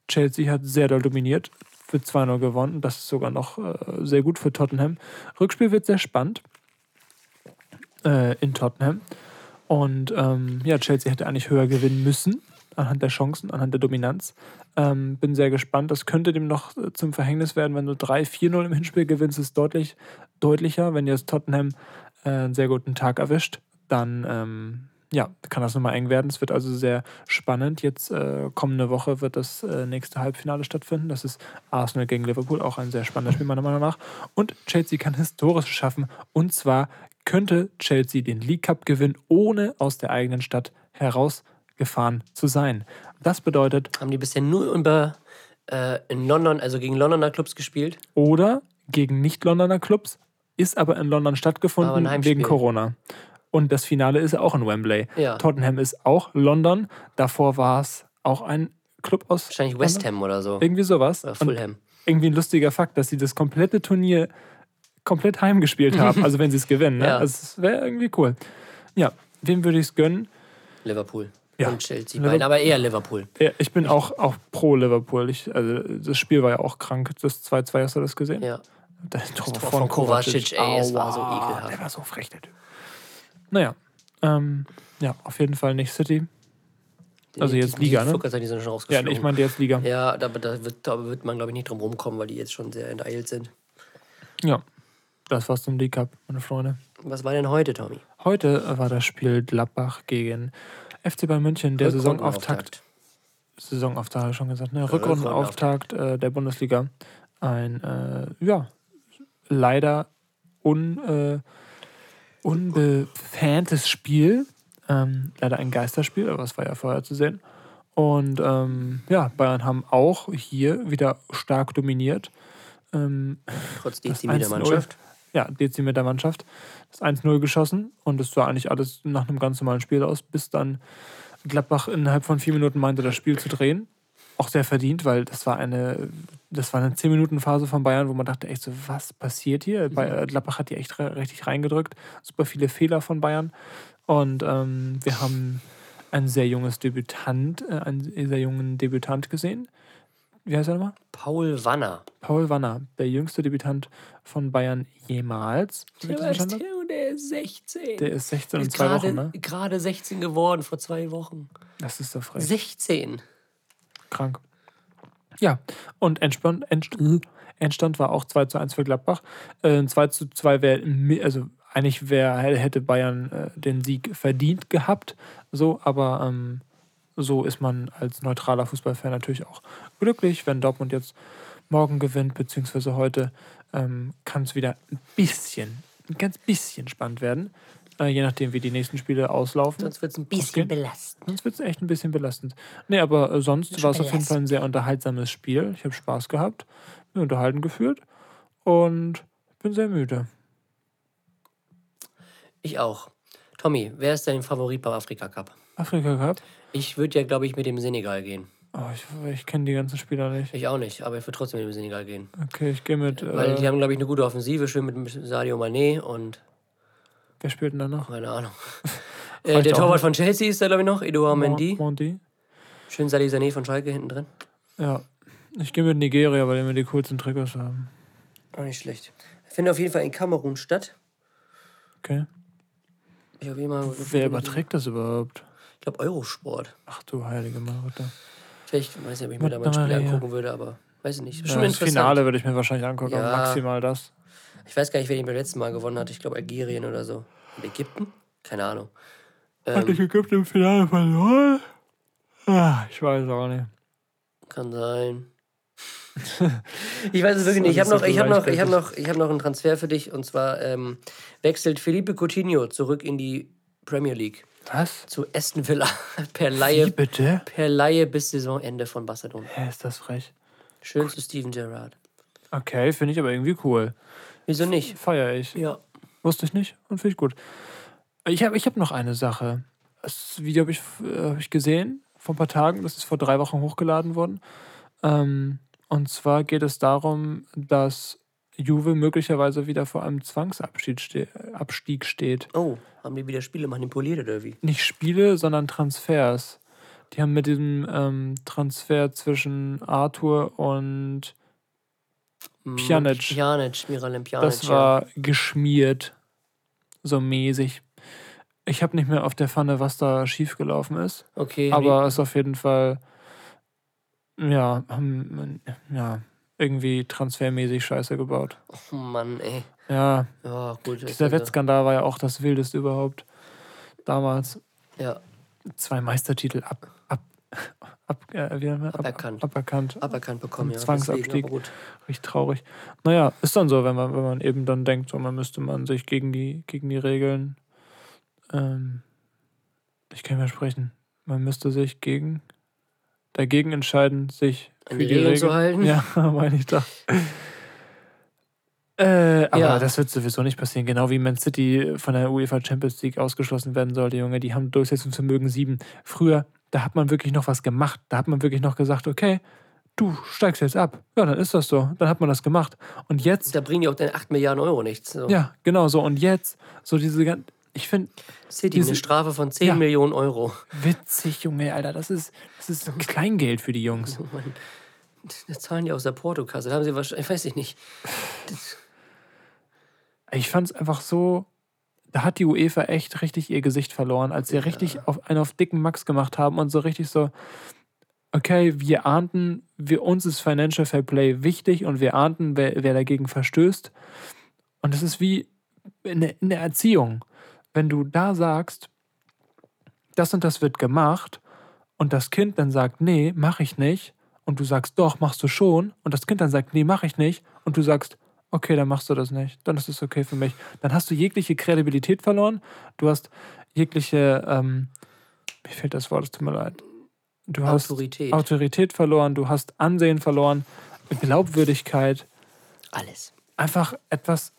Chelsea hat sehr doll dominiert, wird 2-0 gewonnen. Das ist sogar noch äh, sehr gut für Tottenham. Rückspiel wird sehr spannend äh, in Tottenham. Und ähm, ja, Chelsea hätte eigentlich höher gewinnen müssen, anhand der Chancen, anhand der Dominanz. Ähm, bin sehr gespannt. Das könnte dem noch äh, zum Verhängnis werden, wenn du 3-4-0 im Hinspiel gewinnst, ist deutlich deutlicher. Wenn jetzt Tottenham äh, einen sehr guten Tag erwischt, dann ähm, ja, kann das nochmal eng werden. Es wird also sehr spannend. Jetzt äh, kommende Woche wird das äh, nächste Halbfinale stattfinden. Das ist Arsenal gegen Liverpool, auch ein sehr spannendes Spiel meiner Meinung nach. Und Chelsea kann historisch schaffen. Und zwar könnte Chelsea den League Cup gewinnen, ohne aus der eigenen Stadt herausgefahren zu sein. Das bedeutet, Haben die bisher nur über, äh, in London, also gegen Londoner Clubs gespielt? oder gegen Nicht-Londoner Clubs, ist aber in London stattgefunden wegen Corona. Und das Finale ist auch in Wembley. Ja. Tottenham ist auch London. Davor war es auch ein Club aus Wahrscheinlich West London. Ham oder so. Irgendwie sowas. Oder Und Fulham. irgendwie ein lustiger Fakt, dass sie das komplette Turnier komplett heimgespielt haben. also wenn sie es gewinnen. Ne? Ja. Also es wäre irgendwie cool. Ja, wem würde ich es gönnen? Liverpool. Ja. Und Chelsea. Beiden, aber eher Liverpool. Ja, ich bin auch, auch pro Liverpool. Ich, also das Spiel war ja auch krank. Das 2-2, hast du das gesehen? Ja. Das Tor, Tor von Kovacic, ey, es war so ekelhaft. Der war so frech, der Typ. Naja, ähm, ja, auf jeden Fall nicht City. Also jetzt die, Liga, die ne? Die sind schon Ja, ich meinte jetzt Liga. Ja, da, da, wird, da wird man, glaube ich, nicht drum rumkommen, weil die jetzt schon sehr enteilt sind. Ja, das war's zum League Cup, meine Freunde. Was war denn heute, Tommy? Heute war das Spiel Gladbach gegen FC Bayern München, der Saisonauftakt. Saisonauftakt, habe ich schon gesagt, ne? Rückrundenauftakt äh, der Bundesliga. Ein, äh, ja, leider un, äh, unbefantes Spiel. Ähm, leider ein Geisterspiel, aber es war ja vorher zu sehen. Und ähm, ja, Bayern haben auch hier wieder stark dominiert. Ähm, Trotz 1-0 Mannschaft. Ja, dezimierter Mannschaft. Das 1-0 geschossen und es sah eigentlich alles nach einem ganz normalen Spiel aus, bis dann Gladbach innerhalb von vier Minuten meinte, das Spiel zu drehen. Auch sehr verdient, weil das war eine, das war eine 10-Minuten-Phase von Bayern, wo man dachte, echt so, was passiert hier? Bei, äh, Gladbach hat die echt richtig reingedrückt. Super viele Fehler von Bayern. Und ähm, wir haben ein sehr junges Debütant, äh, einen sehr jungen Debütant gesehen. Wie heißt er nochmal? Paul Wanner. Paul Wanner, der jüngste Debütant von Bayern jemals. der ist 16. Der ist 16 und ist zwei gerade, Wochen, ne? gerade 16 geworden, vor zwei Wochen. Das ist so frech. 16. Krank. Ja, und Endstand, End, Endstand war auch 2 zu 1 für Gladbach. Äh, 2 zu 2 wäre, also eigentlich wär, hätte Bayern äh, den Sieg verdient gehabt. So, aber ähm, so ist man als neutraler Fußballfan natürlich auch glücklich. Wenn Dortmund jetzt morgen gewinnt, beziehungsweise heute, ähm, kann es wieder ein bisschen, ein ganz bisschen spannend werden. Äh, je nachdem, wie die nächsten Spiele auslaufen. Sonst wird es ein bisschen Okay. belastend. Sonst wird es echt ein bisschen belastend. Nee, aber äh, sonst war es auf jeden Fall ein sehr unterhaltsames Spiel. Ich habe Spaß gehabt, mir unterhalten gefühlt und bin sehr müde. Ich auch. Tommy, wer ist dein Favorit beim Afrika Cup? Afrika Cup? Ich würde ja, glaube ich, mit dem Senegal gehen. Oh, ich ich kenne die ganzen Spieler nicht. Ich auch nicht, aber ich würde trotzdem mit dem Senegal gehen. Okay, ich gehe mit. Weil die Äh, haben, glaube ich, eine gute Offensive, schön mit Sadio Mané und wer spielt denn da noch? keine Ahnung. äh, der Torwart nicht. von Chelsea ist da, glaube ich, noch, Edouard Mendy. Mondi. Schön Sadio Sané von Schalke hinten drin. Ja. Ich gehe mit Nigeria, weil die mir die coolsten Trikots haben. Auch nicht schlecht. Findet auf jeden Fall in Kamerun statt. Okay. Ich jeden Fall, Wer überträgt das überhaupt? Ich glaube, Eurosport. Ach du heilige Marotte. Vielleicht, weiß nicht, ob ich mir da mal ein Spiel angucken würde, aber weiß ich nicht. Ja, das. Finale würde ich mir wahrscheinlich angucken, aber Ja. maximal das. Ich weiß gar nicht, wer den beim letzten Mal gewonnen hat. Ich glaube, Algerien oder so. Und Ägypten? Keine Ahnung. Hat Ähm, ich Ägypten im Finale verloren? Ah, ich weiß auch nicht. kann sein. Ich weiß es wirklich nicht. Ich habe noch, ich habe noch, ich habe noch, ich habe noch einen Transfer für dich. Und zwar ähm, wechselt Felipe Coutinho zurück in die Premier League Was? zu Aston Villa per Wie Laie, bitte? per Laie bis Saisonende von Barcelona. Hä, ist das frech? Schön zu Steven Gerrard. Okay, finde ich aber irgendwie cool. Wieso nicht? Feier ich. Ja. Wusste ich nicht und finde ich gut. Ich habe ich hab noch eine Sache. Das Video habe ich, äh, hab ich gesehen vor ein paar Tagen. Das ist vor drei Wochen hochgeladen worden. Ähm, und zwar geht es darum, dass Juve möglicherweise wieder vor einem Zwangsabstieg ste Abstieg steht. Oh, haben die wieder Spiele manipuliert oder wie? Nicht Spiele, sondern Transfers. Die haben mit diesem ähm, Transfer zwischen Arthur und Pjanic. Pjanic, Miralem Pjanic. Das war geschmiert. So mäßig. Ich habe nicht mehr auf der Pfanne, was da schiefgelaufen ist. Okay, Aber es ist auf jeden Fall, ja, haben, ja, irgendwie transfermäßig scheiße gebaut. Oh Mann, ey. Ja, Ja, gut. dieser Wettskandal war ja auch das wildeste überhaupt. Damals Ja, zwei Meistertitel ab, ab, ab, äh, wie ab Aberkannt. aberkannt. aberkannt bekommen, ja. Zwangsabstieg. aber gut. Richtig traurig. Naja, ist dann so, wenn man, wenn man eben dann denkt, so man müsste man sich gegen die, gegen die Regeln, ähm, ich kann mir sprechen, man müsste sich gegen, dagegen entscheiden, sich An für die Regeln zu halten? Ja, meine ich doch. Äh, aber Ja. das wird sowieso nicht passieren. Genau wie Man City von der UEFA Champions League ausgeschlossen werden sollte, Junge. Die haben Durchsetzungsvermögen 7. Früher, da hat man wirklich noch was gemacht. Da hat man wirklich noch gesagt, okay, du steigst jetzt ab. Ja, dann ist das so. Dann hat man das gemacht. Und jetzt, Da bringen die auch deine 8 Milliarden Euro nichts. So. ja, genau so. Und jetzt, so diese ganzen, ich finde, City, diese- eine Strafe von 10 Ja. Millionen Euro. witzig, Junge, Alter, das ist, das ist Kleingeld für die Jungs. Oh Mann. Das zahlen die aus der Portokasse. Da haben sie wahrscheinlich, ich weiß ich nicht. Ich fand es einfach so, da hat die UEFA echt richtig ihr Gesicht verloren, als sie richtig auf, einen auf dicken Max gemacht haben und so richtig so, okay, wir ahnten, wir, uns ist Financial Fair Play wichtig und wir ahnten, wer, wer dagegen verstößt. Und es ist wie in der, in der Erziehung. Wenn du da sagst, das und das wird gemacht und das Kind dann sagt, nee, mach ich nicht und du sagst, doch, machst du schon und das Kind dann sagt, nee, mach ich nicht und du sagst, okay, dann machst du das nicht, dann ist es okay für mich. Dann hast du jegliche Kredibilität verloren, du hast jegliche, ähm, mir fehlt das Wort, es tut mir leid. Du hast Autorität. Autorität verloren, du hast Ansehen verloren, Glaubwürdigkeit, Alles. einfach etwas,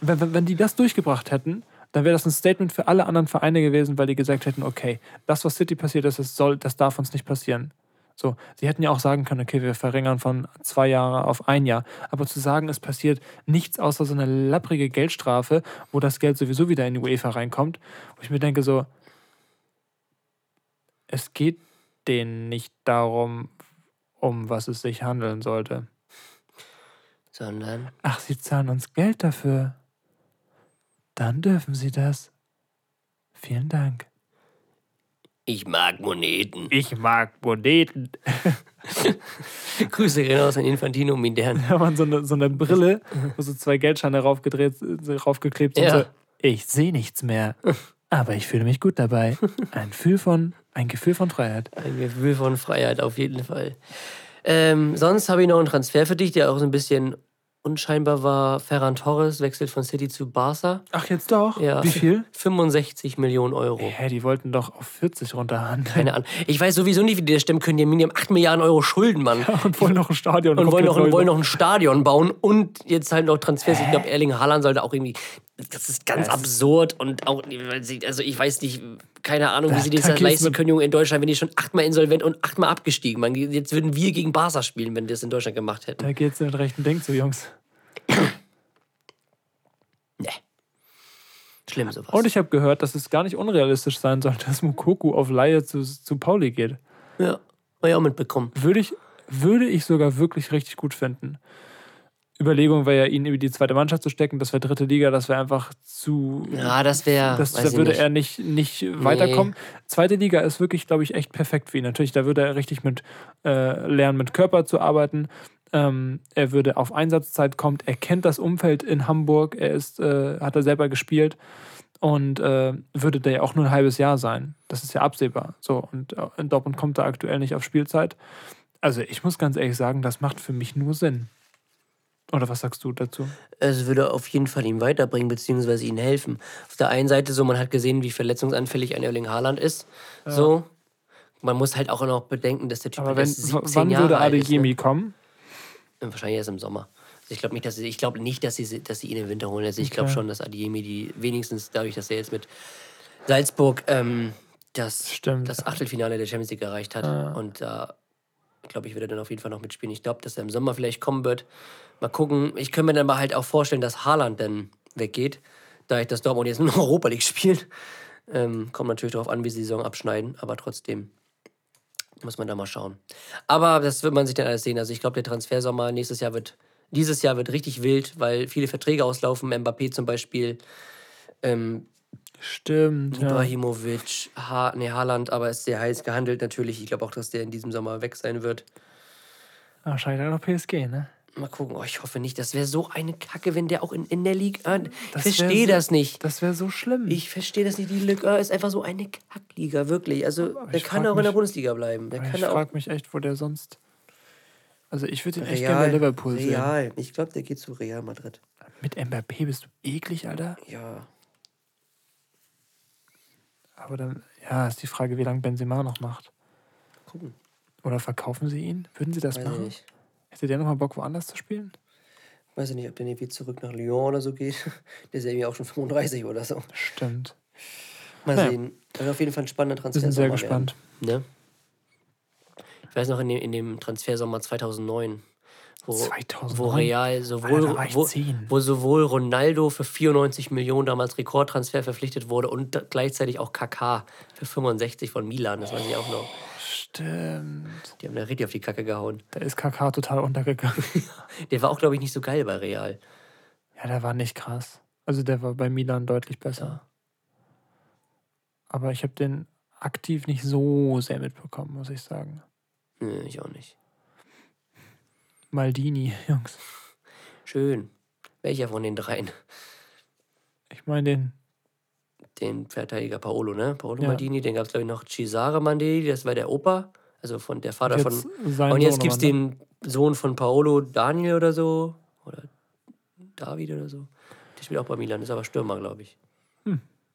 wenn, wenn, wenn die das durchgebracht hätten, dann wäre das ein Statement für alle anderen Vereine gewesen, weil die gesagt hätten, okay, das, was City passiert ist, das, soll, das darf uns nicht passieren. So, sie hätten ja auch sagen können, okay, wir verringern von zwei Jahre auf ein Jahr. Aber zu sagen, es passiert nichts außer so eine lapprige Geldstrafe, wo das Geld sowieso wieder in die UEFA reinkommt, wo ich mir denke, so, es geht denen nicht darum, um was es sich handeln sollte. Sondern Ach, Sie zahlen uns Geld dafür. Dann dürfen Sie das. Vielen Dank. ich mag Moneten. Ich mag Moneten. Grüße gehen raus an Infantino Mindern. Da waren so eine, so eine Brille, wo so zwei Geldscheine raufgedreht, äh, raufgeklebt sind. Ja. So, ich sehe nichts mehr. Aber ich fühle mich gut dabei. Ein Gefühl von, ein Gefühl von Freiheit. Ein Gefühl von Freiheit auf jeden Fall. Ähm, sonst habe ich noch einen Transfer für dich, der auch so ein bisschen Und scheinbar war Ferran Torres wechselt von City zu Barca. Ach, jetzt doch? Ja. Wie viel? 65 Millionen Euro. Hä, die wollten doch auf 40 runterhandeln. Keine Ahnung. Ich weiß sowieso nicht, wie die das stimmen können. Die haben Minimum 8 Milliarden Euro Schulden, Mann. Und wollen noch ein Stadion Und wollen noch, wollen noch ein Stadion bauen und jetzt halt noch Transfers. Ich glaube, Erling Haaland sollte auch irgendwie. Das ist ganz absurd und auch. Also, ich weiß nicht, keine Ahnung, wie Da- sie da das leisten können, Junge, in Deutschland, wenn die schon achtmal insolvent und achtmal abgestiegen. Man, jetzt würden wir gegen Barca spielen, wenn die das in Deutschland gemacht hätten. Da geht's mit rechten Ding zu, Jungs. Nee. Schlimm sowas. Und ich habe gehört, dass es gar nicht unrealistisch sein soll, dass Mukoku auf Laie zu, zu Pauli geht. ja, hab ich auch mitbekommen. Würde ich, würde ich sogar wirklich richtig gut finden. Überlegung wäre ja, ihn über die zweite Mannschaft zu stecken. Das wäre dritte Liga, das wäre einfach zu. Ja, das wäre. Das, da würde nicht. er nicht, nicht weiterkommen. Zweite Liga ist wirklich, glaube ich, echt perfekt für ihn. Natürlich, da würde er richtig mit äh, lernen, mit Körper zu arbeiten. Ähm, er würde auf Einsatzzeit kommen. Er kennt das Umfeld in Hamburg. Er ist, äh, hat er selber gespielt und äh, würde da ja auch nur ein halbes Jahr sein. Das ist ja absehbar. So und äh, in Dortmund kommt er aktuell nicht auf Spielzeit. Also ich muss ganz ehrlich sagen, das macht für mich nur Sinn. Oder was sagst du dazu? Es würde auf jeden Fall ihm weiterbringen, beziehungsweise ihm helfen. Auf der einen Seite so, man hat gesehen, wie verletzungsanfällig ein Erling Haaland ist. So. Man muss halt auch noch bedenken, dass der Typ Aber halt wenn, erst 17 wann Jahre würde ist, Adeyemi ne? kommen? Wahrscheinlich erst im Sommer. Also ich glaube nicht, dass sie, ich glaube nicht, dass sie, dass sie ihn im Winter holen. Also ich glaube schon, dass Adiemi die wenigstens dadurch, dass er jetzt mit Salzburg ähm, das, Stimmt. das Achtelfinale der Champions League erreicht hat. Ah. Und da glaube ich, wird er dann auf jeden Fall noch mitspielen. Ich glaube, dass er im Sommer vielleicht kommen wird. Mal gucken. Ich könnte mir dann mal halt auch vorstellen, dass Haaland dann weggeht, da ich das Dortmund jetzt nur Europa League spielt. Ähm, kommt natürlich darauf an, wie sie die Saison abschneiden, aber trotzdem muss man da mal schauen. Aber das wird man sich dann alles sehen. Also ich glaube, der Transfersommer nächstes Jahr wird, dieses Jahr wird richtig wild, weil viele Verträge auslaufen. Mbappé zum Beispiel, ähm, Stimmt. Ja. Ibrahimovic, ha nee, Haaland, aber ist sehr heiß gehandelt natürlich. Ich glaube auch, dass der in diesem Sommer weg sein wird. Wahrscheinlich auch noch PSG, ne? Mal gucken. Oh, ich hoffe nicht. Das wäre so eine Kacke, wenn der auch in, in der Liga. Ich verstehe so- das nicht. Das wäre so schlimm. Ich verstehe das nicht. Die Liga ist einfach so eine Kackliga, wirklich. Also, der ich kann auch in der mich- Bundesliga bleiben. Der ich frage mich echt, wo der sonst. Also ich würde ihn echt gerne bei Real, Liverpool sehen. Real. Ich glaube, der geht zu Real Madrid. Mit Mbappé bist du eklig, Alter. Ja. Aber dann, ja, ist die Frage, wie lange Benzema noch macht. Gucken. Oder verkaufen sie ihn? Würden sie das Weiß ich machen? nicht. Hätte der nochmal Bock, woanders zu spielen? Weiß ich nicht, ob der irgendwie zurück nach Lyon oder so geht. Der ist ja irgendwie auch schon 35 oder so. Stimmt. Mal Naja. sehen. Das ist auf jeden Fall ein spannender Wir Transfer. sind sehr gespannt. Ne? Ich weiß noch, in dem, in dem Transfersommer 2009, wo, 2009? wo Real sowohl, Alter, wo, 10. wo sowohl Ronaldo für 94 Millionen damals Rekordtransfer verpflichtet wurde und gleichzeitig auch KK für 65 von Milan. Das weiß ich auch noch. Stimmt. Die haben da richtig auf die Kacke gehauen. Da ist KK total untergegangen. Der war auch, glaube ich, nicht so geil bei Real. ja, der war nicht krass. Also der war bei Milan deutlich besser. Aber ich habe den aktiv nicht so sehr mitbekommen, muss ich sagen. Nö, ich auch nicht. Maldini, Jungs. Schön. Welcher von den dreien? Ich meine den. Den Verteidiger Paolo, ne? Paolo Ja. Maldini, den gab es, glaube ich, noch Cesare Maldini, das war der Opa, also von der Vater Jetzt von. Und jetzt gibt es ne? den Sohn von Paolo, Daniel oder so. Oder David oder so. Der spielt auch bei Milan, ist aber Stürmer, glaube ich.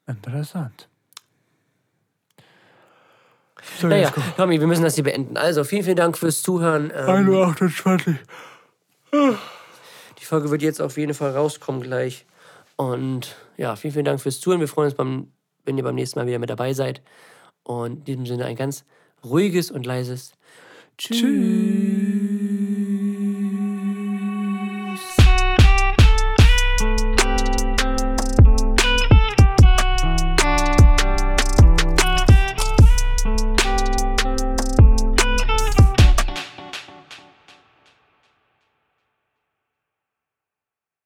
Interessant. So, Naja. Tommy, wir müssen das hier beenden. Also, vielen, vielen Dank fürs Zuhören. Ähm, 1.28 Uhr. die Folge wird jetzt auf jeden Fall rauskommen gleich. Und ja, vielen, vielen Dank fürs Zuhören. Wir freuen uns, beim, wenn ihr beim nächsten Mal wieder mit dabei seid. Und in diesem Sinne ein ganz ruhiges und leises Tschüss.